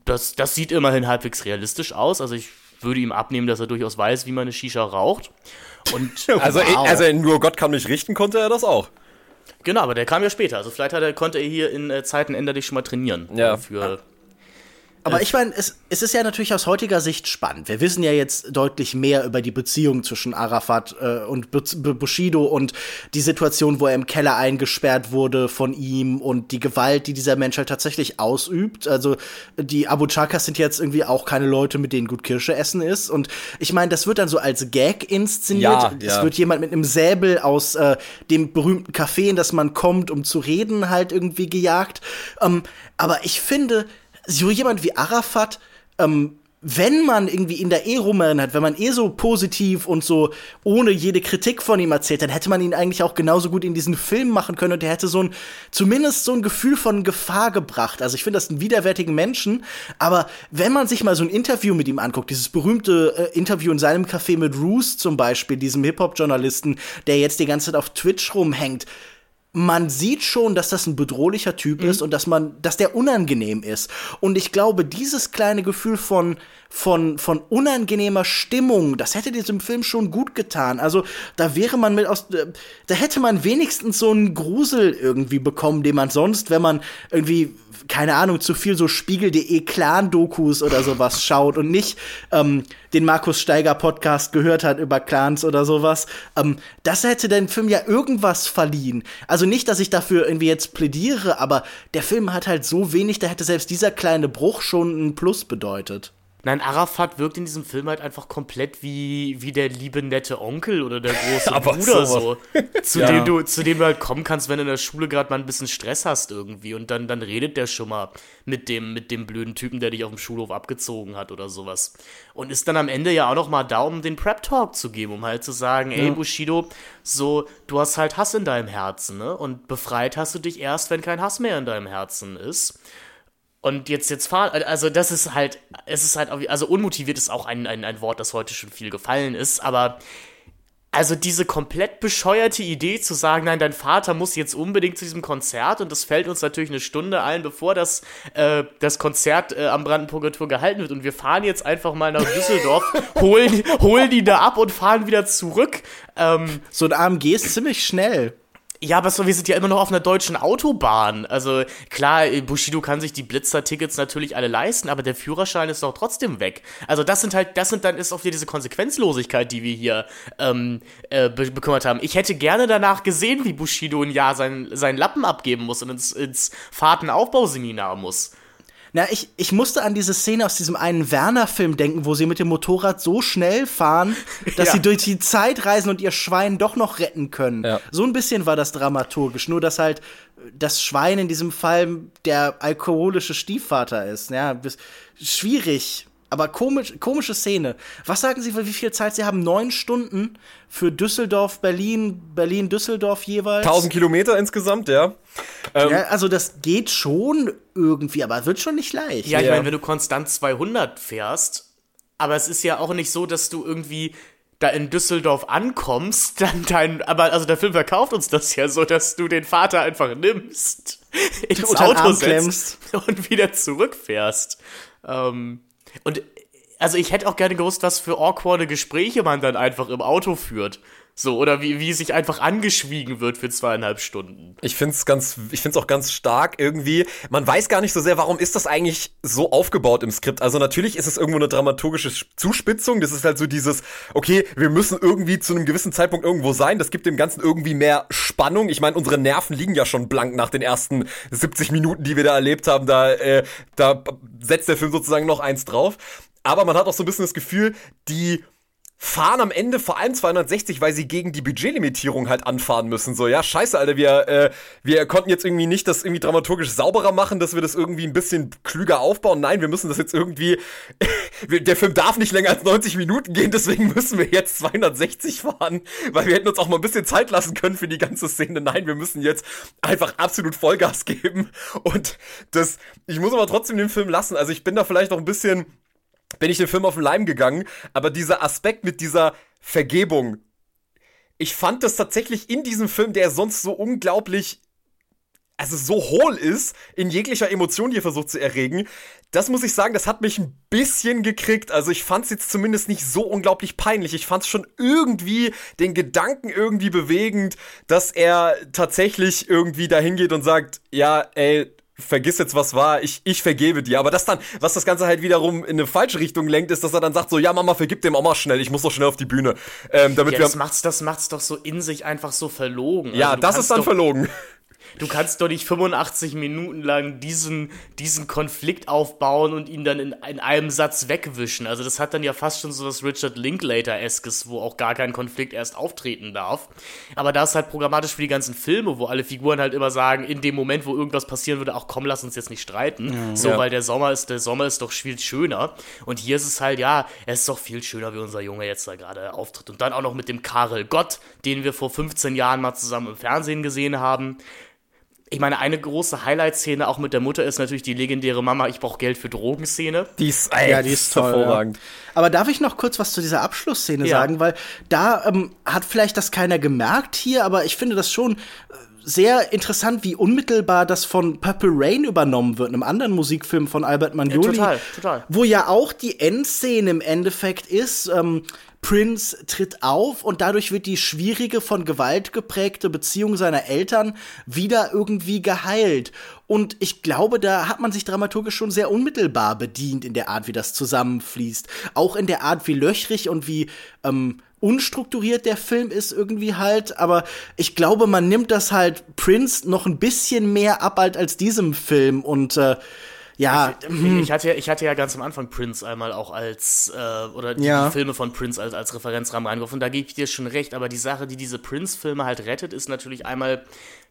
Das, das sieht immerhin halbwegs realistisch aus. Also ich würde ihm abnehmen, dass er durchaus weiß, wie man eine Shisha raucht. Und also, [LAUGHS] wow. also nur Gott kann mich richten, konnte er das auch. Genau, aber der kam ja später. Also vielleicht er, konnte er hier in äh, Zeiten Ender dich schon mal trainieren. Ja. Für aber ich meine, es, es ist ja natürlich aus heutiger Sicht spannend. Wir wissen ja jetzt deutlich mehr über die Beziehung zwischen Arafat äh, und Bushido und die Situation, wo er im Keller eingesperrt wurde von ihm und die Gewalt, die dieser Mensch halt tatsächlich ausübt. Also die Abu Chakas sind jetzt irgendwie auch keine Leute, mit denen gut Kirsche essen ist. Und ich meine, das wird dann so als Gag inszeniert. Ja, es ja. wird jemand mit einem Säbel aus äh, dem berühmten Café, in das man kommt, um zu reden, halt irgendwie gejagt. Ähm, aber ich finde, so jemand wie Arafat, ähm, wenn man irgendwie in der eh hat, wenn man eh so positiv und so ohne jede Kritik von ihm erzählt, dann hätte man ihn eigentlich auch genauso gut in diesen Film machen können und der hätte so ein, zumindest so ein Gefühl von Gefahr gebracht. Also ich finde das einen widerwärtigen Menschen, aber wenn man sich mal so ein Interview mit ihm anguckt, dieses berühmte äh, Interview in seinem Café mit Roos zum Beispiel, diesem Hip-Hop-Journalisten, der jetzt die ganze Zeit auf Twitch rumhängt, man sieht schon, dass das ein bedrohlicher Typ mhm. ist und dass man, dass der unangenehm ist. Und ich glaube, dieses kleine Gefühl von, von, von unangenehmer Stimmung, das hätte diesem Film schon gut getan. Also, da wäre man mit aus, da hätte man wenigstens so einen Grusel irgendwie bekommen, den man sonst, wenn man irgendwie keine Ahnung, zu viel so Spiegel.de Clan-Dokus oder sowas schaut und nicht ähm, den Markus Steiger Podcast gehört hat über Clans oder sowas, ähm, das hätte den Film ja irgendwas verliehen. Also nicht, dass ich dafür irgendwie jetzt plädiere, aber der Film hat halt so wenig, da hätte selbst dieser kleine Bruch schon ein Plus bedeutet. Nein, Arafat wirkt in diesem Film halt einfach komplett wie, wie der liebe nette Onkel oder der große [LAUGHS] Bruder so. [LAUGHS] Zu, ja. dem du, zu dem du halt kommen kannst, wenn du in der Schule gerade mal ein bisschen Stress hast irgendwie. Und dann, dann redet der schon mal mit dem, mit dem blöden Typen, der dich auf dem Schulhof abgezogen hat oder sowas. Und ist dann am Ende ja auch noch mal da, um den Prep-Talk zu geben, um halt zu sagen, ja. ey Bushido, so, du hast halt Hass in deinem Herzen, ne? Und befreit hast du dich erst, wenn kein Hass mehr in deinem Herzen ist. Und jetzt, jetzt fahren, also das ist halt, es ist halt, also unmotiviert ist auch ein, ein, ein Wort, das heute schon viel gefallen ist, aber also diese komplett bescheuerte Idee zu sagen, nein, dein Vater muss jetzt unbedingt zu diesem Konzert und das fällt uns natürlich eine Stunde allen, bevor das, äh, das Konzert äh, am Brandenburger Tor gehalten wird und wir fahren jetzt einfach mal nach Düsseldorf, [LAUGHS] holen, holen die da ab und fahren wieder zurück. Ähm, so ein AMG ist ziemlich schnell. Ja, aber so, wir sind ja immer noch auf einer deutschen Autobahn. Also klar, Bushido kann sich die Blitzer-Tickets natürlich alle leisten, aber der Führerschein ist doch trotzdem weg. Also das sind halt, das sind dann ist auch wieder diese Konsequenzlosigkeit, die wir hier ähm, äh, be bekümmert haben. Ich hätte gerne danach gesehen, wie Bushido ein Jahr seinen, seinen Lappen abgeben muss und ins, ins Fahrtenaufbauseminar muss. Na, ich, ich musste an diese Szene aus diesem einen Werner-Film denken, wo sie mit dem Motorrad so schnell fahren, [LAUGHS] dass ja. sie durch die Zeit reisen und ihr Schwein doch noch retten können. Ja. So ein bisschen war das dramaturgisch, nur dass halt das Schwein in diesem Fall der alkoholische Stiefvater ist. Ja, schwierig. Aber komisch, komische Szene. Was sagen Sie, wie viel Zeit Sie haben? Neun Stunden für Düsseldorf, Berlin, Berlin, Düsseldorf jeweils? 1000 Kilometer insgesamt, ja. Ähm, ja, also das geht schon irgendwie, aber wird schon nicht leicht. Ja, ich ja. meine, wenn du konstant 200 fährst, aber es ist ja auch nicht so, dass du irgendwie da in Düsseldorf ankommst, [LAUGHS] dann dein, aber also der Film verkauft uns das ja so, dass du den Vater einfach nimmst, [LAUGHS] ins Auto setzt und wieder zurückfährst. Ähm, und also ich hätte auch gerne gewusst, was für awkwarde Gespräche man dann einfach im Auto führt. So, oder wie, wie sich einfach angeschwiegen wird für zweieinhalb Stunden. Ich find's ganz, ich find's auch ganz stark irgendwie. Man weiß gar nicht so sehr, warum ist das eigentlich so aufgebaut im Skript. Also natürlich ist es irgendwo eine dramaturgische Zuspitzung. Das ist halt so dieses, okay, wir müssen irgendwie zu einem gewissen Zeitpunkt irgendwo sein. Das gibt dem Ganzen irgendwie mehr Spannung. Ich meine, unsere Nerven liegen ja schon blank nach den ersten 70 Minuten, die wir da erlebt haben. Da, äh, da setzt der Film sozusagen noch eins drauf. Aber man hat auch so ein bisschen das Gefühl, die fahren am Ende vor allem 260, weil sie gegen die Budgetlimitierung halt anfahren müssen. So, ja, scheiße, Alter, wir, äh, wir konnten jetzt irgendwie nicht das irgendwie dramaturgisch sauberer machen, dass wir das irgendwie ein bisschen klüger aufbauen. Nein, wir müssen das jetzt irgendwie, [LAUGHS] der Film darf nicht länger als 90 Minuten gehen, deswegen müssen wir jetzt 260 fahren, weil wir hätten uns auch mal ein bisschen Zeit lassen können für die ganze Szene. Nein, wir müssen jetzt einfach absolut Vollgas geben und das, ich muss aber trotzdem den Film lassen. Also ich bin da vielleicht noch ein bisschen bin ich den Film auf den Leim gegangen, aber dieser Aspekt mit dieser Vergebung, ich fand das tatsächlich in diesem Film, der sonst so unglaublich also so hohl ist in jeglicher Emotion, die er versucht zu erregen, das muss ich sagen, das hat mich ein bisschen gekriegt. Also ich fand es jetzt zumindest nicht so unglaublich peinlich. Ich fand es schon irgendwie den Gedanken irgendwie bewegend, dass er tatsächlich irgendwie dahin geht und sagt, ja, ey, vergiss jetzt, was war, ich, ich vergebe dir. Aber das dann, was das Ganze halt wiederum in eine falsche Richtung lenkt, ist, dass er dann sagt so, ja, Mama, vergib dem auch mal schnell, ich muss doch schnell auf die Bühne. Ähm, damit ja, wir das macht's, das macht's doch so in sich einfach so verlogen. Ja, also, das ist dann doch, verlogen. Du kannst doch nicht 85 Minuten lang diesen, diesen Konflikt aufbauen und ihn dann in, in einem Satz wegwischen. Also das hat dann ja fast schon so was Richard Linklater-eskes, wo auch gar kein Konflikt erst auftreten darf. Aber das ist halt programmatisch für die ganzen Filme, wo alle Figuren halt immer sagen, in dem Moment, wo irgendwas passieren würde, auch komm, lass uns jetzt nicht streiten. Mhm, so, ja. weil der Sommer ist, der Sommer ist doch viel schöner. Und hier ist es halt, ja, es ist doch viel schöner, wie unser Junge jetzt da gerade auftritt. Und dann auch noch mit dem Karel Gott, den wir vor 15 Jahren mal zusammen im Fernsehen gesehen haben ich meine, eine große Highlight-Szene auch mit der Mutter ist natürlich die legendäre Mama, ich brauche Geld für Drogen-Szene. Die ist, ey, ja, die ist toll, hervorragend. Ja. Aber darf ich noch kurz was zu dieser Abschlussszene ja. sagen? Weil da ähm, hat vielleicht das keiner gemerkt hier, aber ich finde das schon äh, sehr interessant, wie unmittelbar das von Purple Rain übernommen wird, einem anderen Musikfilm von Albert Magnoli. Ja, total, total. Wo ja auch die Endszene im Endeffekt ist, ähm, Prince tritt auf und dadurch wird die schwierige, von Gewalt geprägte Beziehung seiner Eltern wieder irgendwie geheilt. Und ich glaube, da hat man sich dramaturgisch schon sehr unmittelbar bedient in der Art, wie das zusammenfließt. Auch in der Art, wie löchrig und wie ähm, unstrukturiert der Film ist irgendwie halt. Aber ich glaube, man nimmt das halt Prince noch ein bisschen mehr ab als, diesem Film und äh, ja. Ich, ich, hatte, ich hatte ja ganz am Anfang Prince einmal auch als, äh, oder die, ja. die, Filme von Prince als, als Referenzrahmen reingeworfen. Da gebe ich dir schon recht, aber die Sache, die diese Prince-Filme halt rettet, ist natürlich einmal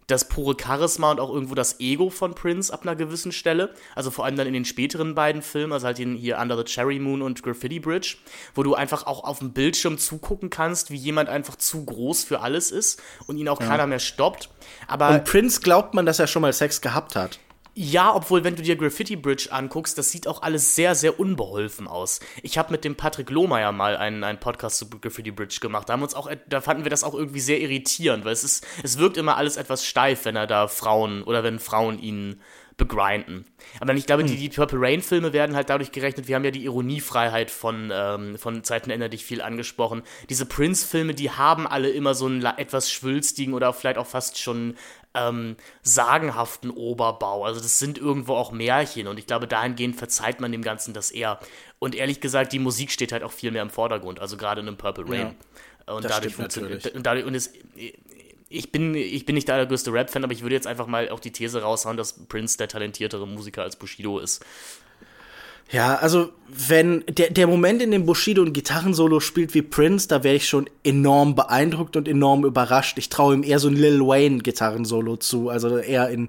das pure Charisma und auch irgendwo das Ego von Prince ab einer gewissen Stelle. Also vor allem dann in den späteren beiden Filmen, also halt hier Under the Cherry Moon und Graffiti Bridge, wo du einfach auch auf dem Bildschirm zugucken kannst, wie jemand einfach zu groß für alles ist und ihn auch ja. keiner mehr stoppt. Aber und Prince glaubt man, dass er schon mal Sex gehabt hat. Ja, obwohl, wenn du dir Graffiti Bridge anguckst, das sieht auch alles sehr, sehr unbeholfen aus. Ich habe mit dem Patrick Lohmeier mal einen, einen Podcast zu Graffiti Bridge gemacht. Da, haben uns auch, da fanden wir das auch irgendwie sehr irritierend, weil es ist, es wirkt immer alles etwas steif, wenn er da Frauen oder wenn Frauen ihn begrinden. Aber ich glaube, hm. die, die Purple Rain-Filme werden halt dadurch gerechnet, wir haben ja die Ironiefreiheit von, ähm, von Zeiten ändert dich viel angesprochen. Diese Prince-Filme, die haben alle immer so einen etwas schwülstigen oder vielleicht auch fast schon ähm, sagenhaften Oberbau. Also das sind irgendwo auch Märchen und ich glaube, dahingehend verzeiht man dem Ganzen das eher. Und ehrlich gesagt, die Musik steht halt auch viel mehr im Vordergrund, also gerade in einem Purple Rain. Ja, und dadurch funktioniert. Und, dadurch, es, ich bin, ich bin nicht der allergrößte Rap-Fan, aber ich würde jetzt einfach mal auch die These raushauen, dass Prince der talentiertere Musiker als Bushido ist. Ja, also wenn der, der Moment, in dem Bushido ein Gitarrensolo spielt wie Prince, da wäre ich schon enorm beeindruckt und enorm überrascht. Ich traue ihm eher so ein Lil Wayne Gitarrensolo zu, also eher in,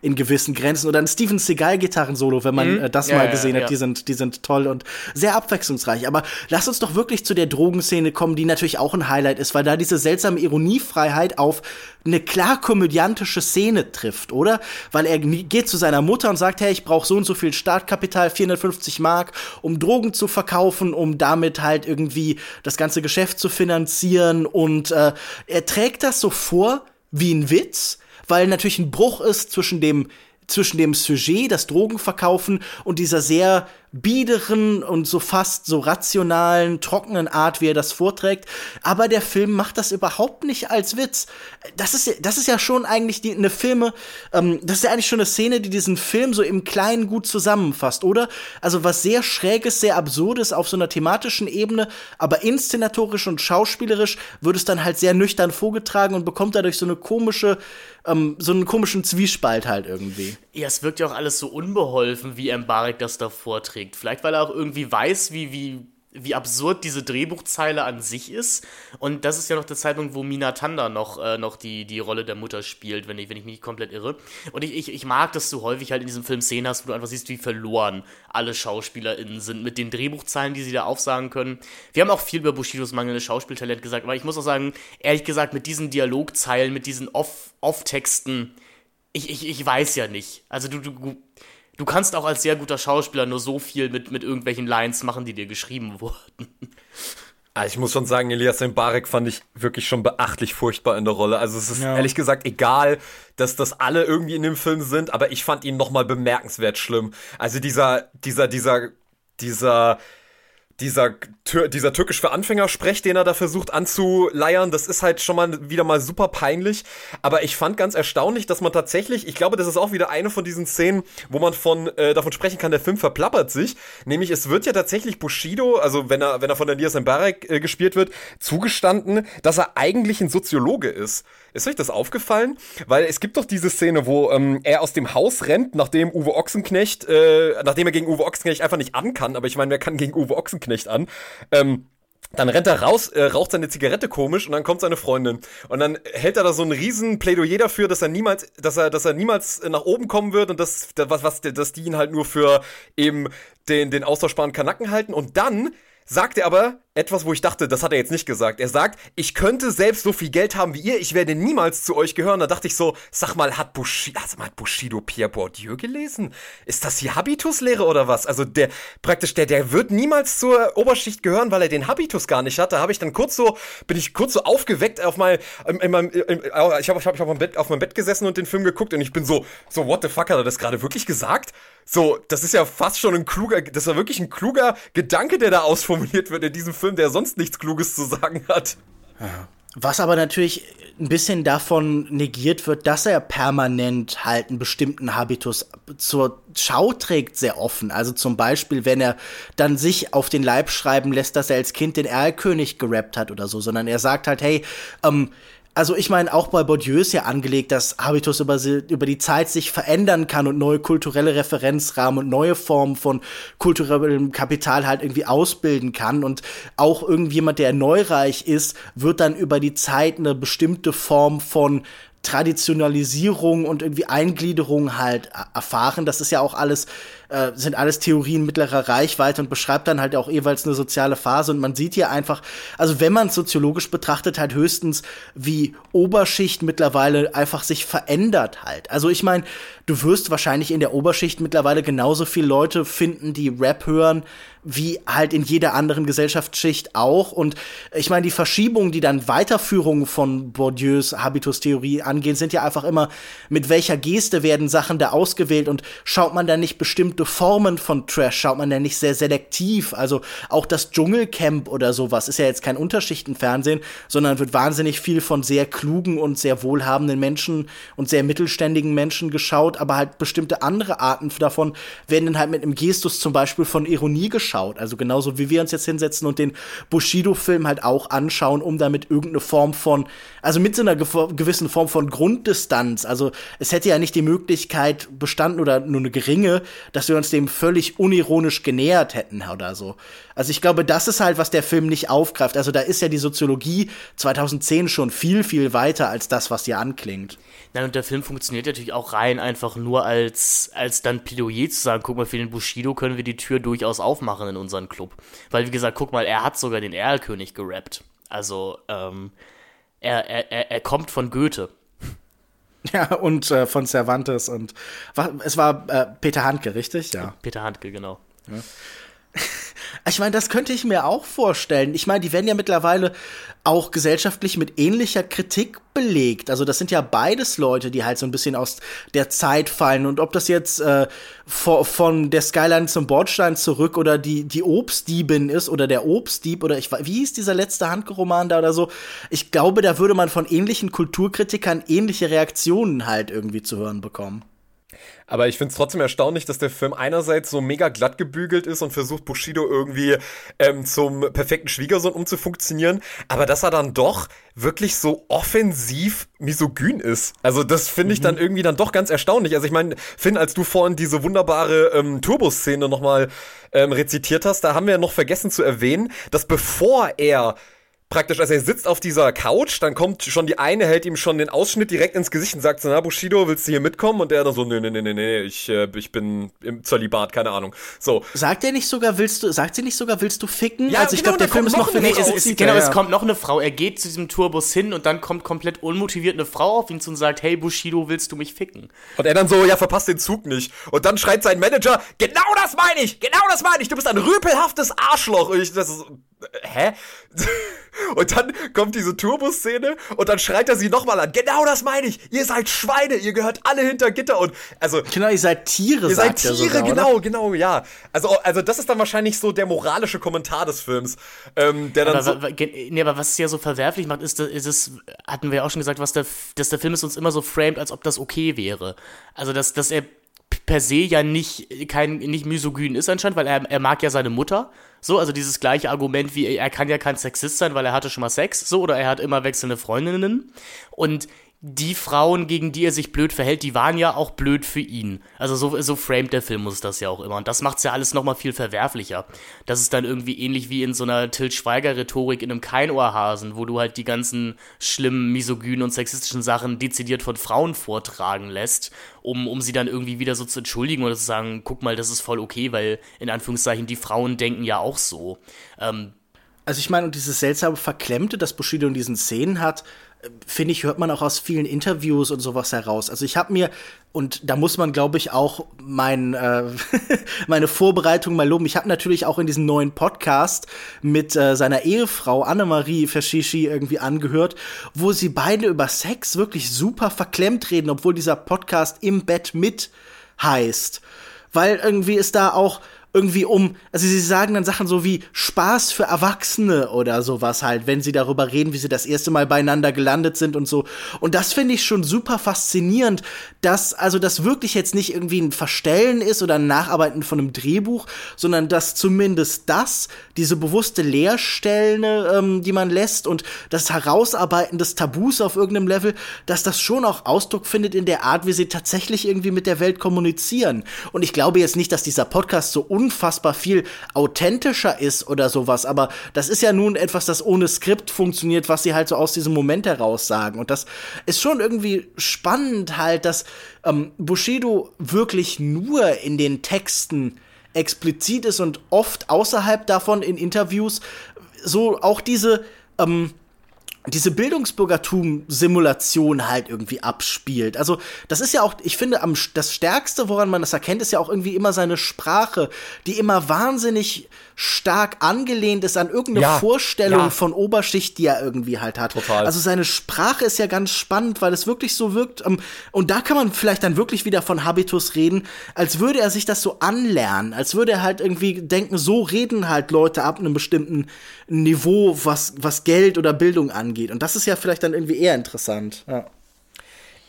in gewissen Grenzen. Oder ein Steven Seagal Gitarrensolo, wenn man mhm. äh, das ja, mal gesehen ja, ja. hat, die sind, die sind toll und sehr abwechslungsreich. Aber lass uns doch wirklich zu der Drogenszene kommen, die natürlich auch ein Highlight ist, weil da diese seltsame Ironiefreiheit auf eine klar komödiantische Szene trifft, oder? Weil er geht zu seiner Mutter und sagt, hey, ich brauche so und so viel Startkapital, 450 Mark, um Drogen zu verkaufen, um damit halt irgendwie das ganze Geschäft zu finanzieren. Und äh, er trägt das so vor wie ein Witz, weil natürlich ein Bruch ist zwischen dem zwischen dem Sujet, das Drogenverkaufen und dieser sehr biederen und so fast so rationalen, trockenen Art, wie er das vorträgt. Aber der Film macht das überhaupt nicht als Witz. Das ist, das ist ja schon eigentlich die, eine Filme, ähm, das ist ja eigentlich schon eine Szene, die diesen Film so im Kleinen gut zusammenfasst, oder? Also was sehr schräges, sehr absurdes auf so einer thematischen Ebene, aber inszenatorisch und schauspielerisch wird es dann halt sehr nüchtern vorgetragen und bekommt dadurch so eine komische, ähm, so einen komischen Zwiespalt halt irgendwie. Ja, es wirkt ja auch alles so unbeholfen, wie Mbarek das da vorträgt. Vielleicht, weil er auch irgendwie weiß, wie, wie wie absurd diese Drehbuchzeile an sich ist. Und das ist ja noch der Zeitpunkt, wo Mina Tanda noch, äh, noch die, die Rolle der Mutter spielt, wenn ich, wenn ich mich nicht komplett irre. Und ich, ich, ich mag, dass du häufig halt in diesem Film Szenen hast, wo du einfach siehst, wie verloren alle SchauspielerInnen sind mit den Drehbuchzeilen, die sie da aufsagen können. Wir haben auch viel über Bushidos mangelndes Schauspieltalent gesagt, aber ich muss auch sagen, ehrlich gesagt, mit diesen Dialogzeilen, mit diesen Off-Texten, Off ich, ich, ich weiß ja nicht. Also du, du, du kannst auch als sehr guter Schauspieler nur so viel mit, mit irgendwelchen Lines machen, die dir geschrieben [LAUGHS] wurden. Also ich muss schon sagen, Elias Mbarek fand ich wirklich schon beachtlich furchtbar in der Rolle. Also es ist ja. ehrlich gesagt egal, dass das alle irgendwie in dem Film sind, aber ich fand ihn noch mal bemerkenswert schlimm. Also dieser, dieser, dieser, dieser dieser, dieser türkisch für Anfänger Sprech, den er da versucht anzuleiern, das ist halt schon mal wieder mal super peinlich. Aber ich fand ganz erstaunlich, dass man tatsächlich, ich glaube, das ist auch wieder eine von diesen Szenen, wo man von äh, davon sprechen kann, der Film verplappert sich. Nämlich es wird ja tatsächlich Bushido, also wenn er wenn er von Elias Mbarek äh, gespielt wird, zugestanden, dass er eigentlich ein Soziologe ist. Ist euch das aufgefallen? Weil es gibt doch diese Szene, wo ähm, er aus dem Haus rennt, nachdem Uwe Ochsenknecht, äh, nachdem er gegen Uwe Ochsenknecht einfach nicht an kann. Aber ich meine, wer kann gegen Uwe Ochsenknecht an? Ähm, dann rennt er raus, äh, raucht seine Zigarette komisch und dann kommt seine Freundin. Und dann hält er da so ein riesen Plädoyer dafür, dass er niemals, dass er, dass er niemals nach oben kommen wird und dass, was, was, dass die ihn halt nur für eben den, den austauschbaren Kanacken halten. Und dann sagt er aber etwas, wo ich dachte, das hat er jetzt nicht gesagt. Er sagt, ich könnte selbst so viel Geld haben wie ihr, ich werde niemals zu euch gehören. Da dachte ich so, sag mal, hat Bushido, also hat Bushido Pierre Bourdieu gelesen? Ist das die Habituslehre oder was? Also der, praktisch, der, der wird niemals zur Oberschicht gehören, weil er den Habitus gar nicht hat. Da habe ich dann kurz so, bin ich kurz so aufgeweckt auf mein, in, in meinem, in, ich habe ich hab, ich hab auf, meinem Bett, auf meinem Bett gesessen und den Film geguckt und ich bin so, so, what the fuck, hat er das gerade wirklich gesagt? So, das ist ja fast schon ein kluger, das war wirklich ein kluger Gedanke, der da ausformuliert wird in diesem Film, der sonst nichts Kluges zu sagen hat. Was aber natürlich ein bisschen davon negiert wird, dass er permanent halt einen bestimmten Habitus zur Schau trägt, sehr offen. Also zum Beispiel, wenn er dann sich auf den Leib schreiben lässt, dass er als Kind den Erlkönig gerappt hat oder so, sondern er sagt halt, hey, ähm, also ich meine, auch bei Bourdieu ist ja angelegt, dass Habitus über, über die Zeit sich verändern kann und neue kulturelle Referenzrahmen und neue Formen von kulturellem Kapital halt irgendwie ausbilden kann. Und auch irgendjemand, der neureich ist, wird dann über die Zeit eine bestimmte Form von Traditionalisierung und irgendwie Eingliederung halt erfahren. Das ist ja auch alles, äh, sind alles Theorien mittlerer Reichweite und beschreibt dann halt auch jeweils eine soziale Phase. Und man sieht hier einfach, also wenn man es soziologisch betrachtet, halt höchstens, wie Oberschicht mittlerweile einfach sich verändert halt. Also ich meine, du wirst wahrscheinlich in der Oberschicht mittlerweile genauso viele Leute finden, die Rap hören, wie halt in jeder anderen Gesellschaftsschicht auch. Und ich meine, die Verschiebungen, die dann Weiterführungen von Bourdieus Habitus-Theorie angehen, sind ja einfach immer, mit welcher Geste werden Sachen da ausgewählt und schaut man da nicht bestimmte Formen von Trash, schaut man da nicht sehr selektiv. Also auch das Dschungelcamp oder sowas ist ja jetzt kein Unterschichtenfernsehen, sondern wird wahnsinnig viel von sehr klugen und sehr wohlhabenden Menschen und sehr mittelständigen Menschen geschaut, aber halt bestimmte andere Arten davon werden dann halt mit einem Gestus zum Beispiel von Ironie geschaut anschaut. Also genauso wie wir uns jetzt hinsetzen und den Bushido-Film halt auch anschauen, um damit irgendeine Form von, also mit so einer gewissen Form von Grunddistanz. Also es hätte ja nicht die Möglichkeit bestanden oder nur eine geringe, dass wir uns dem völlig unironisch genähert hätten oder so. Also ich glaube, das ist halt, was der Film nicht aufgreift. Also da ist ja die Soziologie 2010 schon viel, viel weiter als das, was hier anklingt. Nein, und der Film funktioniert natürlich auch rein einfach nur als, als dann Plädoyer zu sagen, guck mal, für den Bushido können wir die Tür durchaus aufmachen in unseren Club. Weil, wie gesagt, guck mal, er hat sogar den Erlkönig gerappt. Also, ähm, er, er, er kommt von Goethe. [LAUGHS] Ja, und äh, von Cervantes und es war äh, Peter Handke, richtig? Ja. Peter Handke, genau. Ja. [LAUGHS] Ich meine, das könnte ich mir auch vorstellen. Ich meine, die werden ja mittlerweile auch gesellschaftlich mit ähnlicher Kritik belegt. Also das sind ja beides Leute, die halt so ein bisschen aus der Zeit fallen. Und ob das jetzt äh, von der Skyline zum Bordstein zurück oder die, die Obstdiebin ist oder der Obstdieb oder ich wie hieß dieser letzte Handroman da oder so. Ich glaube, da würde man von ähnlichen Kulturkritikern ähnliche Reaktionen halt irgendwie zu hören bekommen. Aber ich finde es trotzdem erstaunlich, dass der Film einerseits so mega glatt gebügelt ist und versucht, Bushido irgendwie ähm, zum perfekten Schwiegersohn umzufunktionieren, aber dass er dann doch wirklich so offensiv misogyn ist. Also das finde ich mhm. dann irgendwie dann doch ganz erstaunlich. Also ich meine, Finn, als du vorhin diese wunderbare ähm, Turbo-Szene nochmal ähm, rezitiert hast, da haben wir ja noch vergessen zu erwähnen, dass bevor er praktisch, also er sitzt auf dieser Couch, dann kommt schon die eine, hält ihm schon den Ausschnitt direkt ins Gesicht und sagt so, na Bushido, willst du hier mitkommen? Und er dann so, nee, nee, nee, nee, nee, ich, äh, ich bin im Zölibat, keine Ahnung. So. Sagt er nicht sogar, willst du, sagt sie nicht sogar, willst du ficken? Ja, also ich genau, glaube, der Film ist noch für mich. Genau, ja, es kommt noch eine Frau, er geht zu diesem Tourbus hin und dann kommt komplett unmotiviert eine Frau auf ihn zu und sagt, hey Bushido, willst du mich ficken? Und er dann so, ja, verpasst den Zug nicht. Und dann schreit sein Manager, genau das meine ich, genau das meine ich, du bist ein rüpelhaftes Arschloch. Und ich, das ist, hä? [LAUGHS] Und dann kommt diese Turbo-Szene und dann schreit er sie nochmal an. Genau das meine ich. Ihr seid Schweine, ihr gehört alle hinter Gitter und also. Genau, ihr seid Tiere, Ihr seid Tiere, sogar, genau, oder? genau, ja. Also, also das ist dann wahrscheinlich so der moralische Kommentar des Films. Ähm, der dann aber, so nee, aber was es ja so verwerflich macht, ist, ist es, hatten wir ja auch schon gesagt, was der, dass der Film es uns immer so framed, als ob das okay wäre. Also, dass, dass er per se ja nicht, kein, nicht misogyn ist anscheinend, weil er, er mag ja seine Mutter. So, also dieses gleiche Argument wie, er kann ja kein Sexist sein, weil er hatte schon mal Sex, so, oder er hat immer wechselnde Freundinnen. Und die Frauen, gegen die er sich blöd verhält, die waren ja auch blöd für ihn. Also so, so framed der Film muss das ja auch immer. Und das macht's ja alles nochmal viel verwerflicher. Das ist dann irgendwie ähnlich wie in so einer Til Schweiger-Rhetorik in einem Keinohrhasen, wo du halt die ganzen schlimmen, misogynen und sexistischen Sachen dezidiert von Frauen vortragen lässt, um, um sie dann irgendwie wieder so zu entschuldigen oder zu sagen, guck mal, das ist voll okay, weil in Anführungszeichen die Frauen denken ja auch so. Ähm, also ich meine, und dieses seltsame Verklemmte, das Bushido in diesen Szenen hat, finde ich, hört man auch aus vielen Interviews und sowas heraus. Also ich habe mir, und da muss man, glaube ich, auch mein, äh, [LAUGHS] meine Vorbereitung mal loben. Ich habe natürlich auch in diesem neuen Podcast mit äh, seiner Ehefrau Annemarie Fashishi irgendwie angehört, wo sie beide über Sex wirklich super verklemmt reden, obwohl dieser Podcast im Bett mit heißt. Weil irgendwie ist da auch irgendwie um, also sie sagen dann Sachen so wie Spaß für Erwachsene oder sowas halt, wenn sie darüber reden, wie sie das erste Mal beieinander gelandet sind und so. Und das finde ich schon super faszinierend, dass also das wirklich jetzt nicht irgendwie ein Verstellen ist oder ein Nacharbeiten von einem Drehbuch, sondern dass zumindest das, diese bewusste Leerstellen, ähm, die man lässt und das Herausarbeiten des Tabus auf irgendeinem Level, dass das schon auch Ausdruck findet in der Art, wie sie tatsächlich irgendwie mit der Welt kommunizieren. Und ich glaube jetzt nicht, dass dieser Podcast so un unfassbar viel authentischer ist oder sowas, aber das ist ja nun etwas, das ohne Skript funktioniert, was sie halt so aus diesem Moment heraus sagen. Und das ist schon irgendwie spannend halt, dass ähm, Bushido wirklich nur in den Texten explizit ist und oft außerhalb davon in Interviews so auch diese ähm, diese Bildungsbürgertum-Simulation halt irgendwie abspielt. Also, das ist ja auch, ich finde, am, das Stärkste, woran man das erkennt, ist ja auch irgendwie immer seine Sprache, die immer wahnsinnig stark angelehnt ist an irgendeine ja, Vorstellung ja. von Oberschicht, die er irgendwie halt hat. Total. Also seine Sprache ist ja ganz spannend, weil es wirklich so wirkt. Ähm, und da kann man vielleicht dann wirklich wieder von Habitus reden, als würde er sich das so anlernen, als würde er halt irgendwie denken, so reden halt Leute ab einem bestimmten Niveau, was, was Geld oder Bildung angeht. Und das ist ja vielleicht dann irgendwie eher interessant. Ja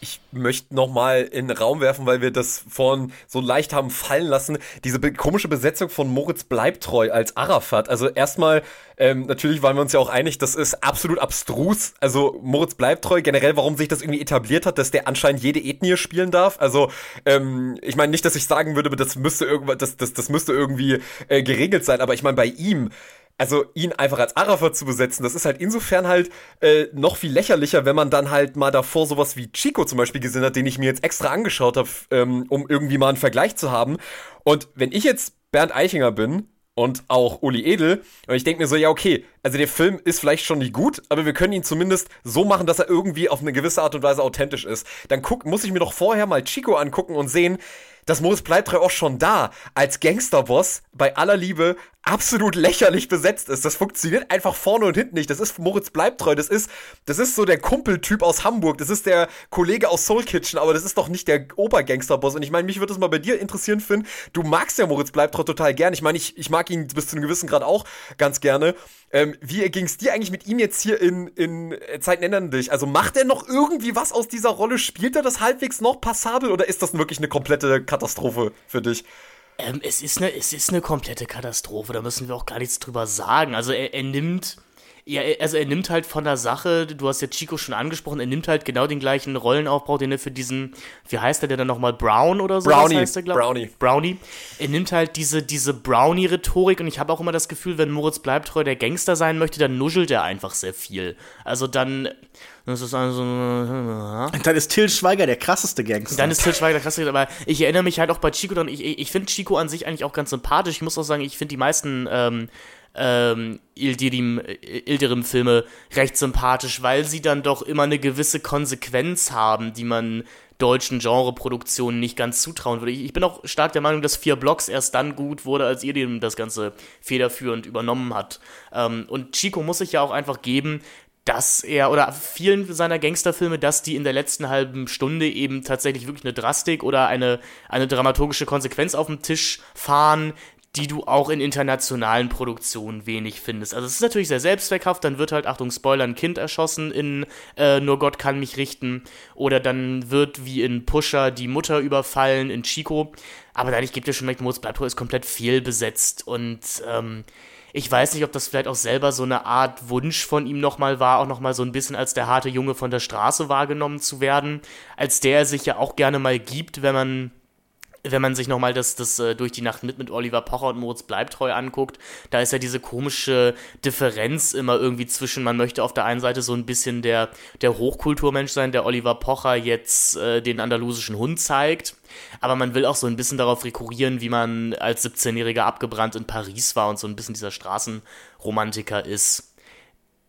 ich möchte noch mal in den Raum werfen, weil wir das vorhin so leicht haben fallen lassen. Diese be komische Besetzung von Moritz Bleibtreu als Arafat. Also erstmal, ähm, natürlich waren wir uns ja auch einig, das ist absolut abstrus. Also Moritz Bleibtreu, generell, warum sich das irgendwie etabliert hat, dass der anscheinend jede Ethnie spielen darf. Also ähm, ich meine nicht, dass ich sagen würde, das müsste irgendwas, das, das, das müsste irgendwie äh, geregelt sein, aber ich meine bei ihm also ihn einfach als Arafat zu besetzen, das ist halt insofern halt äh, noch viel lächerlicher, wenn man dann halt mal davor sowas wie Chico zum Beispiel gesehen hat, den ich mir jetzt extra angeschaut habe, ähm, um irgendwie mal einen Vergleich zu haben. Und wenn ich jetzt Bernd Eichinger bin und auch Uli Edel. Und ich denke mir so, ja, okay, also der Film ist vielleicht schon nicht gut, aber wir können ihn zumindest so machen, dass er irgendwie auf eine gewisse Art und Weise authentisch ist. Dann guck, muss ich mir doch vorher mal Chico angucken und sehen, dass Moritz Bleibtreu auch schon da als Gangsterboss bei aller Liebe absolut lächerlich besetzt ist. Das funktioniert einfach vorne und hinten nicht. Das ist Moritz Bleibtreu. Das ist, das ist so der Kumpeltyp aus Hamburg. Das ist der Kollege aus Soul Kitchen, aber das ist doch nicht der Obergangsterboss. Und ich meine, mich würde es mal bei dir interessieren, Finn. Du magst ja Moritz Bleibtreu total gern. Ich meine, ich, ich mag ihn bis zu einem gewissen Grad auch ganz gerne. Ähm, wie ging es dir eigentlich mit ihm jetzt hier in, in Zeiten ändern dich? Also macht er noch irgendwie was aus dieser Rolle? Spielt er das halbwegs noch passabel oder ist das wirklich eine komplette Katastrophe für dich? Ähm, es, ist eine, es ist eine komplette Katastrophe, da müssen wir auch gar nichts drüber sagen. Also er, er nimmt. Ja, also er nimmt halt von der Sache, du hast ja Chico schon angesprochen, er nimmt halt genau den gleichen Rollenaufbau, den er für diesen, wie heißt der, der dann nochmal Brown oder so Brownie, heißt der, glaub? Brownie. Brownie. Er nimmt halt diese, diese Brownie-Rhetorik und ich habe auch immer das Gefühl, wenn Moritz Bleibtreu der Gangster sein möchte, dann nuschelt er einfach sehr viel. Also dann, das ist also. Und dann ist Till Schweiger der krasseste Gangster. Dann ist Till Schweiger der krasseste, aber ich erinnere mich halt auch bei Chico dann, ich, ich finde Chico an sich eigentlich auch ganz sympathisch. Ich muss auch sagen, ich finde die meisten ähm, ähm, Ildirim, Ildirim-Filme recht sympathisch, weil sie dann doch immer eine gewisse Konsequenz haben, die man deutschen Genreproduktionen nicht ganz zutrauen würde. Ich bin auch stark der Meinung, dass vier Blocks erst dann gut wurde, als Ildirim das Ganze federführend übernommen hat. Ähm, und Chico muss sich ja auch einfach geben, dass er, oder vielen seiner Gangsterfilme, dass die in der letzten halben Stunde eben tatsächlich wirklich eine Drastik oder eine, eine dramaturgische Konsequenz auf den Tisch fahren, die du auch in internationalen Produktionen wenig findest. Also es ist natürlich sehr selbstzweckhaft, dann wird halt, Achtung, Spoiler, ein Kind erschossen in äh, Nur Gott kann mich richten. Oder dann wird wie in Pusher die Mutter überfallen in Chico. Aber dadurch gibt es schon merkt, Moritz Bleibtreu ist komplett fehlbesetzt und ähm, ich weiß nicht, ob das vielleicht auch selber so eine Art Wunsch von ihm nochmal war, auch nochmal so ein bisschen als der harte Junge von der Straße wahrgenommen zu werden, als der er sich ja auch gerne mal gibt, wenn man wenn man sich nochmal das, das äh, durch die Nacht mit mit Oliver Pocher und Moritz Bleibtreu anguckt, da ist ja diese komische Differenz immer irgendwie zwischen, man möchte auf der einen Seite so ein bisschen der, der Hochkulturmensch sein, der Oliver Pocher jetzt äh, den andalusischen Hund zeigt, aber man will auch so ein bisschen darauf rekurrieren, wie man als 17-Jähriger abgebrannt in Paris war und so ein bisschen dieser Straßenromantiker ist.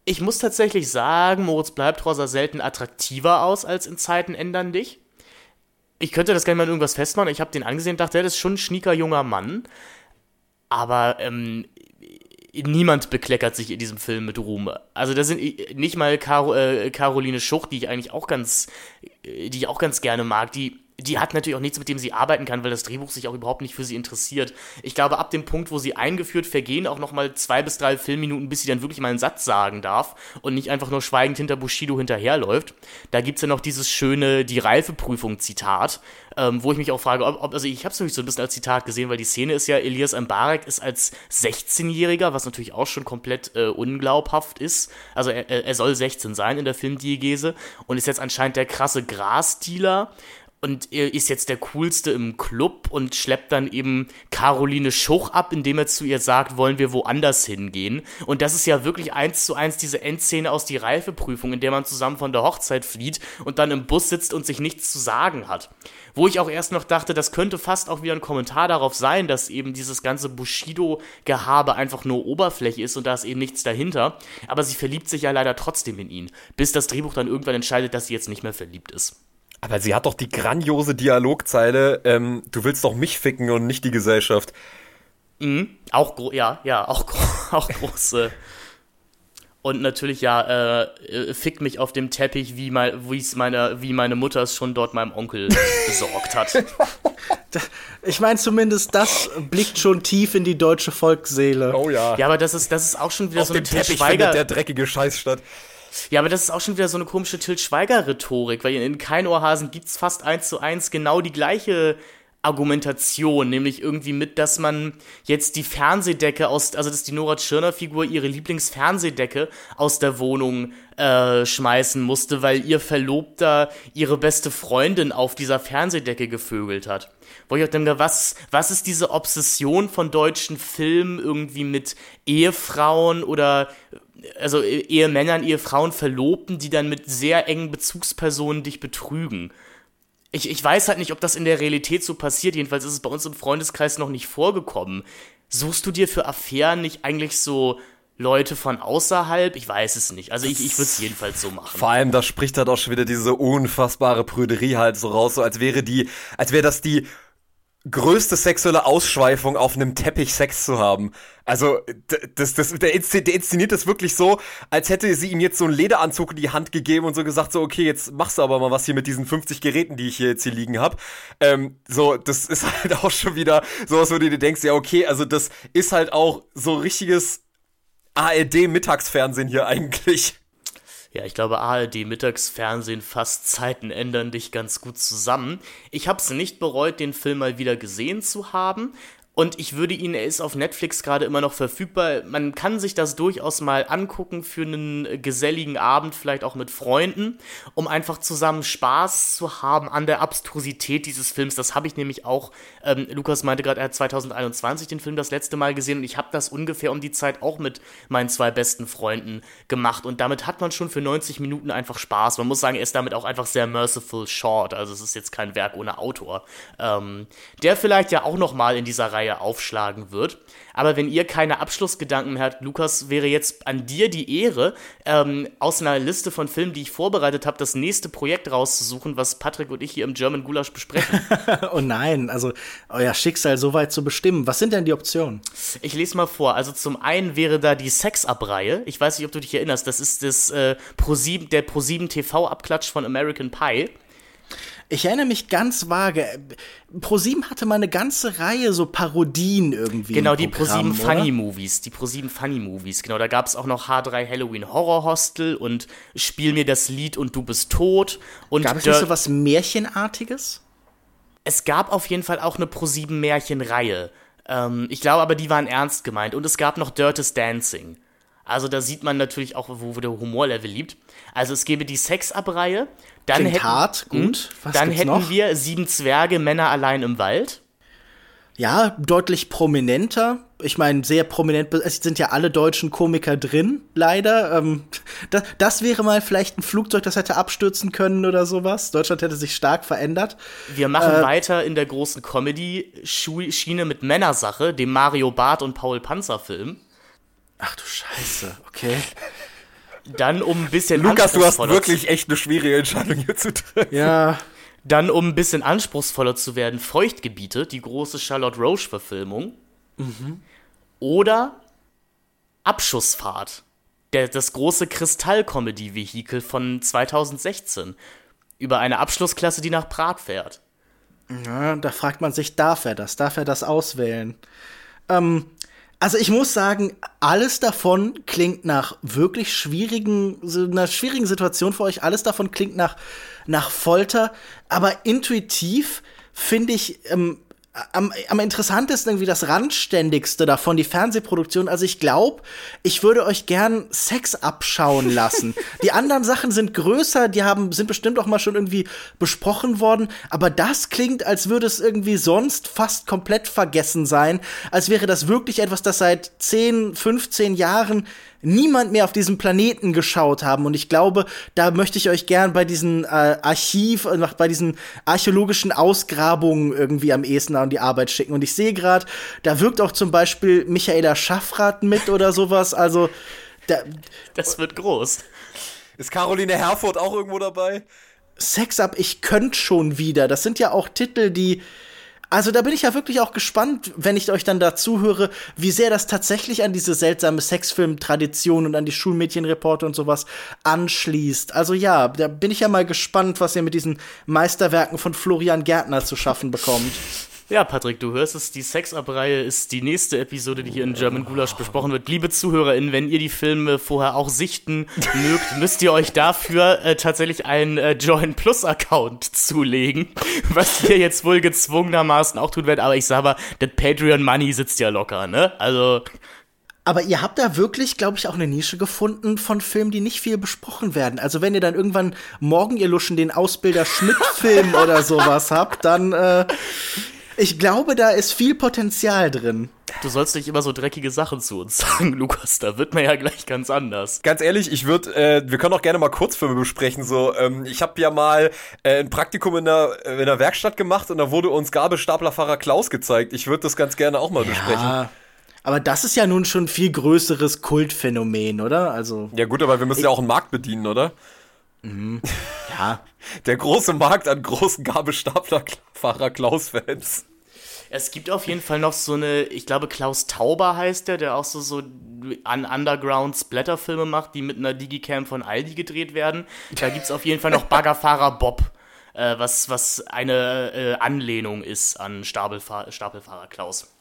Ich muss tatsächlich sagen, Moritz Bleibtreu sah selten attraktiver aus als in Zeiten ändern dich ich könnte das gerne mal in irgendwas festmachen. Ich habe den angesehen dachte, der ist schon ein schnieker junger Mann. Aber ähm, niemand bekleckert sich in diesem Film mit Ruhm. Also da sind nicht mal Car äh, Caroline Schuch, die ich eigentlich auch ganz, die ich auch ganz gerne mag, die die hat natürlich auch nichts, mit dem sie arbeiten kann, weil das Drehbuch sich auch überhaupt nicht für sie interessiert. Ich glaube, ab dem Punkt, wo sie eingeführt, vergehen auch nochmal zwei bis drei Filmminuten, bis sie dann wirklich mal einen Satz sagen darf und nicht einfach nur schweigend hinter Bushido hinterherläuft. Da gibt's ja noch dieses schöne Die Reifeprüfung-Zitat, ähm, wo ich mich auch frage, ob, ob also ich habe es nämlich so ein bisschen als Zitat gesehen, weil die Szene ist ja, Elias Mbarek ist als 16-Jähriger, was natürlich auch schon komplett äh, unglaubhaft ist. Also er, er soll 16 sein in der Filmdiegese und ist jetzt anscheinend der krasse Grasdealer und er ist jetzt der coolste im Club und schleppt dann eben Caroline Schuch ab, indem er zu ihr sagt, wollen wir woanders hingehen. Und das ist ja wirklich eins zu eins diese Endszene aus die Reifeprüfung, in der man zusammen von der Hochzeit flieht und dann im Bus sitzt und sich nichts zu sagen hat. Wo ich auch erst noch dachte, das könnte fast auch wieder ein Kommentar darauf sein, dass eben dieses ganze Bushido-Gehabe einfach nur Oberfläche ist und da ist eben nichts dahinter. Aber sie verliebt sich ja leider trotzdem in ihn, bis das Drehbuch dann irgendwann entscheidet, dass sie jetzt nicht mehr verliebt ist. Aber sie hat doch die grandiose Dialogzeile, ähm, du willst doch mich ficken und nicht die Gesellschaft. Mhm, auch gro ja, ja, auch, gro [LAUGHS] auch große. Und natürlich, ja, äh, fick mich auf dem Teppich, wie, mein, meine, wie meine Mutter es schon dort meinem Onkel [LAUGHS] besorgt hat. Ich meine, zumindest das blickt schon tief in die deutsche Volksseele. Oh ja. Ja, aber das ist, das ist auch schon wieder auf so eine Til Teppich Schweiger. findet der dreckige Scheiß statt. Ja, aber das ist auch schon wieder so eine komische Til Schweiger-Rhetorik, weil in Kein Ohrhasen gibt's fast eins zu eins genau die gleiche Argumentation, nämlich irgendwie mit, dass man jetzt die Fernsehdecke aus, also dass die Nora Tschirner-Figur ihre Lieblingsfernsehdecke aus der Wohnung äh, schmeißen musste, weil ihr Verlobter ihre beste Freundin auf dieser Fernsehdecke gevögelt hat. Wo ich auch denke, was, was ist diese Obsession von deutschen Filmen irgendwie mit Ehefrauen oder also Ehemännern, Ehefrauen, Verlobten, die dann mit sehr engen Bezugspersonen dich betrügen. Ich, ich weiß halt nicht, ob das in der Realität so passiert. Jedenfalls ist es bei uns im Freundeskreis noch nicht vorgekommen. Suchst du dir für Affären nicht eigentlich so Leute von außerhalb? Ich weiß es nicht. Also ich, ich würde es jedenfalls so machen. Vor allem, da spricht halt auch schon wieder diese unfassbare Prüderie halt so raus, so als wäre die, als wäre das die größte sexuelle Ausschweifung auf einem Teppich Sex zu haben. Also, das, das, der, inszeniert das wirklich so, als hätte sie ihm jetzt so einen Lederanzug in die Hand gegeben und so gesagt, so, okay, jetzt machst du aber mal was hier mit diesen 50 Geräten, die ich hier jetzt hier liegen habe. Ähm, so, das ist halt auch schon wieder sowas, wo du dir denkst, ja, okay, also das ist halt auch so richtiges ARD-Mittagsfernsehen hier eigentlich. Ja, ich glaube, ARD Mittagsfernsehen fasst Zeiten ändern dich ganz gut zusammen. Ich habe es nicht bereut, den Film mal wieder gesehen zu haben. Und ich würde ihn, er ist auf Netflix gerade immer noch verfügbar. Man kann sich das durchaus mal angucken für einen geselligen Abend, vielleicht auch mit Freunden, um einfach zusammen Spaß zu haben an der Abstrusität dieses Films. Das habe ich nämlich auch, ähm, Lukas meinte gerade, er hat 2021 den Film das letzte Mal gesehen und ich habe das ungefähr um die Zeit auch mit meinen zwei besten Freunden gemacht. Und damit hat man schon für 90 Minuten einfach Spaß. Man muss sagen, er ist damit auch einfach sehr merciful short. Also es ist jetzt kein Werk ohne Autor. Ähm, der vielleicht ja auch nochmal in dieser Reihe Reihe aufschlagen wird. Aber wenn ihr keine Abschlussgedanken mehr habt, Lukas, wäre jetzt an dir die Ehre, ähm, aus einer Liste von Filmen, die ich vorbereitet habe, das nächste Projekt rauszusuchen, was Patrick und ich hier im German Gulasch besprechen. [LAUGHS] oh nein, also euer Schicksal so weit zu bestimmen. Was sind denn die Optionen? Ich lese mal vor. Also zum einen wäre da die Sex-Up-Reihe. Ich weiß nicht, ob du dich erinnerst. Das ist das, äh, Pro7, der Pro7 TV-Abklatsch von American Pie. Ich erinnere mich ganz vage. ProSieben hatte mal eine ganze Reihe so Parodien irgendwie. Genau, die ProSieben Funny Movies. Die ProSieben Funny Movies. Genau, da gab es auch noch H3 Halloween Horror Hostel und Spiel mir das Lied und du bist tot. Und gab es nicht so was Märchenartiges? Es gab auf jeden Fall auch eine ProSieben Märchenreihe. Ähm, ich glaube aber, die waren ernst gemeint. Und es gab noch Dirtest Dancing. Also da sieht man natürlich auch, wo der Humorlevel liegt. Also es gäbe die Sex-Up-Reihe. Dann Klingt hätten, hart, hm? gut. Was dann hätten noch? wir sieben Zwerge, Männer allein im Wald. Ja, deutlich prominenter. Ich meine, sehr prominent. Es sind ja alle deutschen Komiker drin, leider. Ähm, [LAUGHS] das, das, wäre mal vielleicht ein Flugzeug, das hätte abstürzen können oder sowas. Deutschland hätte sich stark verändert. Wir machen äh, weiter in der großen Comedy-Schiene mit Männersache, dem Mario Barth und Paul Panzer Film. Ach du Scheiße, okay. Dann um ein bisschen Lukas, du hast wirklich echt eine schwierige Entscheidung hier zu treffen. Ja. Dann um ein bisschen anspruchsvoller zu werden, Feuchtgebiete, die große Charlotte Roche-Verfilmung. Mhm. Oder Abschussfahrt, der, das große Kristall-Comedy-Vehikel von 2016. Über eine Abschlussklasse, die nach Prag fährt. Ja, da fragt man sich, darf er das? Darf er das auswählen? Ähm, also ich muss sagen, alles davon klingt nach wirklich schwierigen, einer schwierigen Situation für euch. Alles davon klingt nach, nach Folter. Aber intuitiv finde ich, ähm, am, am interessantesten irgendwie das randständigste davon, die Fernsehproduktion. Also ich glaube, ich würde euch gern Sex abschauen lassen. [LAUGHS] die anderen Sachen sind größer, die haben, sind bestimmt auch mal schon irgendwie besprochen worden, aber das klingt, als würde es irgendwie sonst fast komplett vergessen sein, als wäre das wirklich etwas, das seit 10, 15 Jahren niemand mehr auf diesem Planeten geschaut haben. Und ich glaube, da möchte ich euch gern bei diesen äh, Archiv, äh, bei diesen archäologischen Ausgrabungen irgendwie am ehesten an die Arbeit schicken. Und ich sehe gerade, da wirkt auch zum Beispiel Michaela Schaffrath mit oder sowas. Also da, das wird groß. Ist Caroline Herford auch irgendwo dabei? Sex Up, ich könnte schon wieder. Das sind ja auch Titel, die also da bin ich ja wirklich auch gespannt, wenn ich euch dann dazu höre, wie sehr das tatsächlich an diese seltsame Sexfilm-Tradition und an die Schulmädchenreporte und sowas anschließt. Also ja, da bin ich ja mal gespannt, was ihr mit diesen Meisterwerken von Florian Gärtner zu schaffen bekommt. Ja, Patrick, du hörst es, die Sex-Up-Reihe ist die nächste Episode, die hier in German Gulasch besprochen wird. Liebe ZuhörerInnen, wenn ihr die Filme vorher auch sichten [LAUGHS] mögt, müsst ihr euch dafür äh, tatsächlich einen äh, Join Plus-Account [LAUGHS] zulegen, was ihr jetzt wohl gezwungenermaßen auch tun werdet. Aber ich sag mal, das Patreon-Money sitzt ja locker, ne? Also... Aber ihr habt da wirklich, glaube ich, auch eine Nische gefunden von Filmen, die nicht viel besprochen werden. Also wenn ihr dann irgendwann morgen ihr Luschen den Ausbilder Schmidt-Film [LAUGHS] oder sowas habt, dann äh, ich glaube, da ist viel Potenzial drin. Du sollst nicht immer so dreckige Sachen zu uns [LAUGHS] sagen, Lukas. Da wird man ja gleich ganz anders. Ganz ehrlich, ich würde, äh, wir können auch gerne mal Kurzfilme besprechen. So, ähm, ich habe ja mal äh, ein Praktikum in der, in der Werkstatt gemacht und da wurde uns Gabelstaplerfahrer Klaus gezeigt. Ich würde das ganz gerne auch mal ja. besprechen. Aber das ist ja nun schon ein viel größeres Kultphänomen, oder? Also. Ja, gut, aber wir müssen ja auch einen Markt bedienen, oder? Mhm. Ja. Der große Markt an großen Gabelstaplerfahrer Klaus-Fans. Es gibt auf jeden Fall noch so eine, ich glaube Klaus Tauber heißt der, der auch so, so an Underground Splatterfilme macht, die mit einer Digicam von Aldi gedreht werden. Da gibt es auf jeden Fall noch Baggerfahrer Bob, äh, was, was eine äh, Anlehnung ist an Stapelfahr Stapelfahrer Klaus.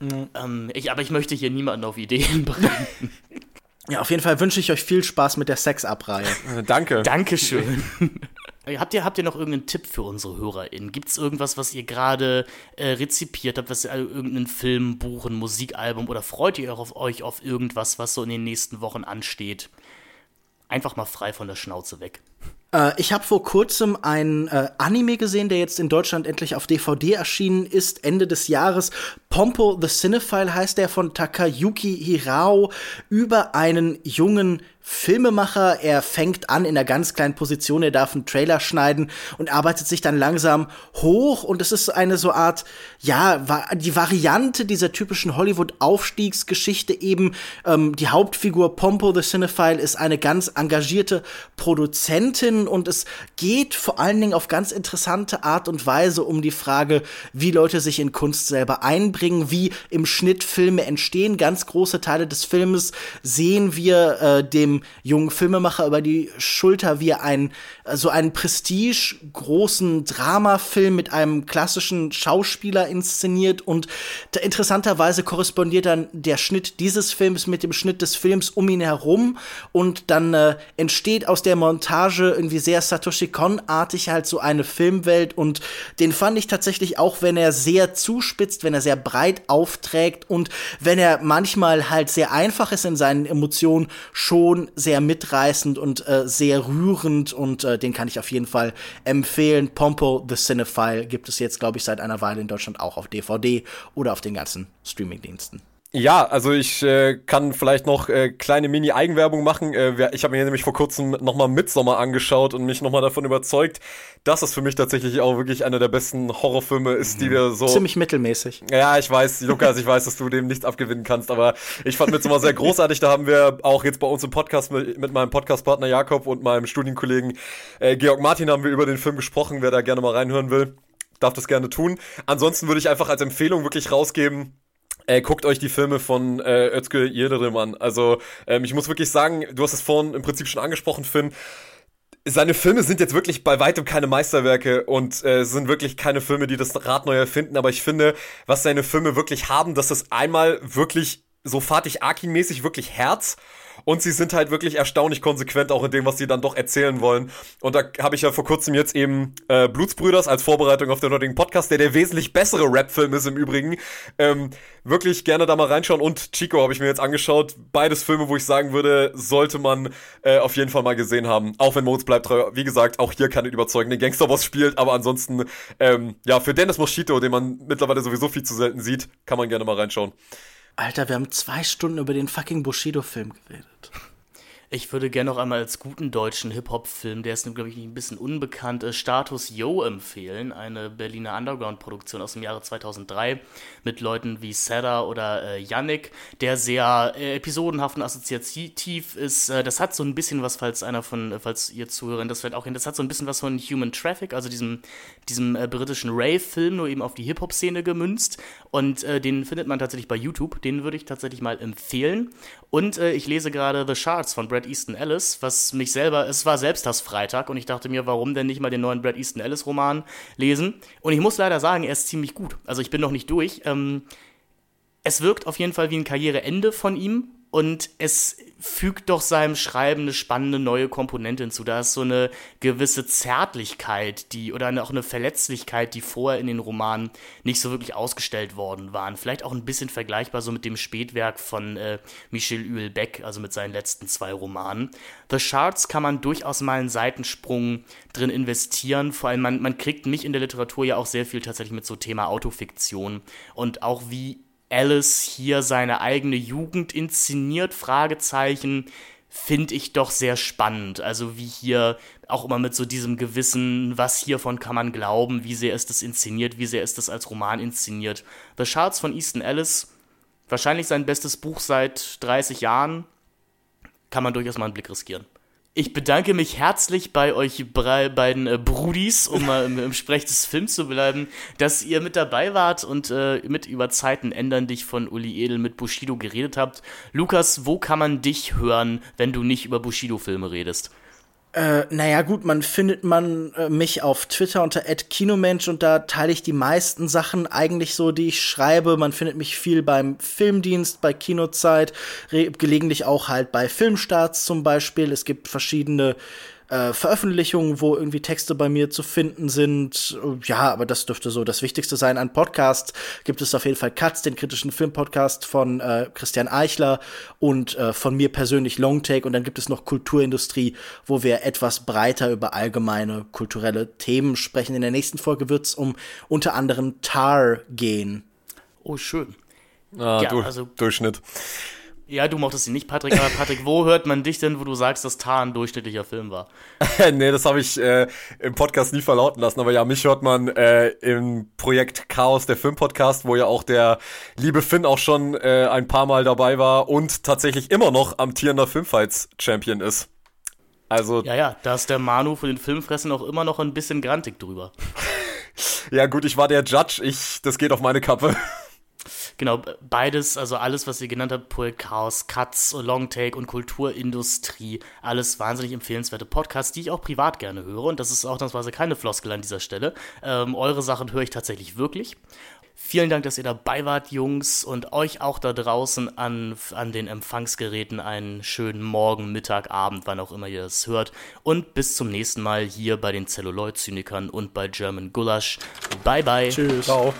Mhm. Ähm, ich, aber ich möchte hier niemanden auf Ideen [LAUGHS] bringen. Ja, auf jeden Fall wünsche ich euch viel Spaß mit der Sex-Abreihe. Danke. Dankeschön. [LAUGHS] habt, ihr, habt ihr noch irgendeinen Tipp für unsere HörerInnen? Gibt es irgendwas, was ihr gerade äh, rezipiert habt, was ihr, also irgendeinen Film, Buch, ein Musikalbum oder freut ihr auf, euch auf irgendwas, was so in den nächsten Wochen ansteht? Einfach mal frei von der Schnauze weg. Äh, ich habe vor kurzem ein äh, Anime gesehen, der jetzt in Deutschland endlich auf DVD erschienen ist, Ende des Jahres. Pompo the Cinephile heißt der von Takayuki Hirao über einen jungen Filmemacher. Er fängt an in einer ganz kleinen Position, er darf einen Trailer schneiden und arbeitet sich dann langsam hoch. Und es ist eine so Art, ja, die Variante dieser typischen Hollywood-Aufstiegsgeschichte eben. Ähm, die Hauptfigur Pompo the Cinephile ist eine ganz engagierte Produzentin und es geht vor allen Dingen auf ganz interessante Art und Weise um die Frage, wie Leute sich in Kunst selber einbringen, wie im Schnitt Filme entstehen. Ganz große Teile des Filmes sehen wir äh, dem dem jungen Filmemacher über die Schulter, wie er einen, so einen prestige großen Dramafilm mit einem klassischen Schauspieler inszeniert und interessanterweise korrespondiert dann der Schnitt dieses Films mit dem Schnitt des Films um ihn herum und dann äh, entsteht aus der Montage irgendwie sehr Satoshi Kon-artig halt so eine Filmwelt und den fand ich tatsächlich auch, wenn er sehr zuspitzt, wenn er sehr breit aufträgt und wenn er manchmal halt sehr einfach ist in seinen Emotionen, schon sehr mitreißend und äh, sehr rührend und äh, den kann ich auf jeden Fall empfehlen. Pompo the Cinephile gibt es jetzt, glaube ich, seit einer Weile in Deutschland auch auf DVD oder auf den ganzen Streamingdiensten. Ja, also ich äh, kann vielleicht noch äh, kleine Mini-Eigenwerbung machen. Äh, ich habe mir nämlich vor kurzem nochmal Midsommar angeschaut und mich nochmal davon überzeugt, dass es für mich tatsächlich auch wirklich einer der besten Horrorfilme ist, die wir so... Ziemlich mittelmäßig. Ja, ich weiß, Lukas, ich weiß, dass du dem nichts abgewinnen kannst, aber ich fand Midsommar sehr großartig. Da haben wir auch jetzt bei uns im Podcast mit, mit meinem Podcastpartner Jakob und meinem Studienkollegen äh, Georg Martin haben wir über den Film gesprochen. Wer da gerne mal reinhören will, darf das gerne tun. Ansonsten würde ich einfach als Empfehlung wirklich rausgeben, äh, guckt euch die Filme von äh, Özgür Yildirim an. Also ähm, ich muss wirklich sagen, du hast es vorhin im Prinzip schon angesprochen, Finn. Seine Filme sind jetzt wirklich bei weitem keine Meisterwerke und äh, sind wirklich keine Filme, die das Rad neu erfinden. Aber ich finde, was seine Filme wirklich haben, dass es einmal wirklich so Fatih Akin-mäßig wirklich Herz und sie sind halt wirklich erstaunlich konsequent auch in dem, was sie dann doch erzählen wollen. Und da habe ich ja vor kurzem jetzt eben äh, Blutsbrüders als Vorbereitung auf den heutigen Podcast, der der wesentlich bessere Rap-Film ist im Übrigen. Ähm, wirklich gerne da mal reinschauen. Und Chico habe ich mir jetzt angeschaut. Beides Filme, wo ich sagen würde, sollte man äh, auf jeden Fall mal gesehen haben. Auch wenn Modes bleibt treu. Wie gesagt, auch hier kann den Gangsterboss spielt. Aber ansonsten, ähm, ja, für Dennis Moschito, den man mittlerweile sowieso viel zu selten sieht, kann man gerne mal reinschauen. Alter, wir haben zwei Stunden über den fucking Bushido-Film geredet. Ich würde gerne noch einmal als guten deutschen Hip-Hop-Film, der ist, glaube ich, ein bisschen unbekannt, äh, Status Yo empfehlen. Eine Berliner Underground-Produktion aus dem Jahre 2003 mit Leuten wie Sarah oder äh, Yannick, der sehr äh, episodenhaft und assoziativ ist. Äh, das hat so ein bisschen was, falls einer von, äh, falls ihr Zuhörer das vielleicht auch hin, das hat so ein bisschen was von Human Traffic, also diesem, diesem äh, britischen Rave-Film, nur eben auf die Hip-Hop-Szene gemünzt. Und den findet man tatsächlich bei YouTube. Den würde ich tatsächlich mal empfehlen. Und ich lese gerade The Shards von Brad Easton Ellis, was mich selber, es war Selbsthassfreitag und ich dachte mir, warum denn nicht mal den neuen Brad Easton Ellis Roman lesen? Und ich muss leider sagen, er ist ziemlich gut. Also ich bin noch nicht durch. Ähm, es wirkt auf jeden Fall wie ein Karriereende von ihm und es fügt doch seinem Schreiben eine spannende neue Komponente hinzu. Da ist so eine gewisse Zärtlichkeit, die oder auch eine Verletzlichkeit, die vorher in den Romanen nicht so wirklich ausgestellt worden waren. Vielleicht auch ein bisschen vergleichbar so mit dem Spätwerk von äh, Michel Houellebecq, also mit seinen letzten zwei Romanen. The Shards kann man durchaus mal einen Seitensprung drin investieren. Vor allem man, man kriegt mich in der Literatur ja auch sehr viel tatsächlich mit so Thema Autofiktion und auch wie Alice hier seine eigene Jugend inszeniert, Fragezeichen, finde ich doch sehr spannend. Also wie hier auch immer mit so diesem Gewissen, was hiervon kann man glauben, wie sehr ist es inszeniert, wie sehr ist es als Roman inszeniert. The Shards von Easton Ellis, wahrscheinlich sein bestes Buch seit 30 Jahren, kann man durchaus mal einen Blick riskieren. Ich bedanke mich herzlich bei euch beiden äh, Brudis, um mal im, im, Sprech des Films zu bleiben, dass ihr mit dabei wart und äh, mit über Zeiten ändern dich von Uli Edel mit Bushido geredet habt. Lukas, wo kann man dich hören, wenn du nicht über Bushido-Filme redest? Äh, naja, gut, man findet man äh, mich auf Twitter unter @kinomensch und da teile ich die meisten Sachen eigentlich so, die ich schreibe. Man findet mich viel beim Filmdienst, bei Kinozeit, gelegentlich auch halt bei Filmstarts zum Beispiel. Es gibt verschiedene äh, Veröffentlichungen, wo irgendwie Texte bei mir zu finden sind. Ja, aber das dürfte so das Wichtigste sein. An Podcasts gibt es auf jeden Fall Katz, den kritischen Filmpodcast von äh, Christian Eichler und äh, von mir persönlich Longtake. Und dann gibt es noch Kulturindustrie, wo wir etwas breiter über allgemeine kulturelle Themen sprechen. In der nächsten Folge wird es um unter anderem Tar gehen. Oh, schön. Ah, ja, du, also Durchschnitt. Ja, du mochtest ihn nicht, Patrick, aber Patrick, wo hört man dich denn, wo du sagst, dass Tar ein durchschnittlicher Film war? [LAUGHS] nee, das habe ich äh, im Podcast nie verlauten lassen, aber ja, mich hört man äh, im Projekt Chaos, der Filmpodcast, wo ja auch der liebe Finn auch schon äh, ein paar Mal dabei war und tatsächlich immer noch amtierender Filmfights-Champion ist. Also. Ja, ja, da ist der Manu für den Filmfressen auch immer noch ein bisschen grantig drüber. [LAUGHS] ja, gut, ich war der Judge, ich, das geht auf meine Kappe. Genau, beides, also alles, was ihr genannt habt, Projekt Chaos, Cuts, Longtake und Kulturindustrie, alles wahnsinnig empfehlenswerte Podcasts, die ich auch privat gerne höre. Und das ist auch ausnahmsweise keine Floskel an dieser Stelle. Ähm, eure Sachen höre ich tatsächlich wirklich. Vielen Dank, dass ihr dabei wart, Jungs, und euch auch da draußen an, an den Empfangsgeräten einen schönen Morgen, Mittag, Abend, wann auch immer ihr es hört. Und bis zum nächsten Mal hier bei den Celluloid-Zynikern und bei German Gulasch. Bye, bye. Tschüss. Ciao.